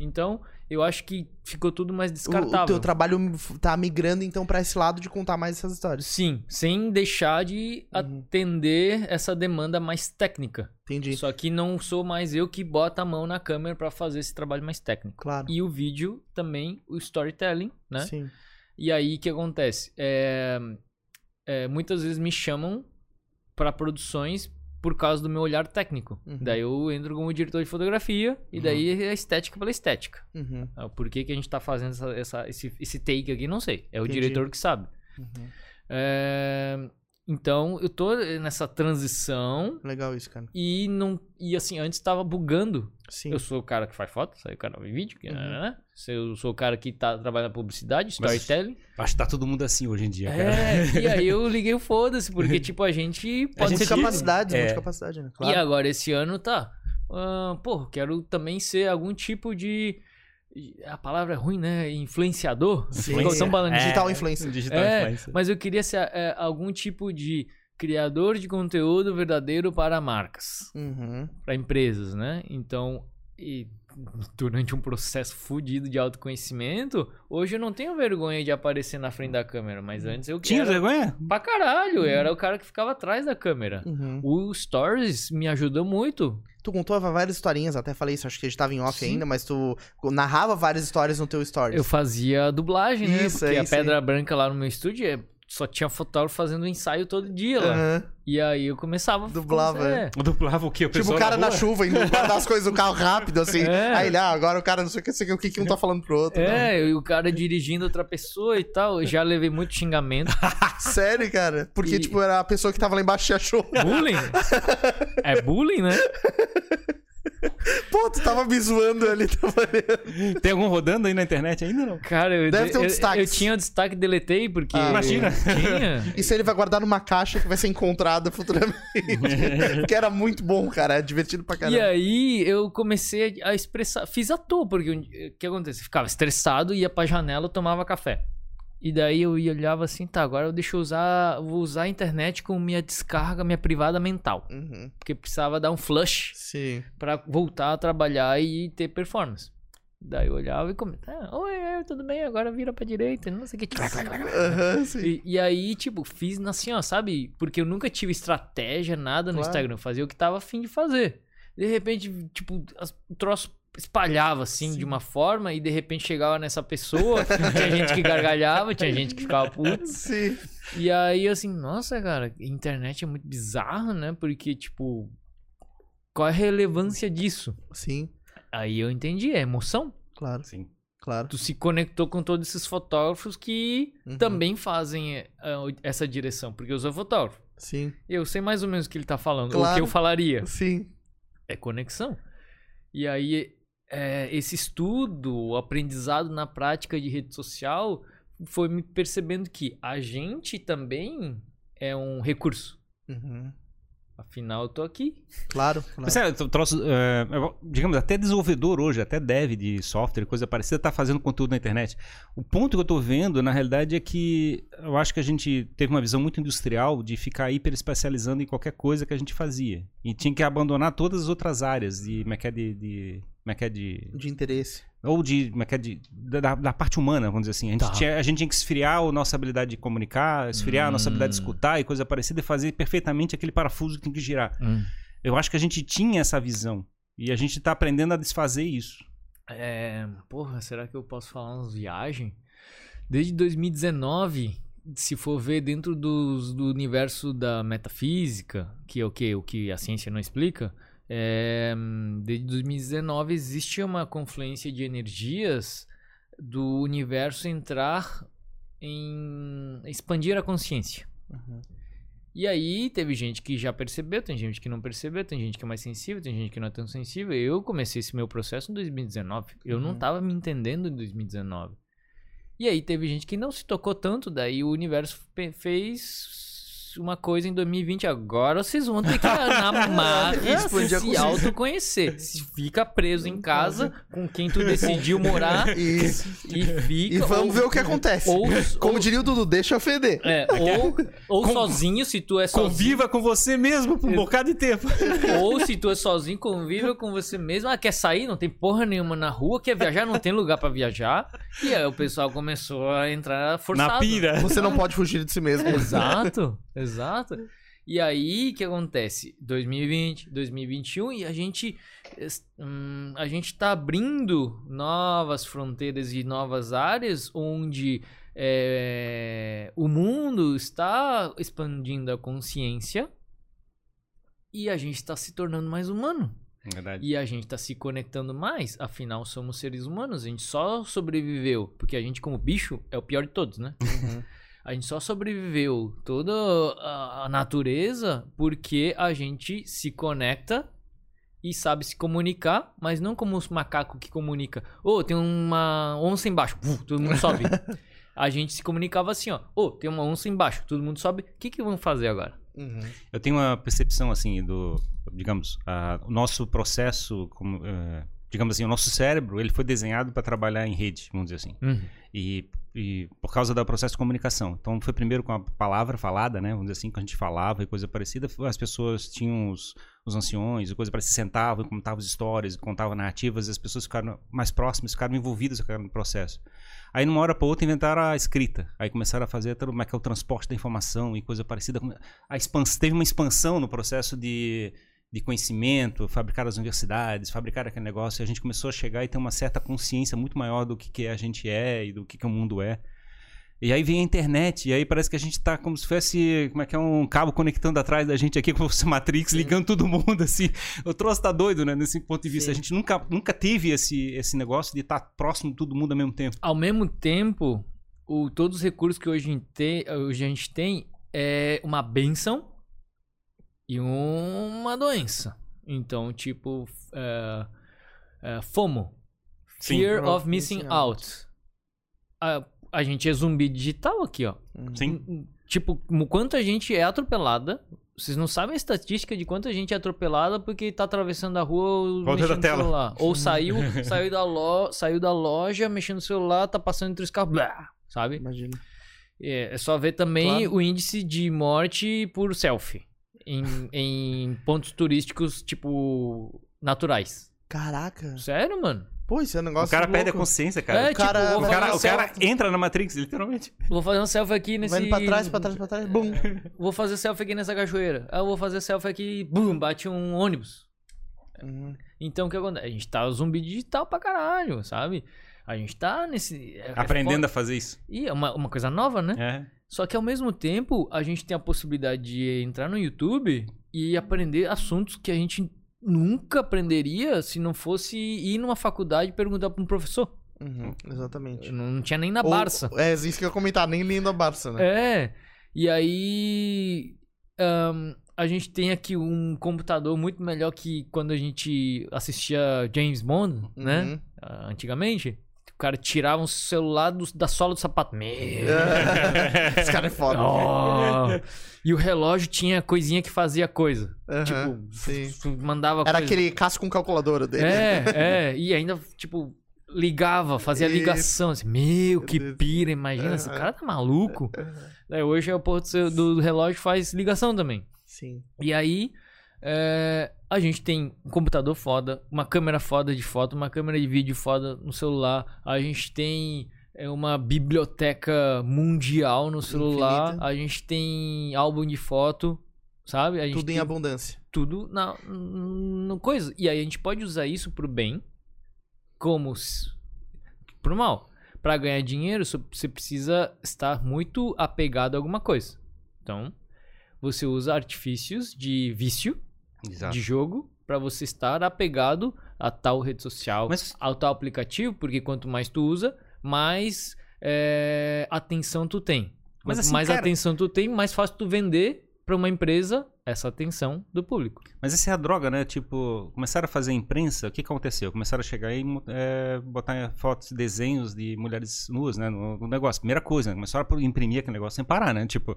Então, eu acho que ficou tudo mais O, o descartável. teu trabalho tá migrando, então, pra esse lado de contar mais essas histórias. Sim, sem deixar de Uhum. atender essa demanda mais técnica. Entendi. Só que não sou mais eu que bota a mão na câmera pra fazer esse trabalho mais técnico. Claro. E o vídeo também, o storytelling, né? Sim. E aí o que acontece? É, é, muitas vezes me chamam pra produções por causa do meu olhar técnico. Uhum. Daí eu entro como diretor de fotografia e daí é estética pela estética. Uhum. Ah, Por que, que a gente tá fazendo essa- essa- esse, esse take aqui, não sei. É o Entendi. diretor que sabe. Uhum. É, então eu tô nessa transição Legal isso, cara. e não e assim antes tava bugando Sim. eu sou o cara que faz foto, sai o canal de vídeo, que, Uhum. né? Eu sou o cara que tá trabalhando na publicidade, Mas- storytelling. Acho que tá todo mundo assim hoje em dia, cara. É, e aí [laughs] eu liguei o foda-se, porque tipo, a gente [laughs] pode Pode ser capacidades, É. muita capacidade, né? E Claro. agora esse ano tá. ah, pô, quero também ser algum tipo de. A palavra é ruim, né? Influenciador. Sim. É. Digital influencer. Digital É, influencer. mas eu queria ser é, algum tipo de criador de conteúdo verdadeiro para marcas. Uhum. para empresas, né? Então, e durante um processo fudido de autoconhecimento, hoje eu não tenho vergonha de aparecer na frente da câmera, mas antes eu Tinha vergonha? pra caralho, eu era o cara que ficava atrás da câmera. Uhum. O Stories me ajudou muito. Tu contou várias historinhas, até falei isso, acho que a gente tava em off Sim. ainda, mas tu narrava várias histórias no teu stories. Eu fazia dublagem, né? Isso, Porque é a isso aí. Pedra Branca lá no meu estúdio é- só tinha fotógrafo fazendo ensaio todo dia lá. Aham. E aí eu começava a Dublava, é. Dublava o quê? O Tipo o cara na chuva indo [laughs] guardar as coisas do carro rápido, assim. É. Aí ele, ah, agora o cara não sei o que, o que, que um tá falando pro outro. É, e o cara dirigindo outra pessoa e tal. Eu já levei muito xingamento. não. [laughs] Sério, cara? Porque, E- tipo, era a pessoa que tava lá embaixo e achou. Bullying? [laughs] É bullying, né? [laughs] Pô, tu tava me zoando ali, tava olhando. Tem algum rodando aí na internet ainda não? Cara, eu, Deve ter um eu, destaque. eu tinha o destaque e deletei porque. Ah, Imagina. Tinha. Isso ele vai guardar numa caixa que vai ser encontrada futuramente. [laughs] Porque era muito bom, cara. É divertido pra E caramba. aí eu comecei a expressar. Fiz à toa, porque um- o que acontece? Eu ficava estressado, ia pra janela, tomava café. E daí eu ia olhava assim, tá, agora eu deixo usar, vou usar a internet como minha descarga, minha privada mental. Uhum. Porque precisava dar um flush Sim. pra voltar a trabalhar e ter performance. Daí eu olhava e comentava, oi, é, tudo bem, agora vira pra direita, não sei o que. E, e aí, tipo, fiz assim, ó, sabe? Porque eu nunca tive estratégia, nada no Claro. Instagram. Eu fazia o que tava afim de fazer. De repente, tipo, as- o troço espalhava assim de uma forma e de repente chegava nessa pessoa. [laughs] tinha gente que gargalhava, tinha gente que ficava puto. Sim. E aí, assim, nossa, cara, internet é muito bizarro, né? Porque, tipo, qual é a relevância disso? Sim, Aí eu entendi, é emoção. claro, Sim. claro. Tu se conectou com todos esses fotógrafos que Uhum. também fazem eh, essa direção, porque eu sou fotógrafo. Sim, Eu sei mais ou menos o que ele tá falando, o Claro. que eu falaria. sim. É conexão. E aí, é, esse estudo, o aprendizado na prática de rede social, foi me percebendo que a gente também é um recurso. Uhum. Afinal, eu tô aqui. Claro, claro. Mas é, tro- troço, é, digamos, até desenvolvedor hoje, até dev de software, coisa parecida, tá fazendo conteúdo na internet. O ponto que eu tô vendo, na realidade, é que eu acho que a gente teve uma visão muito industrial de ficar hiper especializando em qualquer coisa que a gente fazia. E tinha que abandonar todas as outras áreas de, é é, de, de como é que é de De interesse. ou de, como é que é de da, da parte humana, vamos dizer assim. A gente, Tá. tinha, a gente tinha que esfriar a nossa habilidade de comunicar, esfriar a nossa habilidade de Hum. escutar e coisa parecida e fazer perfeitamente aquele parafuso que tem que girar. Hum. Eu acho que a gente tinha essa visão e a gente tá aprendendo a desfazer isso. É, porra, será que eu posso falar umas viagens? Desde 2019, se for ver dentro dos, do universo da metafísica, que é o que, o que a ciência não explica, é, desde 2019 existe uma confluência de energias do universo entrar em expandir a consciência. E aí teve gente que já percebeu, tem gente que não percebeu, tem gente que é mais sensível, tem gente que não é tão sensível. Eu comecei esse meu processo em 2019. Eu não Uhum. tava me entendendo em 2019. E aí teve gente que não se tocou tanto, daí o universo fe- fez uma coisa em 2020. Agora vocês vão ter que na marra Expandir a se autoconhecer. Se fica preso em casa com quem tu decidiu morar Isso. [laughs] e fica. E vamos ou- ver o que acontece. Ou, [laughs] Como ou- diria o Dudu, deixa eu feder. é, ou, ou sozinho, se tu é sozinho. Conviva com você mesmo por um bocado de tempo. [laughs] Ou se tu é sozinho, conviva com você mesmo. Ah, quer sair? Não tem porra nenhuma na rua. Quer viajar? Não tem lugar pra viajar. E aí o pessoal começou a entrar forçado. Na pira. Você não pode fugir de si mesmo. Exato, exato. E aí, o que acontece? 2020, 2021 e a gente hum, a gente tá abrindo novas fronteiras e novas áreas onde é, o mundo está expandindo a consciência e a gente está se tornando mais humano. Verdade. E a gente tá se conectando mais, afinal somos seres humanos, a gente só sobreviveu, porque a gente como bicho é o pior de todos, né? Uhum. [laughs] A gente só sobreviveu toda a natureza porque a gente se conecta e sabe se comunicar, mas não como os macacos que comunica. Ô, tem uma onça embaixo, Uf, todo mundo sobe. [laughs] a gente se comunicava assim, ó. Ô, tem uma onça embaixo, todo mundo sobe. O que que vamos fazer agora? Uhum. Eu tenho uma percepção assim do, digamos, a- o nosso processo, como, eh, digamos assim, o nosso cérebro, ele foi desenhado para trabalhar em rede, vamos dizer assim. E, e por causa do processo de comunicação. Então foi primeiro com a palavra falada, né? Vamos dizer assim, que a gente falava e coisa parecida. As pessoas tinham os, os anciões e coisa parecida, sentavam e contavam histórias, contavam narrativas, e as pessoas ficaram mais próximas, ficaram envolvidas aquele processo. Aí, numa hora para outra, inventaram a escrita. Aí começaram a fazer como é que é o transporte da informação e coisa parecida. A expans, teve uma expansão no processo de, de conhecimento, fabricar as universidades, fabricar aquele negócio. E a gente começou a chegar e ter uma certa consciência muito maior do que, que a gente é e do que, que o mundo é. E aí vem a internet, e aí parece que a gente tá como se fosse, como é que é, um cabo conectando atrás da gente aqui, [laughs] como se fosse Matrix, ligando todo mundo, assim. O troço tá doido, né, nesse ponto de vista. Sim. A gente nunca, nunca teve esse, esse negócio de estar próximo de todo mundo ao mesmo tempo. Ao mesmo tempo, o, todos os recursos que hoje, a gente tem- hoje a gente tem é uma benção e uma doença. Então, tipo, é, é, FOMO. Sim. Fear of of Missing Missing Out. A, a gente é zumbi digital aqui, ó. Sim. Tipo, o quanto a gente é atropelada. Vocês não sabem a estatística de quanto a gente é atropelada porque tá atravessando a rua mexendo no tela. celular. Ou saiu, [laughs] saiu, da lo, saiu da loja, mexendo no celular, tá passando entre os carros, blá, sabe? Imagina. É, é só ver também Claro. o índice de morte por selfie em, em pontos turísticos, tipo, naturais. Caraca. Sério, mano? Pô, esse é um negócio o cara louco. perde a consciência, cara. É, o cara- tipo, O cara, o cara entra na Matrix, literalmente. Vou fazer um selfie aqui nesse... Vai indo pra trás, pra trás, pra trás. Bum. [laughs] Vou fazer selfie aqui nessa cachoeira. Ah, eu vou fazer selfie aqui, bum, bate um ônibus. Uhum. Então o que acontece? A gente tá zumbi digital pra caralho, sabe? A gente tá nesse. é- é Aprendendo foda. a fazer isso. E é uma, uma coisa nova, né? É. Só que ao mesmo tempo, a gente tem a possibilidade de entrar no YouTube e aprender assuntos que a gente nunca aprenderia se não fosse ir numa faculdade e perguntar pra um professor. Uhum, Exatamente. Não, não tinha nem na Ou- Barça. É, isso que eu ia comentar, nem lindo a Barça, né? É. E aí. ahn, a gente tem aqui um computador muito melhor que quando a gente assistia James Bond, né? Uhum. Ah, antigamente. O cara tirava um celular do- da sola do sapato. Meu. [laughs] Esse cara é foda. Oh. E o relógio tinha coisinha que fazia coisa. Aham, Tipo, sim. mandava Era coisa. aquele casco com calculadora dele. É, é. E ainda, tipo, ligava, fazia ligação. Assim, Meu, que pira, imagina, esse Aham. cara tá maluco. É, hoje é o porto do, do relógio faz ligação também. Sim. E aí, é, A gente tem um computador foda, uma câmera foda de foto, uma câmera de vídeo foda no celular. A gente tem é, uma biblioteca mundial no celular. Infinita. A gente tem álbum de foto, sabe? A gente Tudo em abundância. tudo na, no coisa. E aí a gente pode usar isso pro bem, como pro mal. Pra ganhar dinheiro, você precisa estar muito apegado a alguma coisa. Então, você usa artifícios de vício Exato. de jogo pra você estar apegado a tal rede social, Mas- ao tal aplicativo, porque quanto mais tu usa, mais é, atenção tu tem. Mas assim, mais cara- atenção tu tem, mais fácil tu vender pra uma empresa essa atenção do público. Mas essa é a droga, né? Tipo, começaram a fazer imprensa, o que, aconteceu? Começaram a chegar aí e é, botar fotos, desenhos de mulheres nuas, né? No, no negócio. Primeira coisa, né? começaram a imprimir aquele negócio sem parar, né? Tipo,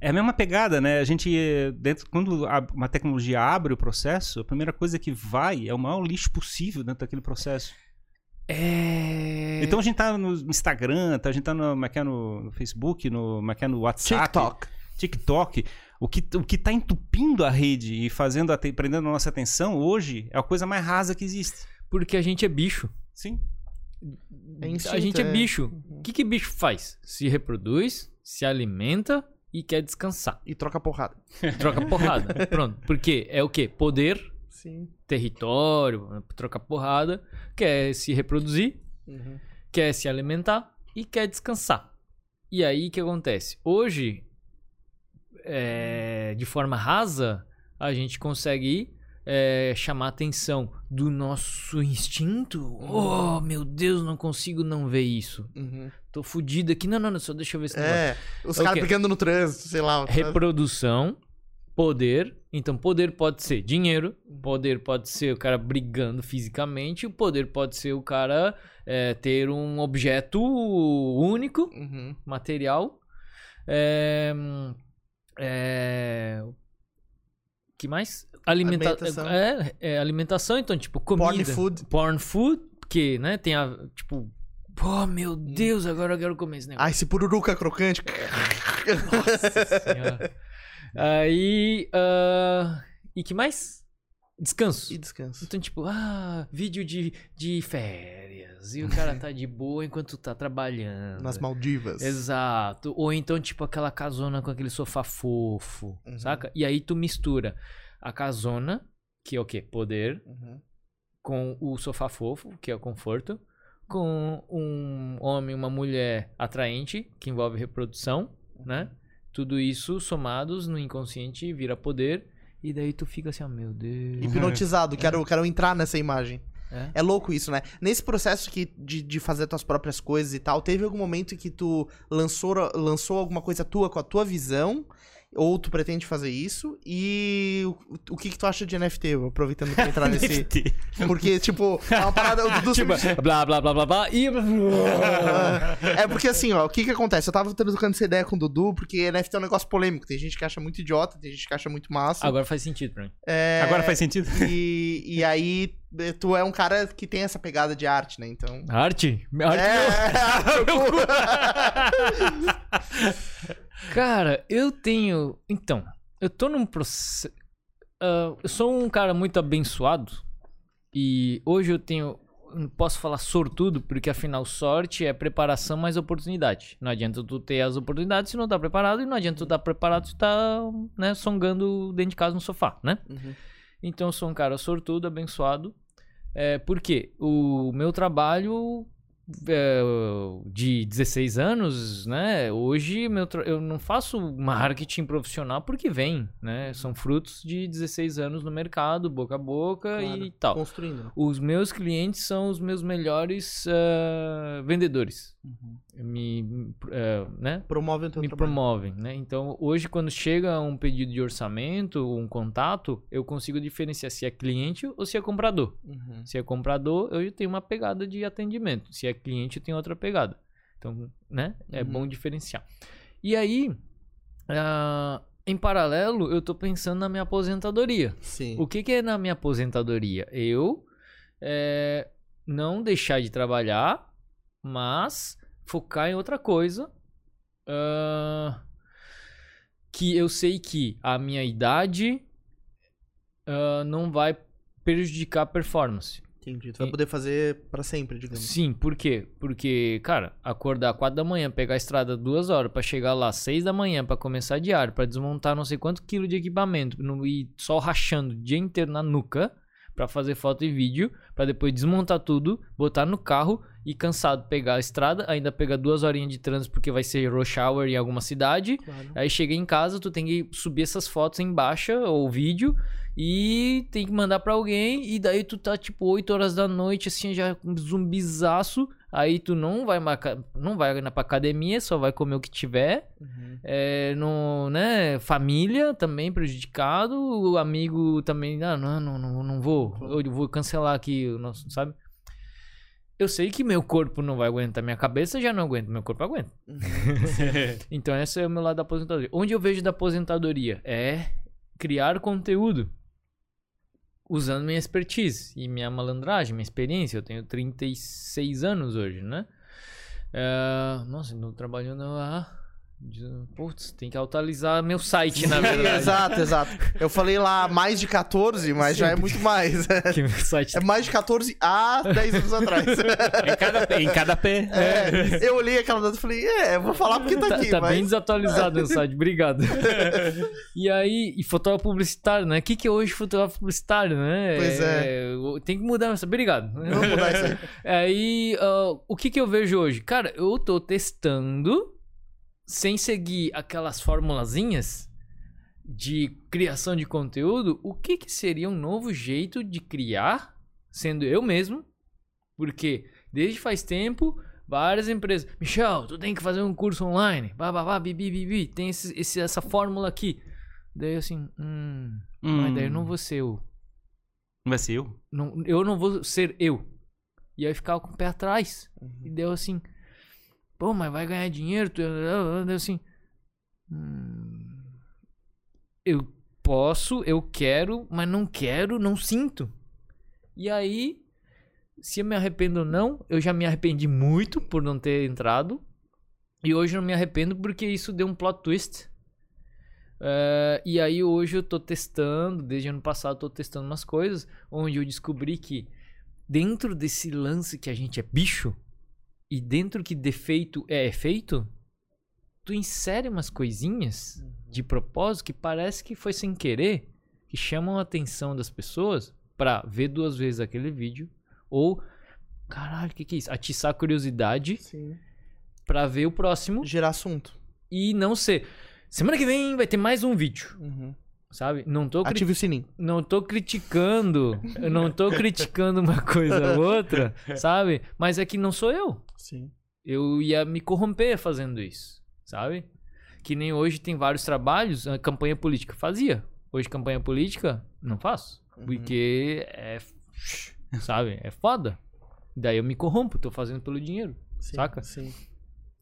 é a mesma pegada, né? A gente, dentro, quando a- uma tecnologia abre o processo, a primeira coisa que vai é o maior lixo possível dentro daquele processo. É. Então a gente tá no Instagram, tá, a gente tá no, como é é, no, no Facebook, no, é, no WhatsApp. TikTok. TikTok, o que, o que tá entupindo a rede e fazendo, prendendo a nossa atenção hoje é a coisa mais rasa que existe. Porque a gente é bicho. Sim. É instinto, a gente é, é. bicho. O que, que bicho faz? Se reproduz, se alimenta e quer descansar. E troca porrada. [laughs] Troca porrada. Pronto. Porque é o quê? Poder, Sim. território, troca porrada, quer se reproduzir, Uhum. quer se alimentar e quer descansar. E aí o que acontece? Hoje, é, de forma rasa, a gente consegue é, chamar a atenção do nosso instinto. Oh, meu Deus, não consigo não ver isso. Uhum. Tô fudido aqui. Não, não, não, só deixa eu ver esse negócio. É, os É o caras brigando no trânsito, sei lá. Reprodução, poder. Então, poder pode ser dinheiro, poder pode ser o cara brigando fisicamente, o poder pode ser o cara é, ter um objeto único, Uhum. material. É, é, que mais? Alimenta Alimentação. É, é, alimentação, então, tipo, comida. Porn food. Porn food, que, né, tem a, tipo... Oh, meu Deus, agora eu quero comer esse negócio. Ah, esse pururuca crocante. Senhora. [laughs] Aí. ah, e que mais? Descanso. E descanso. Então, tipo, ah, vídeo de, de férias. E o cara tá de boa enquanto tá trabalhando. Nas Maldivas. Exato. Ou então, tipo, aquela casona com aquele sofá fofo, Uhum. saca? E aí tu mistura a casona, que é o quê? Poder, Uhum. com o sofá fofo, que é o conforto, com um homem e uma mulher atraente, que envolve reprodução, né? Tudo isso somados no inconsciente vira poder, e daí tu fica assim, oh meu Deus. Hipnotizado, quero, quero entrar nessa imagem. É? É louco isso, né? Nesse processo que, de, de fazer tuas próprias coisas e tal, teve algum momento que tu lançou, lançou alguma coisa tua com a tua visão? Ou tu pretende fazer isso? E o, o que que tu acha de NFT? Aproveitando pra entrar [laughs] nesse... Porque, tipo, é uma parada... O [laughs] Dudu Tipo, blá blá blá blá blá e. [laughs] É porque assim, ó, o que que acontece? Eu tava trocando essa ideia com o Dudu, porque NFT é um negócio polêmico. Tem gente que acha muito idiota, tem gente que acha muito massa. Agora faz sentido pra mim. É, Agora faz sentido? E, e aí, tu é um cara que tem essa pegada de arte, né? Então. Arte? Arte É, meu cu. [laughs] Cara, eu tenho. Então, eu tô num processo. eu sou um cara muito abençoado. E hoje eu tenho. Não posso falar sortudo, porque afinal, sorte é preparação mais oportunidade. Não adianta tu ter as oportunidades se não tá preparado, e não adianta tu estar preparado se tá, né, songando dentro de casa no sofá, né? Uhum. Então eu sou um cara sortudo, abençoado. É, porque o meu trabalho de 16 anos, né? Hoje eu não faço marketing profissional porque vem, né? São frutos de 16 anos no mercado, boca a boca Claro. e tal. Construindo. Os meus clientes são os meus melhores ah, vendedores. Me, me, eh, né? Promove o teu me trabalho. promovem, né? Então, hoje quando chega um pedido de orçamento, um contato, eu consigo diferenciar se é cliente ou se é comprador. Uhum. Se é comprador, eu tenho uma pegada de atendimento. Se é cliente, eu tenho outra pegada. Então, né? É Uhum. bom diferenciar. E aí, ah, em paralelo, eu tô pensando na minha aposentadoria. Sim. O que, que é na minha aposentadoria? Eu é, não deixar de trabalhar, mas focar em outra coisa. ah, que eu sei que a minha idade ah, não vai prejudicar a performance. Entendi. Tu vai poder fazer pra sempre, digamos. Sim, por quê? Porque, cara, acordar 4 da manhã, pegar a estrada duas horas pra chegar lá 6 da manhã pra começar diário, pra desmontar não sei quanto quilo de equipamento no, e só rachando o dia inteiro na nuca pra fazer foto e vídeo, pra depois desmontar tudo, botar no carro e cansado pegar a estrada, ainda pegar duas horinhas de trânsito porque vai ser rush hour em alguma cidade. Claro. Aí chega em casa, tu tem que subir essas fotos em baixa ou vídeo e tem que mandar pra alguém e daí tu tá tipo 8 horas da noite assim já um zumbizaço, aí tu não vai marcar, não vai na pra academia, só vai comer o que tiver. Uhum. É, no, né, família também prejudicado, o amigo também, ah, não, não, não, não vou, eu vou cancelar aqui, nosso, sabe? Eu sei que meu corpo não vai aguentar, minha cabeça já não aguenta, meu corpo aguenta. [laughs] [laughs] Então, esse é o meu lado da aposentadoria. Onde eu vejo da aposentadoria é criar conteúdo usando minha expertise e minha malandragem, minha experiência. Eu tenho 36 anos hoje, né? É, Nossa, não trabalhando lá. Putz, tem que atualizar meu site, na verdade. exato, exato. Eu falei lá mais de 14, mas já é muito mais. [laughs] Que meu site É mais de 14 há 10 anos atrás. [laughs] em, cada, em cada pé. É, eu olhei aquela data e falei, é, eu vou falar porque tá, tá, aqui, tá mas... bem desatualizado o [laughs] site, obrigado. e aí, e fotógrafo publicitário, né? O que, que é hoje fotógrafo publicitário, né? Pois é. Tem que mudar essa. Obrigado. Vamos mudar isso aí. Aí, ah, o que, que eu vejo hoje? Cara, eu tô testando sem seguir aquelas formulazinhas de criação de conteúdo. O que, que seria um novo jeito de criar, sendo eu mesmo? Porque desde faz tempo, várias empresas. Michel, tu tem que fazer um curso online. Vá, bibi, bibi. Tem esse, esse- essa fórmula aqui. Daí eu assim, hum, mas daí eu não vou ser eu. Não vai ser eu? Não, eu não vou ser eu. E aí ficava com o pé atrás. E deu assim. Pô, mas vai ganhar dinheiro? Tu... Deu assim. "Hum, eu posso, eu quero, mas não quero, não sinto. E aí, se eu me arrependo ou não, eu já me arrependi muito por não ter entrado. E hoje não me arrependo porque isso deu um plot twist. Eh, e aí hoje eu tô testando, desde ano passado eu tô testando umas coisas, onde eu descobri que dentro desse lance que a gente é bicho, e dentro que defeito é efeito, tu insere umas coisinhas de propósito que parece que foi sem querer, que chamam a atenção das pessoas pra ver duas vezes aquele vídeo, ou, caralho, o que, que é isso? Atiçar a curiosidade Sim. pra ver o próximo Gerar assunto. e não ser. Semana que vem vai ter mais um vídeo, Uhum. Sabe? Não tô, cri- Ative o sininho. não tô criticando, eu não tô criticando uma coisa ou outra, sabe? Mas é que não sou eu. Sim. Eu ia me corromper fazendo isso, sabe? Que nem hoje tem vários trabalhos, a campanha política fazia. Hoje campanha política não faço, porque é, sabe, é foda. Daí eu me corrompo, tô fazendo pelo dinheiro, Sim. Saca? Sim.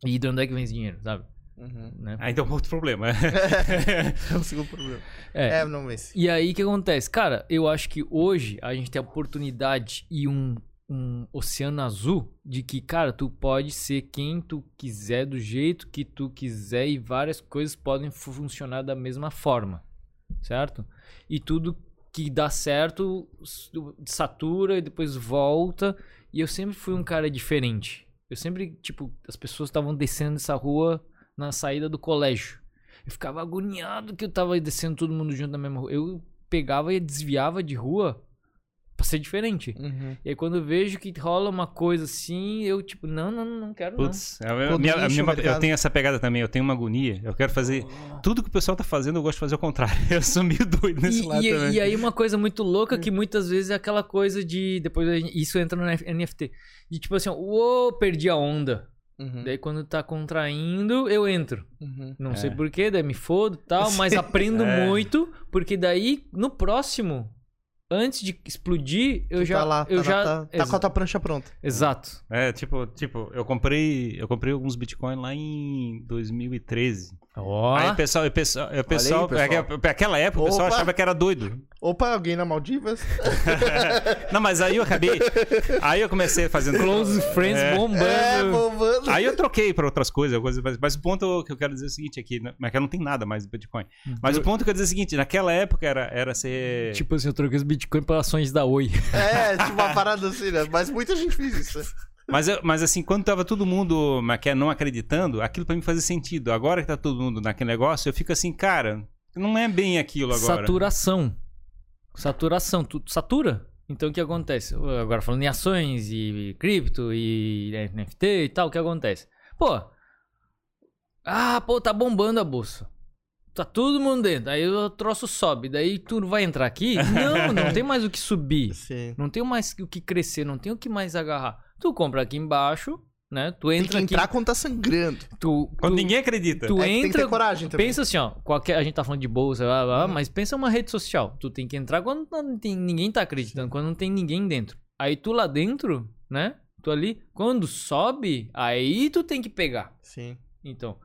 e de onde é que vem esse dinheiro, sabe? Uhum. Né? Ah, então outro problema. [laughs] É o segundo problema. É. É, não, mas... E aí o que acontece? Cara, eu acho que hoje a gente tem a oportunidade e um, um oceano azul de que, cara, tu pode ser quem tu quiser, do jeito que tu quiser, e várias coisas podem fu- funcionar da mesma forma, certo? E tudo que dá certo satura e depois volta. E eu sempre fui um cara diferente. Eu sempre, tipo, as pessoas estavam descendo essa rua na saída do colégio. Eu ficava agoniado que eu tava descendo todo mundo junto na mesma rua. Eu pegava e desviava de rua pra ser diferente. Uhum. E aí quando eu vejo que rola uma coisa assim, eu tipo, não, não, não quero Putz, a minha- Todo minha- minha- eu tenho essa pegada também, eu tenho uma agonia. Eu quero fazer. Tudo que o pessoal tá fazendo, eu gosto de fazer ao contrário. [laughs] Eu sou meio doido não. nesse E, lado e- também. e aí uma coisa muito louca que muitas vezes é aquela coisa de... Depois gente- isso entra no NFT. De tipo assim, uou, perdi a onda. Uhum. Daí quando tá contraindo, eu entro. Uhum. Não É. sei porquê, daí me fodo e tal, mas aprendo [laughs] É. muito, porque daí no próximo, antes de explodir, eu Tu já. tá lá, eu tá, já tá, tá com a tua prancha pronta. Exato. É, tipo, tipo, eu comprei, eu comprei alguns Bitcoin lá em 2013. Ó. Aí o pessoal, o pessoal, o pessoal, pessoal. aque- aquela época o pessoal Opa. achava que era doido. Opa, alguém na Maldivas? [laughs] Não, mas aí eu acabei, aí eu comecei fazendo Close [laughs] Friends É. bombando. É, bombando. Aí eu troquei pra outras coisas, coisas mas, mas o ponto que eu quero dizer é o seguinte aqui, né, mas que não tem nada mais do Bitcoin. Mas o ponto que eu quero dizer é o seguinte, naquela época era, era ser... Tipo assim, eu troquei os Bitcoin por ações da Oi. É, tipo uma parada assim, né? Mas muita gente fez isso. Mas, eu- mas assim, quando tava todo mundo é, não acreditando, aquilo pra mim fazia sentido. Agora que tá todo mundo naquele negócio, eu fico assim, cara, não é bem aquilo agora. Saturação. Saturação. Tu satura. Então o que acontece? Agora falando em ações e cripto e NFT e tal, o que acontece? Pô. Ah, pô, tá bombando a bolsa. Tá todo mundo dentro. Aí o troço sobe. Daí tu vai entrar aqui? [laughs] Não, não tem mais o que subir. Sim. Não tem mais o que crescer, não tem o que mais agarrar. Tu compra aqui embaixo, né? Tu Tem entra que entrar aqui. quando tá sangrando. Tu, Quando tu- ninguém acredita. tu É que tem que entra. ter coragem também. Pensa assim, ó, qualquer, a gente tá falando de bolsa, blá, blá, blá, Uhum. mas pensa uma rede social. Tu tem que entrar quando não tem, ninguém tá acreditando, quando não tem ninguém dentro. Aí tu lá dentro, né? Tu ali, quando sobe, aí tu tem que pegar. Sim. Então,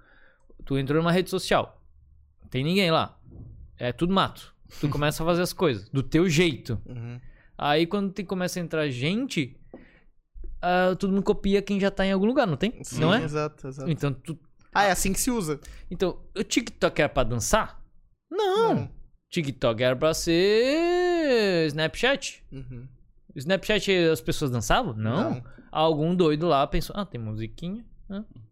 tu entrou numa rede social, tem ninguém lá. É tudo mato. Tu [laughs] começa a fazer as coisas do teu jeito. Uhum. Aí quando tem, começa a entrar gente, ah, todo mundo copia quem já tá em algum lugar, não tem? Sim, não é? Exato, exato. Então, tu, Ah, é assim que se usa. então, o TikTok era pra dançar? Não. TikTok era pra ser Snapchat. Uhum. Snapchat as pessoas dançavam? Não. Algum doido lá pensou, ah, tem musiquinha.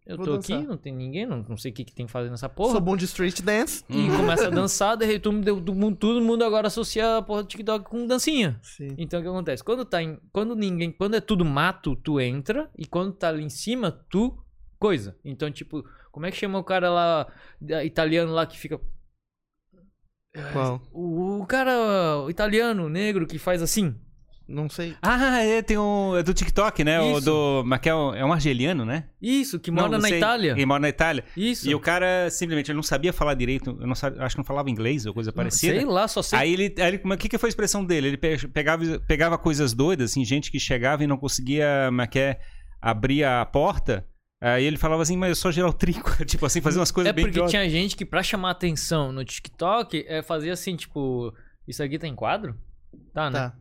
Eu Vou tô dançar. aqui, não tem ninguém, não, não sei o que, que tem que fazer nessa porra. Sou bom de street dance. E começa a [laughs] dançar, de repente todo mundo- todo mundo, agora associa a porra do TikTok com dancinha. Sim. Então o que acontece? Quando tá em, quando ninguém, quando é tudo mato, tu entra e quando tá ali em cima, tu coisa. Então tipo, como é que chama o cara lá italiano lá que fica Qual? o, o cara o italiano negro que faz assim? Não sei. Ah, é, tem um. É do TikTok, né? O Isso. do. Mas que é um, é um argeliano, né? Isso, que Não, mora não na sei. Itália. Ele mora na Itália. Isso. E o cara simplesmente ele não sabia falar direito. Eu não sabe- acho que não falava inglês ou coisa parecida. Sei lá, só sei. Aí ele, aí ele como é- o que, que foi a expressão dele? Ele pe- pegava, pegava coisas doidas, assim, gente que chegava e não conseguia, como é que é, abrir a porta. Aí ele falava assim, mas eu só gerar o trico. [laughs] tipo assim, fazer umas coisas é bem porque idiotas. tinha gente que pra chamar atenção no TikTok é, fazia assim, tipo, isso aqui tá em quadro? Tá, né? Tá.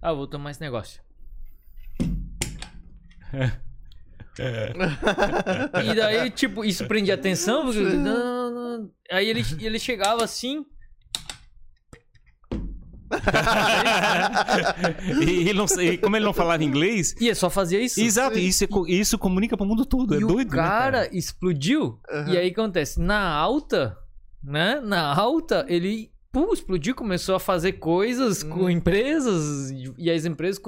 Ah, vou tomar esse negócio. [laughs] e daí, tipo, isso prendia atenção. porque- não, não. Aí ele, ele chegava assim. [laughs] e, ele não, e como ele não falava inglês, E só fazia isso. exato, e isso, é isso comunica pro mundo todo. É e doido, o né, cara explodiu. Aham. E aí acontece? Na alta, né? Na alta, ele pum, explodiu, começou a fazer coisas Hum. com empresas. e- as empresas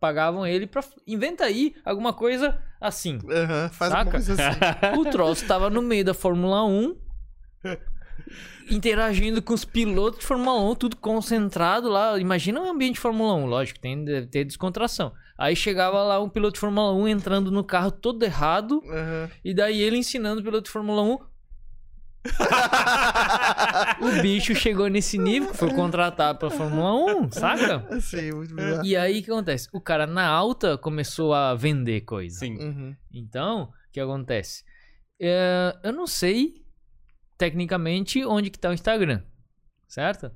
pagavam ele pra. Inventa aí alguma coisa assim. Aham, Faz Saca? coisa assim. [laughs] O troço tava no meio da Fórmula 1. [laughs] Interagindo com os pilotos de Fórmula 1, tudo concentrado lá. Imagina um ambiente de Fórmula 1, lógico, tem, deve ter descontração. Aí chegava lá um piloto de Fórmula 1 entrando no carro todo errado, Aham. e daí ele ensinando o piloto de Fórmula 1. [laughs] o bicho chegou nesse nível, que foi contratado pra Fórmula 1, saca? Sim, muito bizarro. E aí o que acontece? O cara na alta começou a vender coisa. Sim. Uhum. Então, o que acontece? É, eu não sei tecnicamente onde que tá o Instagram, certo?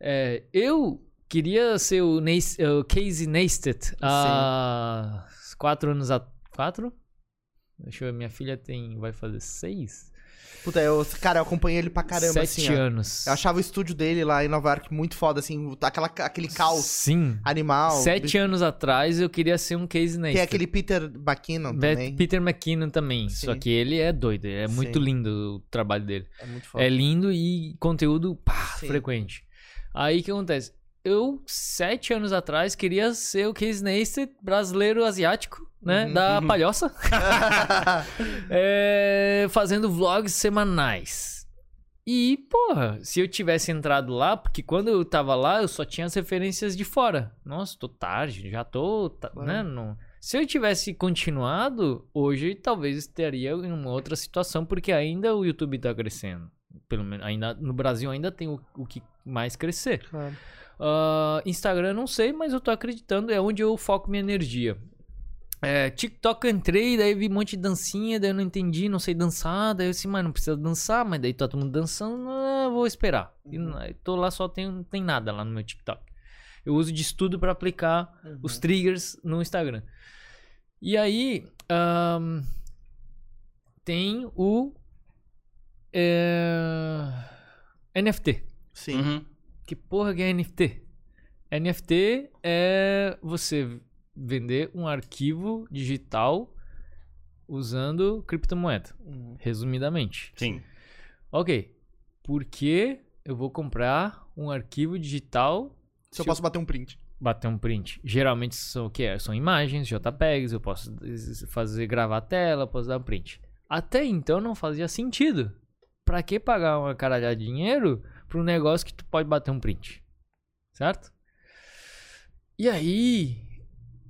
É, eu queria ser o, Neis- o Casey Neistat há quatro anos a quatro? Deixa eu ver, minha filha tem vai fazer seis, Puta, eu, cara, eu acompanhei ele pra caramba, sete assim, ó. anos. Eu achava o estúdio dele lá em Nova York muito foda, assim, aquela, aquele caos Sim. animal. Sete anos atrás eu queria ser um Casey Neistat. Tem aquele Peter McKinnon Be- também. Peter McKinnon também. Sim. Só que ele é doido. É muito Sim. lindo o trabalho dele. É muito foda. É lindo e conteúdo pá, frequente. Aí o que acontece? Eu, sete anos atrás, queria ser o Casey Neistat brasileiro asiático, né? Uhum. Da palhoça. [laughs] É, fazendo vlogs semanais. E, porra, se eu tivesse entrado lá, porque quando eu tava lá, eu só tinha as referências de fora. Nossa, tô tarde, já tô, tá- Claro. né? Não... Se eu tivesse continuado, hoje talvez estaria em uma outra situação, porque ainda o YouTube tá crescendo. Pelo menos, ainda, no Brasil ainda tem o, o que mais crescer. Claro. Uh, Instagram não sei, mas eu tô acreditando, é onde eu foco minha energia. É, TikTok entrei, daí vi um monte de dancinha, daí eu não entendi, não sei dançar, daí eu disse, mas não precisa dançar, mas daí tá todo mundo dançando, não, vou esperar. Uhum. E, tô lá só tem, não tem nada lá no meu TikTok. Eu uso de estudo para aplicar uhum. os triggers no Instagram. E aí um, tem o eh, é, NFT. Sim. Uhum. Que porra que é NFT? NFT é você vender um arquivo digital usando criptomoeda, Uhum. resumidamente. Sim. Ok. Por que eu vou comprar um arquivo digital Se eu posso bater um print. bater um print? Geralmente são o quê? São imagens, JPEGs, eu posso fazer gravar a tela, posso dar um print. Até então não fazia sentido. Pra que pagar uma caralhada de dinheiro pra um negócio que tu pode bater um print? Certo? E aí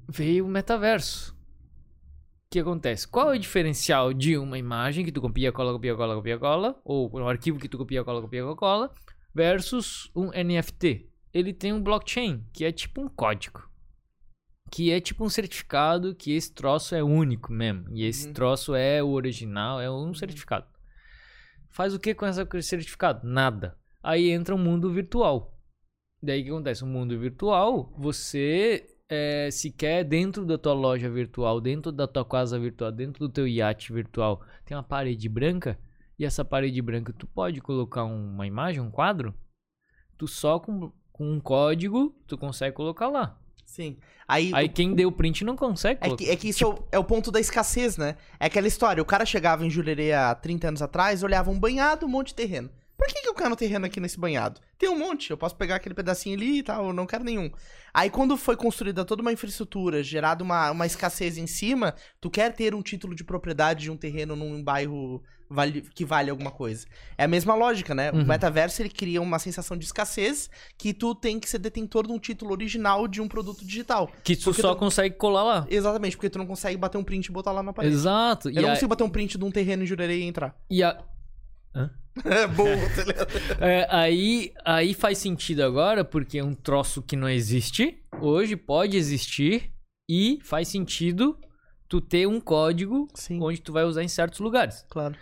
veio o metaverso. O que acontece? Qual é o diferencial de uma imagem que tu copia, cola, copia, cola, copia, cola, ou um arquivo que tu copia, cola, copia, cola, versus um NFT? Ele tem um blockchain, que é tipo um código. Que é tipo um certificado que esse troço é único mesmo. E esse Uhum. troço é o original, é um certificado. Faz o que com esse certificado? Nada. Aí entra o mundo virtual. Daí o que acontece? O mundo virtual, você é, se quer dentro da tua loja virtual, dentro da tua casa virtual, dentro do teu iate virtual, tem uma parede branca, e essa parede branca tu pode colocar uma imagem, um quadro, tu só com, com um código tu consegue colocar lá. Sim. Aí, Aí quem deu print não consegue É que, é que isso é o- é o ponto da escassez, né? É aquela história, o cara chegava em Jurerê há 30 anos atrás, olhava um banhado, um monte de terreno. Por que, que eu quero um terreno aqui nesse banhado? Tem um monte, eu posso pegar aquele pedacinho ali e tal, eu não quero nenhum. Aí quando foi construída toda uma infraestrutura, gerada uma, uma escassez em cima, tu quer ter um título de propriedade de um terreno num bairro vale- que vale alguma coisa. É a mesma lógica, né? O Uhum. metaverso ele cria uma sensação de escassez que tu tem que ser detentor de um título original de um produto digital. Que tu só tu- consegue colar lá. Exatamente, porque tu não consegue bater um print e botar lá na parede. Exato. Eu E, não a, consigo bater um print de um terreno em Jurerê e entrar. e a- [laughs] É bom, tá ligado? É, aí, aí faz sentido agora, porque é um troço que não existe, hoje pode existir, e faz sentido tu ter um código Sim, onde tu vai usar em certos lugares. claro.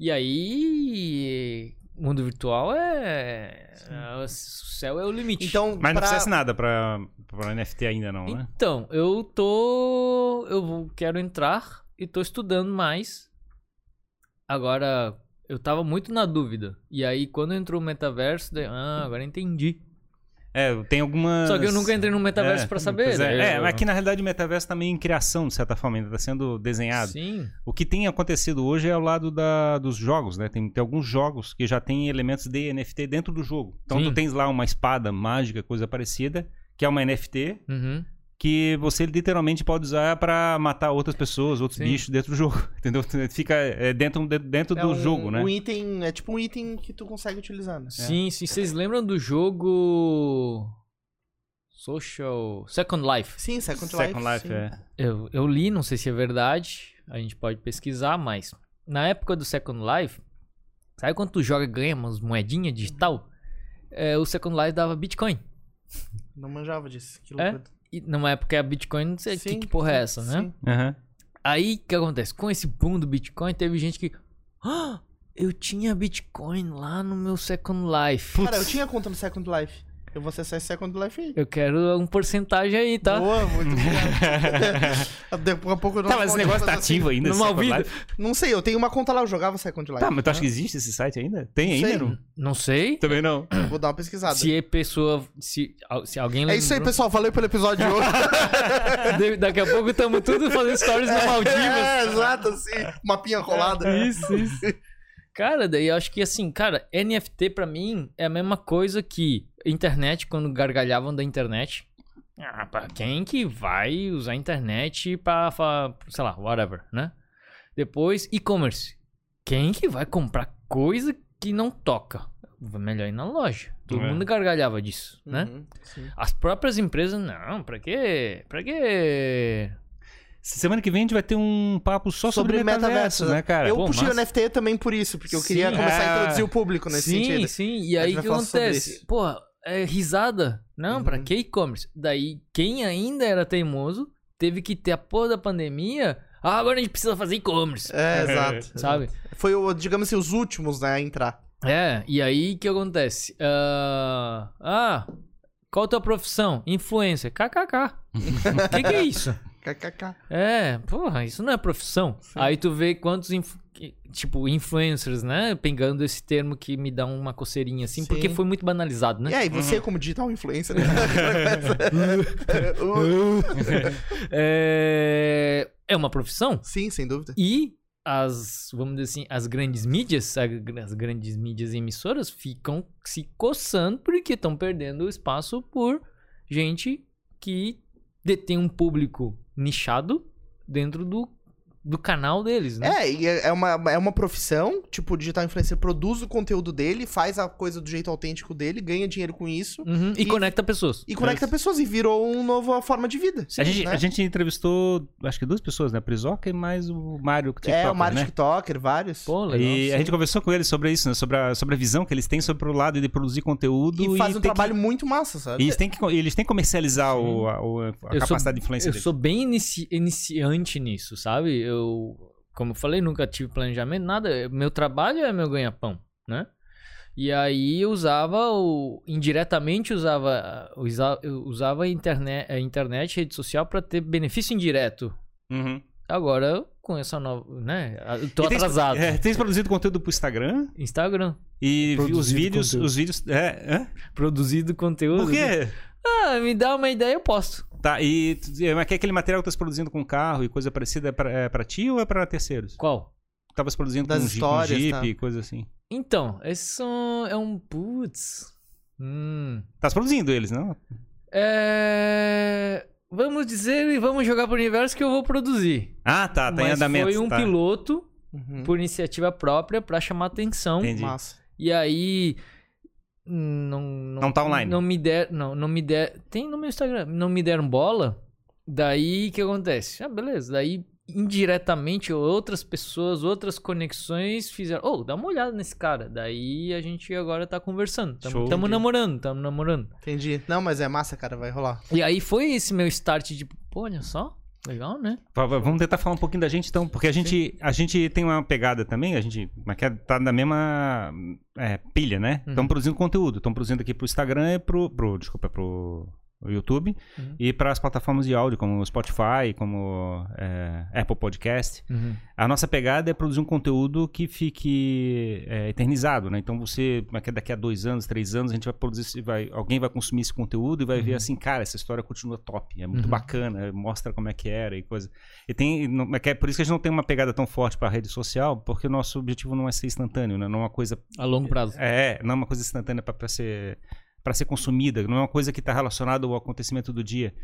E aí, mundo virtual é. é- O céu é o limite. Então, Mas não pra- precisa nada pra, pra NFT ainda não, né? Então, eu tô. Eu quero entrar e tô estudando mais. Agora, eu tava muito na dúvida. E aí, quando entrou o metaverso, daí, ah, agora entendi. É, tem algumas... Só que eu nunca entrei no metaverso pra saber. Pois é, né? é, aqui na realidade o metaverso tá meio em criação, de certa forma, ainda tá sendo desenhado. Sim. O que tem acontecido hoje é ao lado da, dos jogos, né? Tem, tem alguns jogos que já tem elementos de NFT dentro do jogo. Então Sim. tu tens lá uma espada mágica, coisa parecida, que é uma NFT, Uhum. Que você literalmente pode usar pra matar outras pessoas, outros Sim. bichos dentro do jogo. [laughs] Entendeu? Fica é, dentro, dentro é do um, jogo, né? Um item, é tipo um item que tu consegue utilizar, né? Sim, sim. Vocês lembram do jogo. Social. Second Life? Sim, Second, Second Life. Life, sim. é. Eu, eu li, não sei se é verdade. A gente pode pesquisar, mas. Na época do Second Life, sabe quando tu joga e ganha umas moedinhas digital? É, o Second Life dava Bitcoin. Não manjava disso. Que É? loucura. E numa época a Bitcoin, não sei que, Sim, que porra é sim, essa, né? sim. Aham. Aí o que acontece? Com esse boom do Bitcoin, teve gente que. Ah, eu tinha Bitcoin lá no meu Second Life. Cara, eu tinha conta no Second Life. Eu vou acessar esse Second Life aí. Eu quero um porcentagem aí, tá? Boa, muito obrigado. [laughs] Daqui a pouco eu não Tá, mas esse negócio tá ativo ainda. Second Malvido. Life? Não sei, eu tenho uma conta lá, eu jogava Second Life. Tá, mas tu acha que existe esse site ainda? Tem ainda? Sei. Não? Não sei. Também não. Vou dar uma pesquisada. Se a pessoa. Se, se alguém É isso aí, lembrou- pessoal. Valeu pelo episódio de hoje. [laughs] Da- Daqui a pouco estamos tudo fazendo stories na Maldivas. [laughs] É, exato, assim. Mapinha colada. Isso, isso. Cara, daí eu acho que assim, cara, NFT pra mim é a mesma coisa que internet, quando gargalhavam da internet. Ah, pra quem que vai usar a internet pra, fa- sei lá, whatever, né? Depois, e-commerce. Quem que vai comprar coisa que não toca? Melhor ir na loja. Todo É. mundo gargalhava disso, né? Uhum, sim. As próprias empresas, não, pra quê? Pra quê? Semana que vem a gente vai ter um papo só sobre, Sobre metaverso, metaverso, né, cara? eu pô, puxei massa. o NFT também por isso, porque eu queria Sim. começar a Ah. introduzir o público nesse sim, sentido. Sim, E A aí o que acontece? Porra, é risada. Não, pra Uhum. que e-commerce? Daí, quem ainda era teimoso, teve que ter a porra da pandemia. Ah, agora a gente precisa fazer e-commerce. É, exato. [laughs] Sabe? Foi, digamos assim, os últimos, né, a entrar. É, e aí o que acontece? Ah, ah, qual a tua profissão? Influencer. KKK. [laughs] O que, que é isso? KKK. É, porra, isso não é profissão. Aí tu vê quantos inf- tipo, influencers, né? Pegando esse termo que me dá uma coceirinha, assim, Sim. porque foi muito banalizado, né? E aí, você como digital influencer? né? [laughs] [laughs] É... é uma profissão Sim, sem dúvida. e as, vamos dizer assim, as grandes mídias, as grandes mídias e emissoras ficam se coçando porque estão perdendo espaço por gente que detém um público nichado dentro do, do canal deles, né? É, e é é uma, é uma profissão, tipo, o digital influencer produz o conteúdo dele, faz a coisa do jeito autêntico dele, ganha dinheiro com isso Uhum, e, E- conecta pessoas. e conecta pessoas e virou uma nova forma de vida. a, gente, né? a gente entrevistou, acho que duas pessoas, né? A Prisoca e mais o Mário TikToker, É, o Mário né? TikToker, vários. Pô, legal. E a sim. gente conversou com eles sobre isso, né? Sobre a, sobre a visão que eles têm sobre o lado de produzir conteúdo. e faz um ter trabalho Que, muito massa, sabe? e eles têm que, eles têm que comercializar Sim. o, a, a Eu sou- capacidade de influência Eu deles. sou bem inici- iniciante nisso, sabe? Eu, como eu falei, nunca tive planejamento, nada. Meu trabalho é meu ganha-pão, né? E aí eu usava o. indiretamente usava, usa- eu usava a internet, a internet, rede social para ter benefício indireto. Uhum. Agora, com essa nova. né? Eu tô E tens- atrasado. É, tens produzido conteúdo pro Instagram Instagram. e vi- os Produzido vídeos. conteúdo. Os vídeos. É, hã? Produzido conteúdo. Por quê? Ah, me dá uma ideia, eu posto. Tá, e mas que aquele material que tu tá produzindo com carro e coisa parecida é pra, é pra ti ou é pra terceiros? Qual? Tavas produzindo Das com, histórias, Jeep tá. e coisa assim. Então, esse são, é um. Putz. Hum. Tás produzindo eles, não? É... Vamos dizer e vamos jogar pro universo que eu vou produzir. Ah, tá, tá em Mas andamento. foi um tá. piloto Uhum. por iniciativa própria pra chamar atenção. Entendi. Massa. E aí não não, Não tá online. Não me der, não, não me der, tem no meu Instagram, não me deram bola. Daí o que acontece? Ah, beleza. Daí indiretamente outras pessoas, outras conexões fizeram, oh, dá uma olhada nesse cara. Daí a gente agora tá conversando, tamo, tamo namorando, tamo namorando. Entendi. Não, mas é massa, cara, vai rolar. E aí foi esse meu start de, pô, olha só, legal, né? Va- va- Vamos tentar falar um pouquinho da gente então, porque a gente, a gente tem uma pegada também, a gente mas quer tá na mesma é, pilha, né? Uhum. Estamos produzindo conteúdo, estamos produzindo aqui pro Instagram e pro, pro desculpa, pro YouTube Uhum. e para as plataformas de áudio como Spotify, como é, Apple Podcast. Uhum. A nossa pegada é produzir um conteúdo que fique é, eternizado, né? Então você, daqui a dois anos, três anos, a gente vai produzir, vai, alguém vai consumir esse conteúdo e vai ver assim, cara, essa história continua top, é muito Uhum. bacana, mostra como é que era e coisa. E tem, não- é é por isso que a gente não tem uma pegada tão forte para rede social, porque o nosso objetivo não é ser instantâneo, né? Não é uma coisa, A longo prazo. é, não é uma coisa instantânea para ser para ser consumida, não é uma coisa que está relacionada ao acontecimento do dia.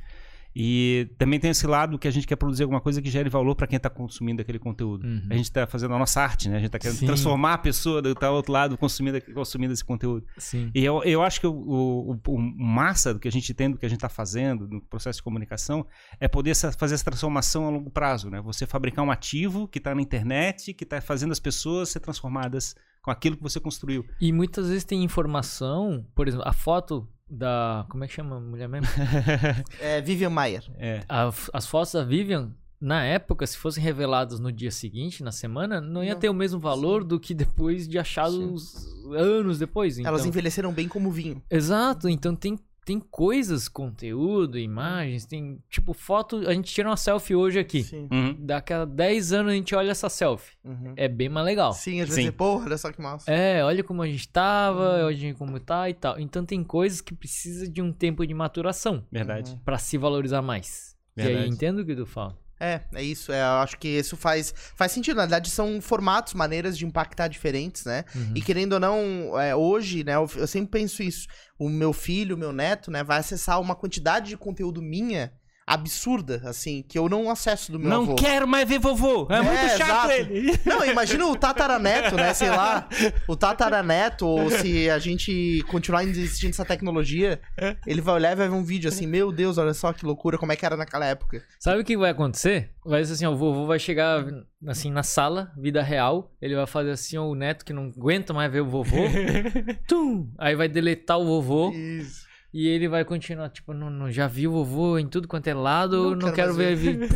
E também tem esse lado que a gente quer produzir alguma coisa que gere valor para quem está consumindo aquele conteúdo. Uhum. A gente está fazendo a nossa arte, né? A gente está querendo Sim. transformar a pessoa do tá, outro lado consumindo, consumindo esse conteúdo. Sim. E eu, eu acho que o, o, o- massa do que a gente tem, do que a gente está fazendo no processo de comunicação, é poder essa- fazer essa transformação a longo prazo, né? Você fabricar um ativo que está na internet, que está fazendo as pessoas ser transformadas com aquilo que você construiu. E muitas vezes tem informação, por exemplo, a foto da. Como é que chama a mulher mesmo? [laughs] É Vivian Maier. É. A- as fotos da Vivian, na época, se fossem reveladas no dia seguinte, na semana, não ia Não. ter o mesmo valor do que depois de achados anos depois. Então, Elas envelheceram bem como vinho. Exato, então tem, tem coisas, conteúdo, imagens, tem. Tipo, foto. A gente tira uma selfie hoje aqui. Sim. Uhum. Daqui a 10 anos a gente olha essa selfie. Uhum. É bem mais legal. Sim, a gente Sim. vai dizer, pô, olha só que massa. É, olha como a gente tava, Uhum. olha como tá e tal. Então tem coisas que precisa de um tempo de maturação Verdade. Uhum. pra se valorizar mais. E aí, Verdade. entendo o que tu fala. É, é isso. É, eu acho que isso faz, faz sentido. Na verdade, são formatos, maneiras de impactar diferentes, né? Uhum. E querendo ou não, é, hoje, né, eu, eu sempre penso isso. O meu filho, o meu neto, né, vai acessar uma quantidade de conteúdo minha absurda, assim, que eu não acesso do meu Não avô. quero mais ver vovô. É, É, muito chato exato. ele. [laughs] Não, imagina o tataraneto, né? Sei lá, [laughs] o tataraneto, ou se a gente continuar existindo essa tecnologia, ele vai olhar e vai ver um vídeo assim, meu Deus, olha só que loucura, como é que era naquela época. Sabe o que vai acontecer? Vai ser assim, ó, o vovô vai chegar assim na sala, vida real, ele vai fazer assim, ó, o neto que não aguenta mais ver o vovô. [laughs] tum! Aí vai deletar o vovô Isso. E ele vai continuar, tipo, não, não, já vi o vovô em tudo quanto é lado, Não não, quero quero, ver. ver.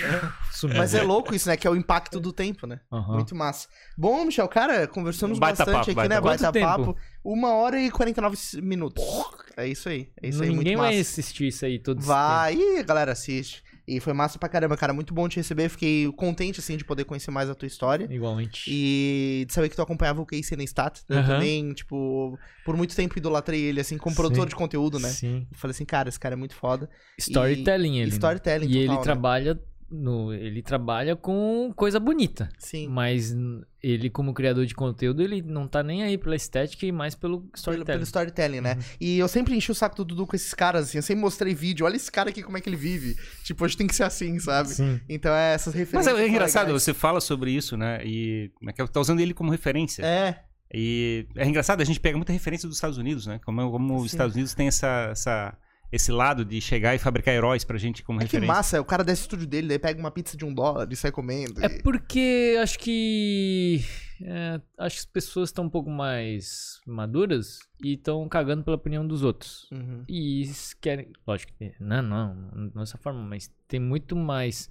[laughs] Mas é louco isso, né? Que é o impacto do tempo, né? Aham. Muito massa. Bom, Michel, cara, conversamos Baita bastante papo, aqui, baita né? papo. Baita papo. Uma hora e 49 minutos. É isso aí. É isso aí, Ninguém muito vai assistir isso aí todo esse Vai, galera assiste. E foi massa pra caramba, cara. Muito bom te receber. Fiquei contente, assim, de poder conhecer mais a tua história. Igualmente. E de saber que tu acompanhava o Casey Neistat. Eu Aham. também, tipo, por muito tempo idolatrei ele, assim, como produtor Sim. de conteúdo, né? Sim. Eu falei assim, cara, esse cara é muito foda. Storytelling E ele. né? storytelling E ele total, né? trabalha no, ele trabalha com coisa bonita. Sim. Mas ele, como criador de conteúdo, ele não tá nem aí pela estética e mais pelo Pelo, storytelling. pelo storytelling, né? E eu sempre enchi o saco do Dudu com esses caras, assim. Eu sempre mostrei vídeo. Olha esse cara aqui, como é que ele vive. Tipo, hoje tem que ser assim, sabe? Sim. Então é essas Mas referências. é, são engraçado, legais. você fala sobre isso, né? E como é que é? tá usando ele como referência. É, E é engraçado, a gente pega muita referência dos Estados Unidos, né? Como, como os. Estados Unidos têm essa, essa- esse lado de chegar e fabricar heróis pra gente como é que referência. massa. O cara desce o estúdio dele, daí pega uma pizza de um dólar e sai comendo. É e- porque acho que. é, acho que as pessoas estão um pouco mais maduras e estão cagando pela opinião dos outros. Uhum. E querem. Lógico que. Não, não, não dessa forma, mas tem muito mais.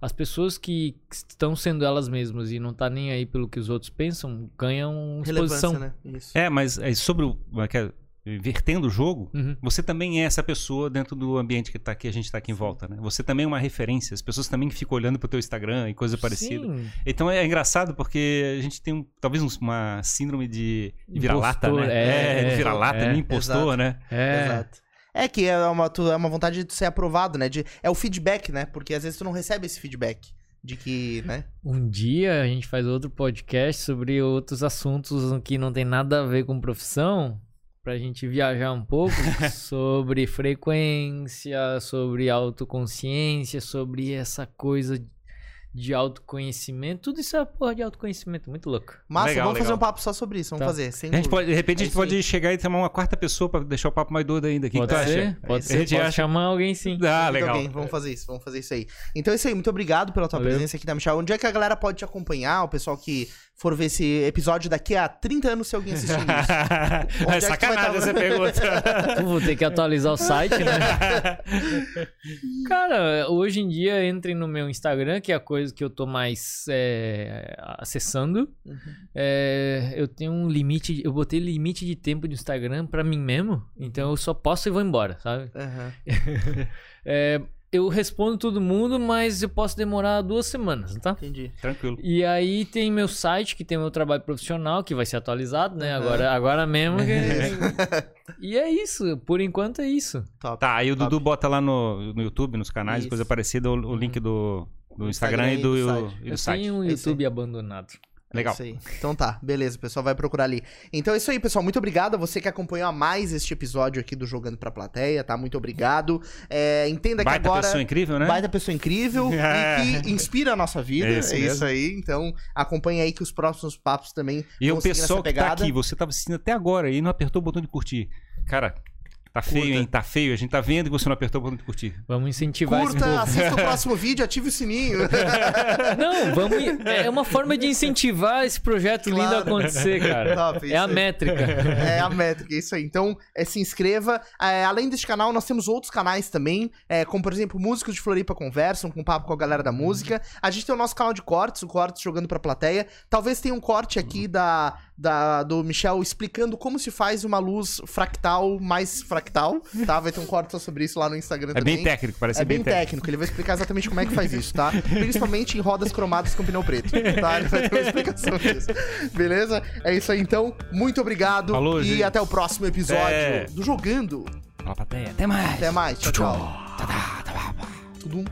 As pessoas que estão sendo elas mesmas e não tá nem aí pelo que os outros pensam, ganham Relevância, exposição. né? Isso. É, mas é, sobre o. como é que é? Vertendo o jogo, Uhum. você também é essa pessoa dentro do ambiente que, tá, que a gente tá aqui em volta, né? Você também é uma referência. As pessoas também ficam olhando pro teu Instagram e coisa parecida. Sim. Então é engraçado porque a gente tem um- talvez um- uma síndrome de vira-lata, né? é, de vira-lata, é, impostor, né? É. Exato. É que é uma, tu- é uma vontade de ser aprovado, né? De, é o feedback, né? Porque às vezes tu não recebe esse feedback. De que, né? Um dia a gente faz outro podcast sobre outros assuntos que não tem nada a ver com profissão, pra gente viajar um pouco [laughs] sobre frequência, sobre autoconsciência, sobre essa coisa de autoconhecimento. Tudo isso é porra de autoconhecimento, muito louco. Massa, Legal, vamos fazer legal. um papo só sobre isso. Vamos Tá. fazer. Sem A gente pode, de repente É a gente pode aí. chegar e chamar uma quarta pessoa pra deixar o papo mais doido ainda. O que, que pode tu ser, acha? pode A ser, gente pode acha- chamar alguém sim. Ah, legal. bem, vamos fazer isso, vamos fazer isso aí. Então é isso aí, muito obrigado pela tua Valeu. presença aqui na Michel. Onde é que a galera pode te acompanhar? O pessoal que for ver esse episódio daqui a 30 anos, se alguém assistir isso. [laughs] É é tu sacanagem tá- essa pergunta. [laughs] Vou ter que atualizar o site, né? [laughs] Cara, hoje em dia entrem no meu Instagram, que é a coisa que eu tô mais é, acessando. Uhum. É, eu tenho um limite, eu botei limite de tempo de Instagram pra mim mesmo, então eu só posso e vou embora, sabe? Aham. É, eu respondo todo mundo, mas eu posso demorar duas semanas, tá? Entendi. Tranquilo. E aí tem meu site, que tem meu trabalho profissional, que vai ser atualizado, né? Agora, agora mesmo. que- [laughs] e é isso, por enquanto é isso. Top. Tá, aí o Top. Dudu bota lá no, no YouTube, nos canais, Isso. coisa parecida, o, o link do, do Do Instagram, Instagram e do, e do e site. do Eu site. tenho isso YouTube abandonado. Legal. É isso aí. Então tá, beleza, o pessoal vai procurar ali. Então é isso aí, pessoal. Muito obrigado a você que acompanhou a mais este episódio aqui do Jogando pra Plateia, tá? Muito obrigado. É, entenda que Baita agora. pessoa incrível, né? Baita pessoa incrível [laughs] e que inspira a nossa vida. É É isso isso, mesmo. aí. Então, acompanhe aí que os próximos papos também E o pessoal nessa que tá pegada. aqui, você tava assistindo até agora e não apertou o botão de curtir. Cara, tá feio, Curta. hein? Tá feio. A gente tá vendo que você não apertou o botão de curtir. Vamos incentivar Curta, assista o próximo vídeo, ative o sininho. [laughs] Não, vamos. É uma forma de incentivar esse projeto lindo a Claro. acontecer, cara. Top, é a aí. métrica. [laughs] É a métrica, isso aí. Então, é, se inscreva. É, além deste canal, nós temos outros canais também, é, como por exemplo, Músicos de Floripa Conversam, com papo com a galera da música. A gente tem o nosso canal de cortes, o Cortes Jogando pra Plateia. Talvez tenha um corte aqui da, da, do Michel explicando como se faz uma luz fractal mais fractal, tá? Vai ter um corte só sobre isso lá no Instagram É também. bem técnico, parece É bem técnico. técnico, ele vai explicar exatamente como é que faz isso, tá? Principalmente em rodas cromadas com pneu preto, tá? Ele vai ter uma explicação disso. Beleza? É isso aí então. Muito obrigado. Falou, e gente. até o próximo episódio É. do Jogando. Fala, plateia. Até mais. Até mais. Tchau, tchau. Tudum.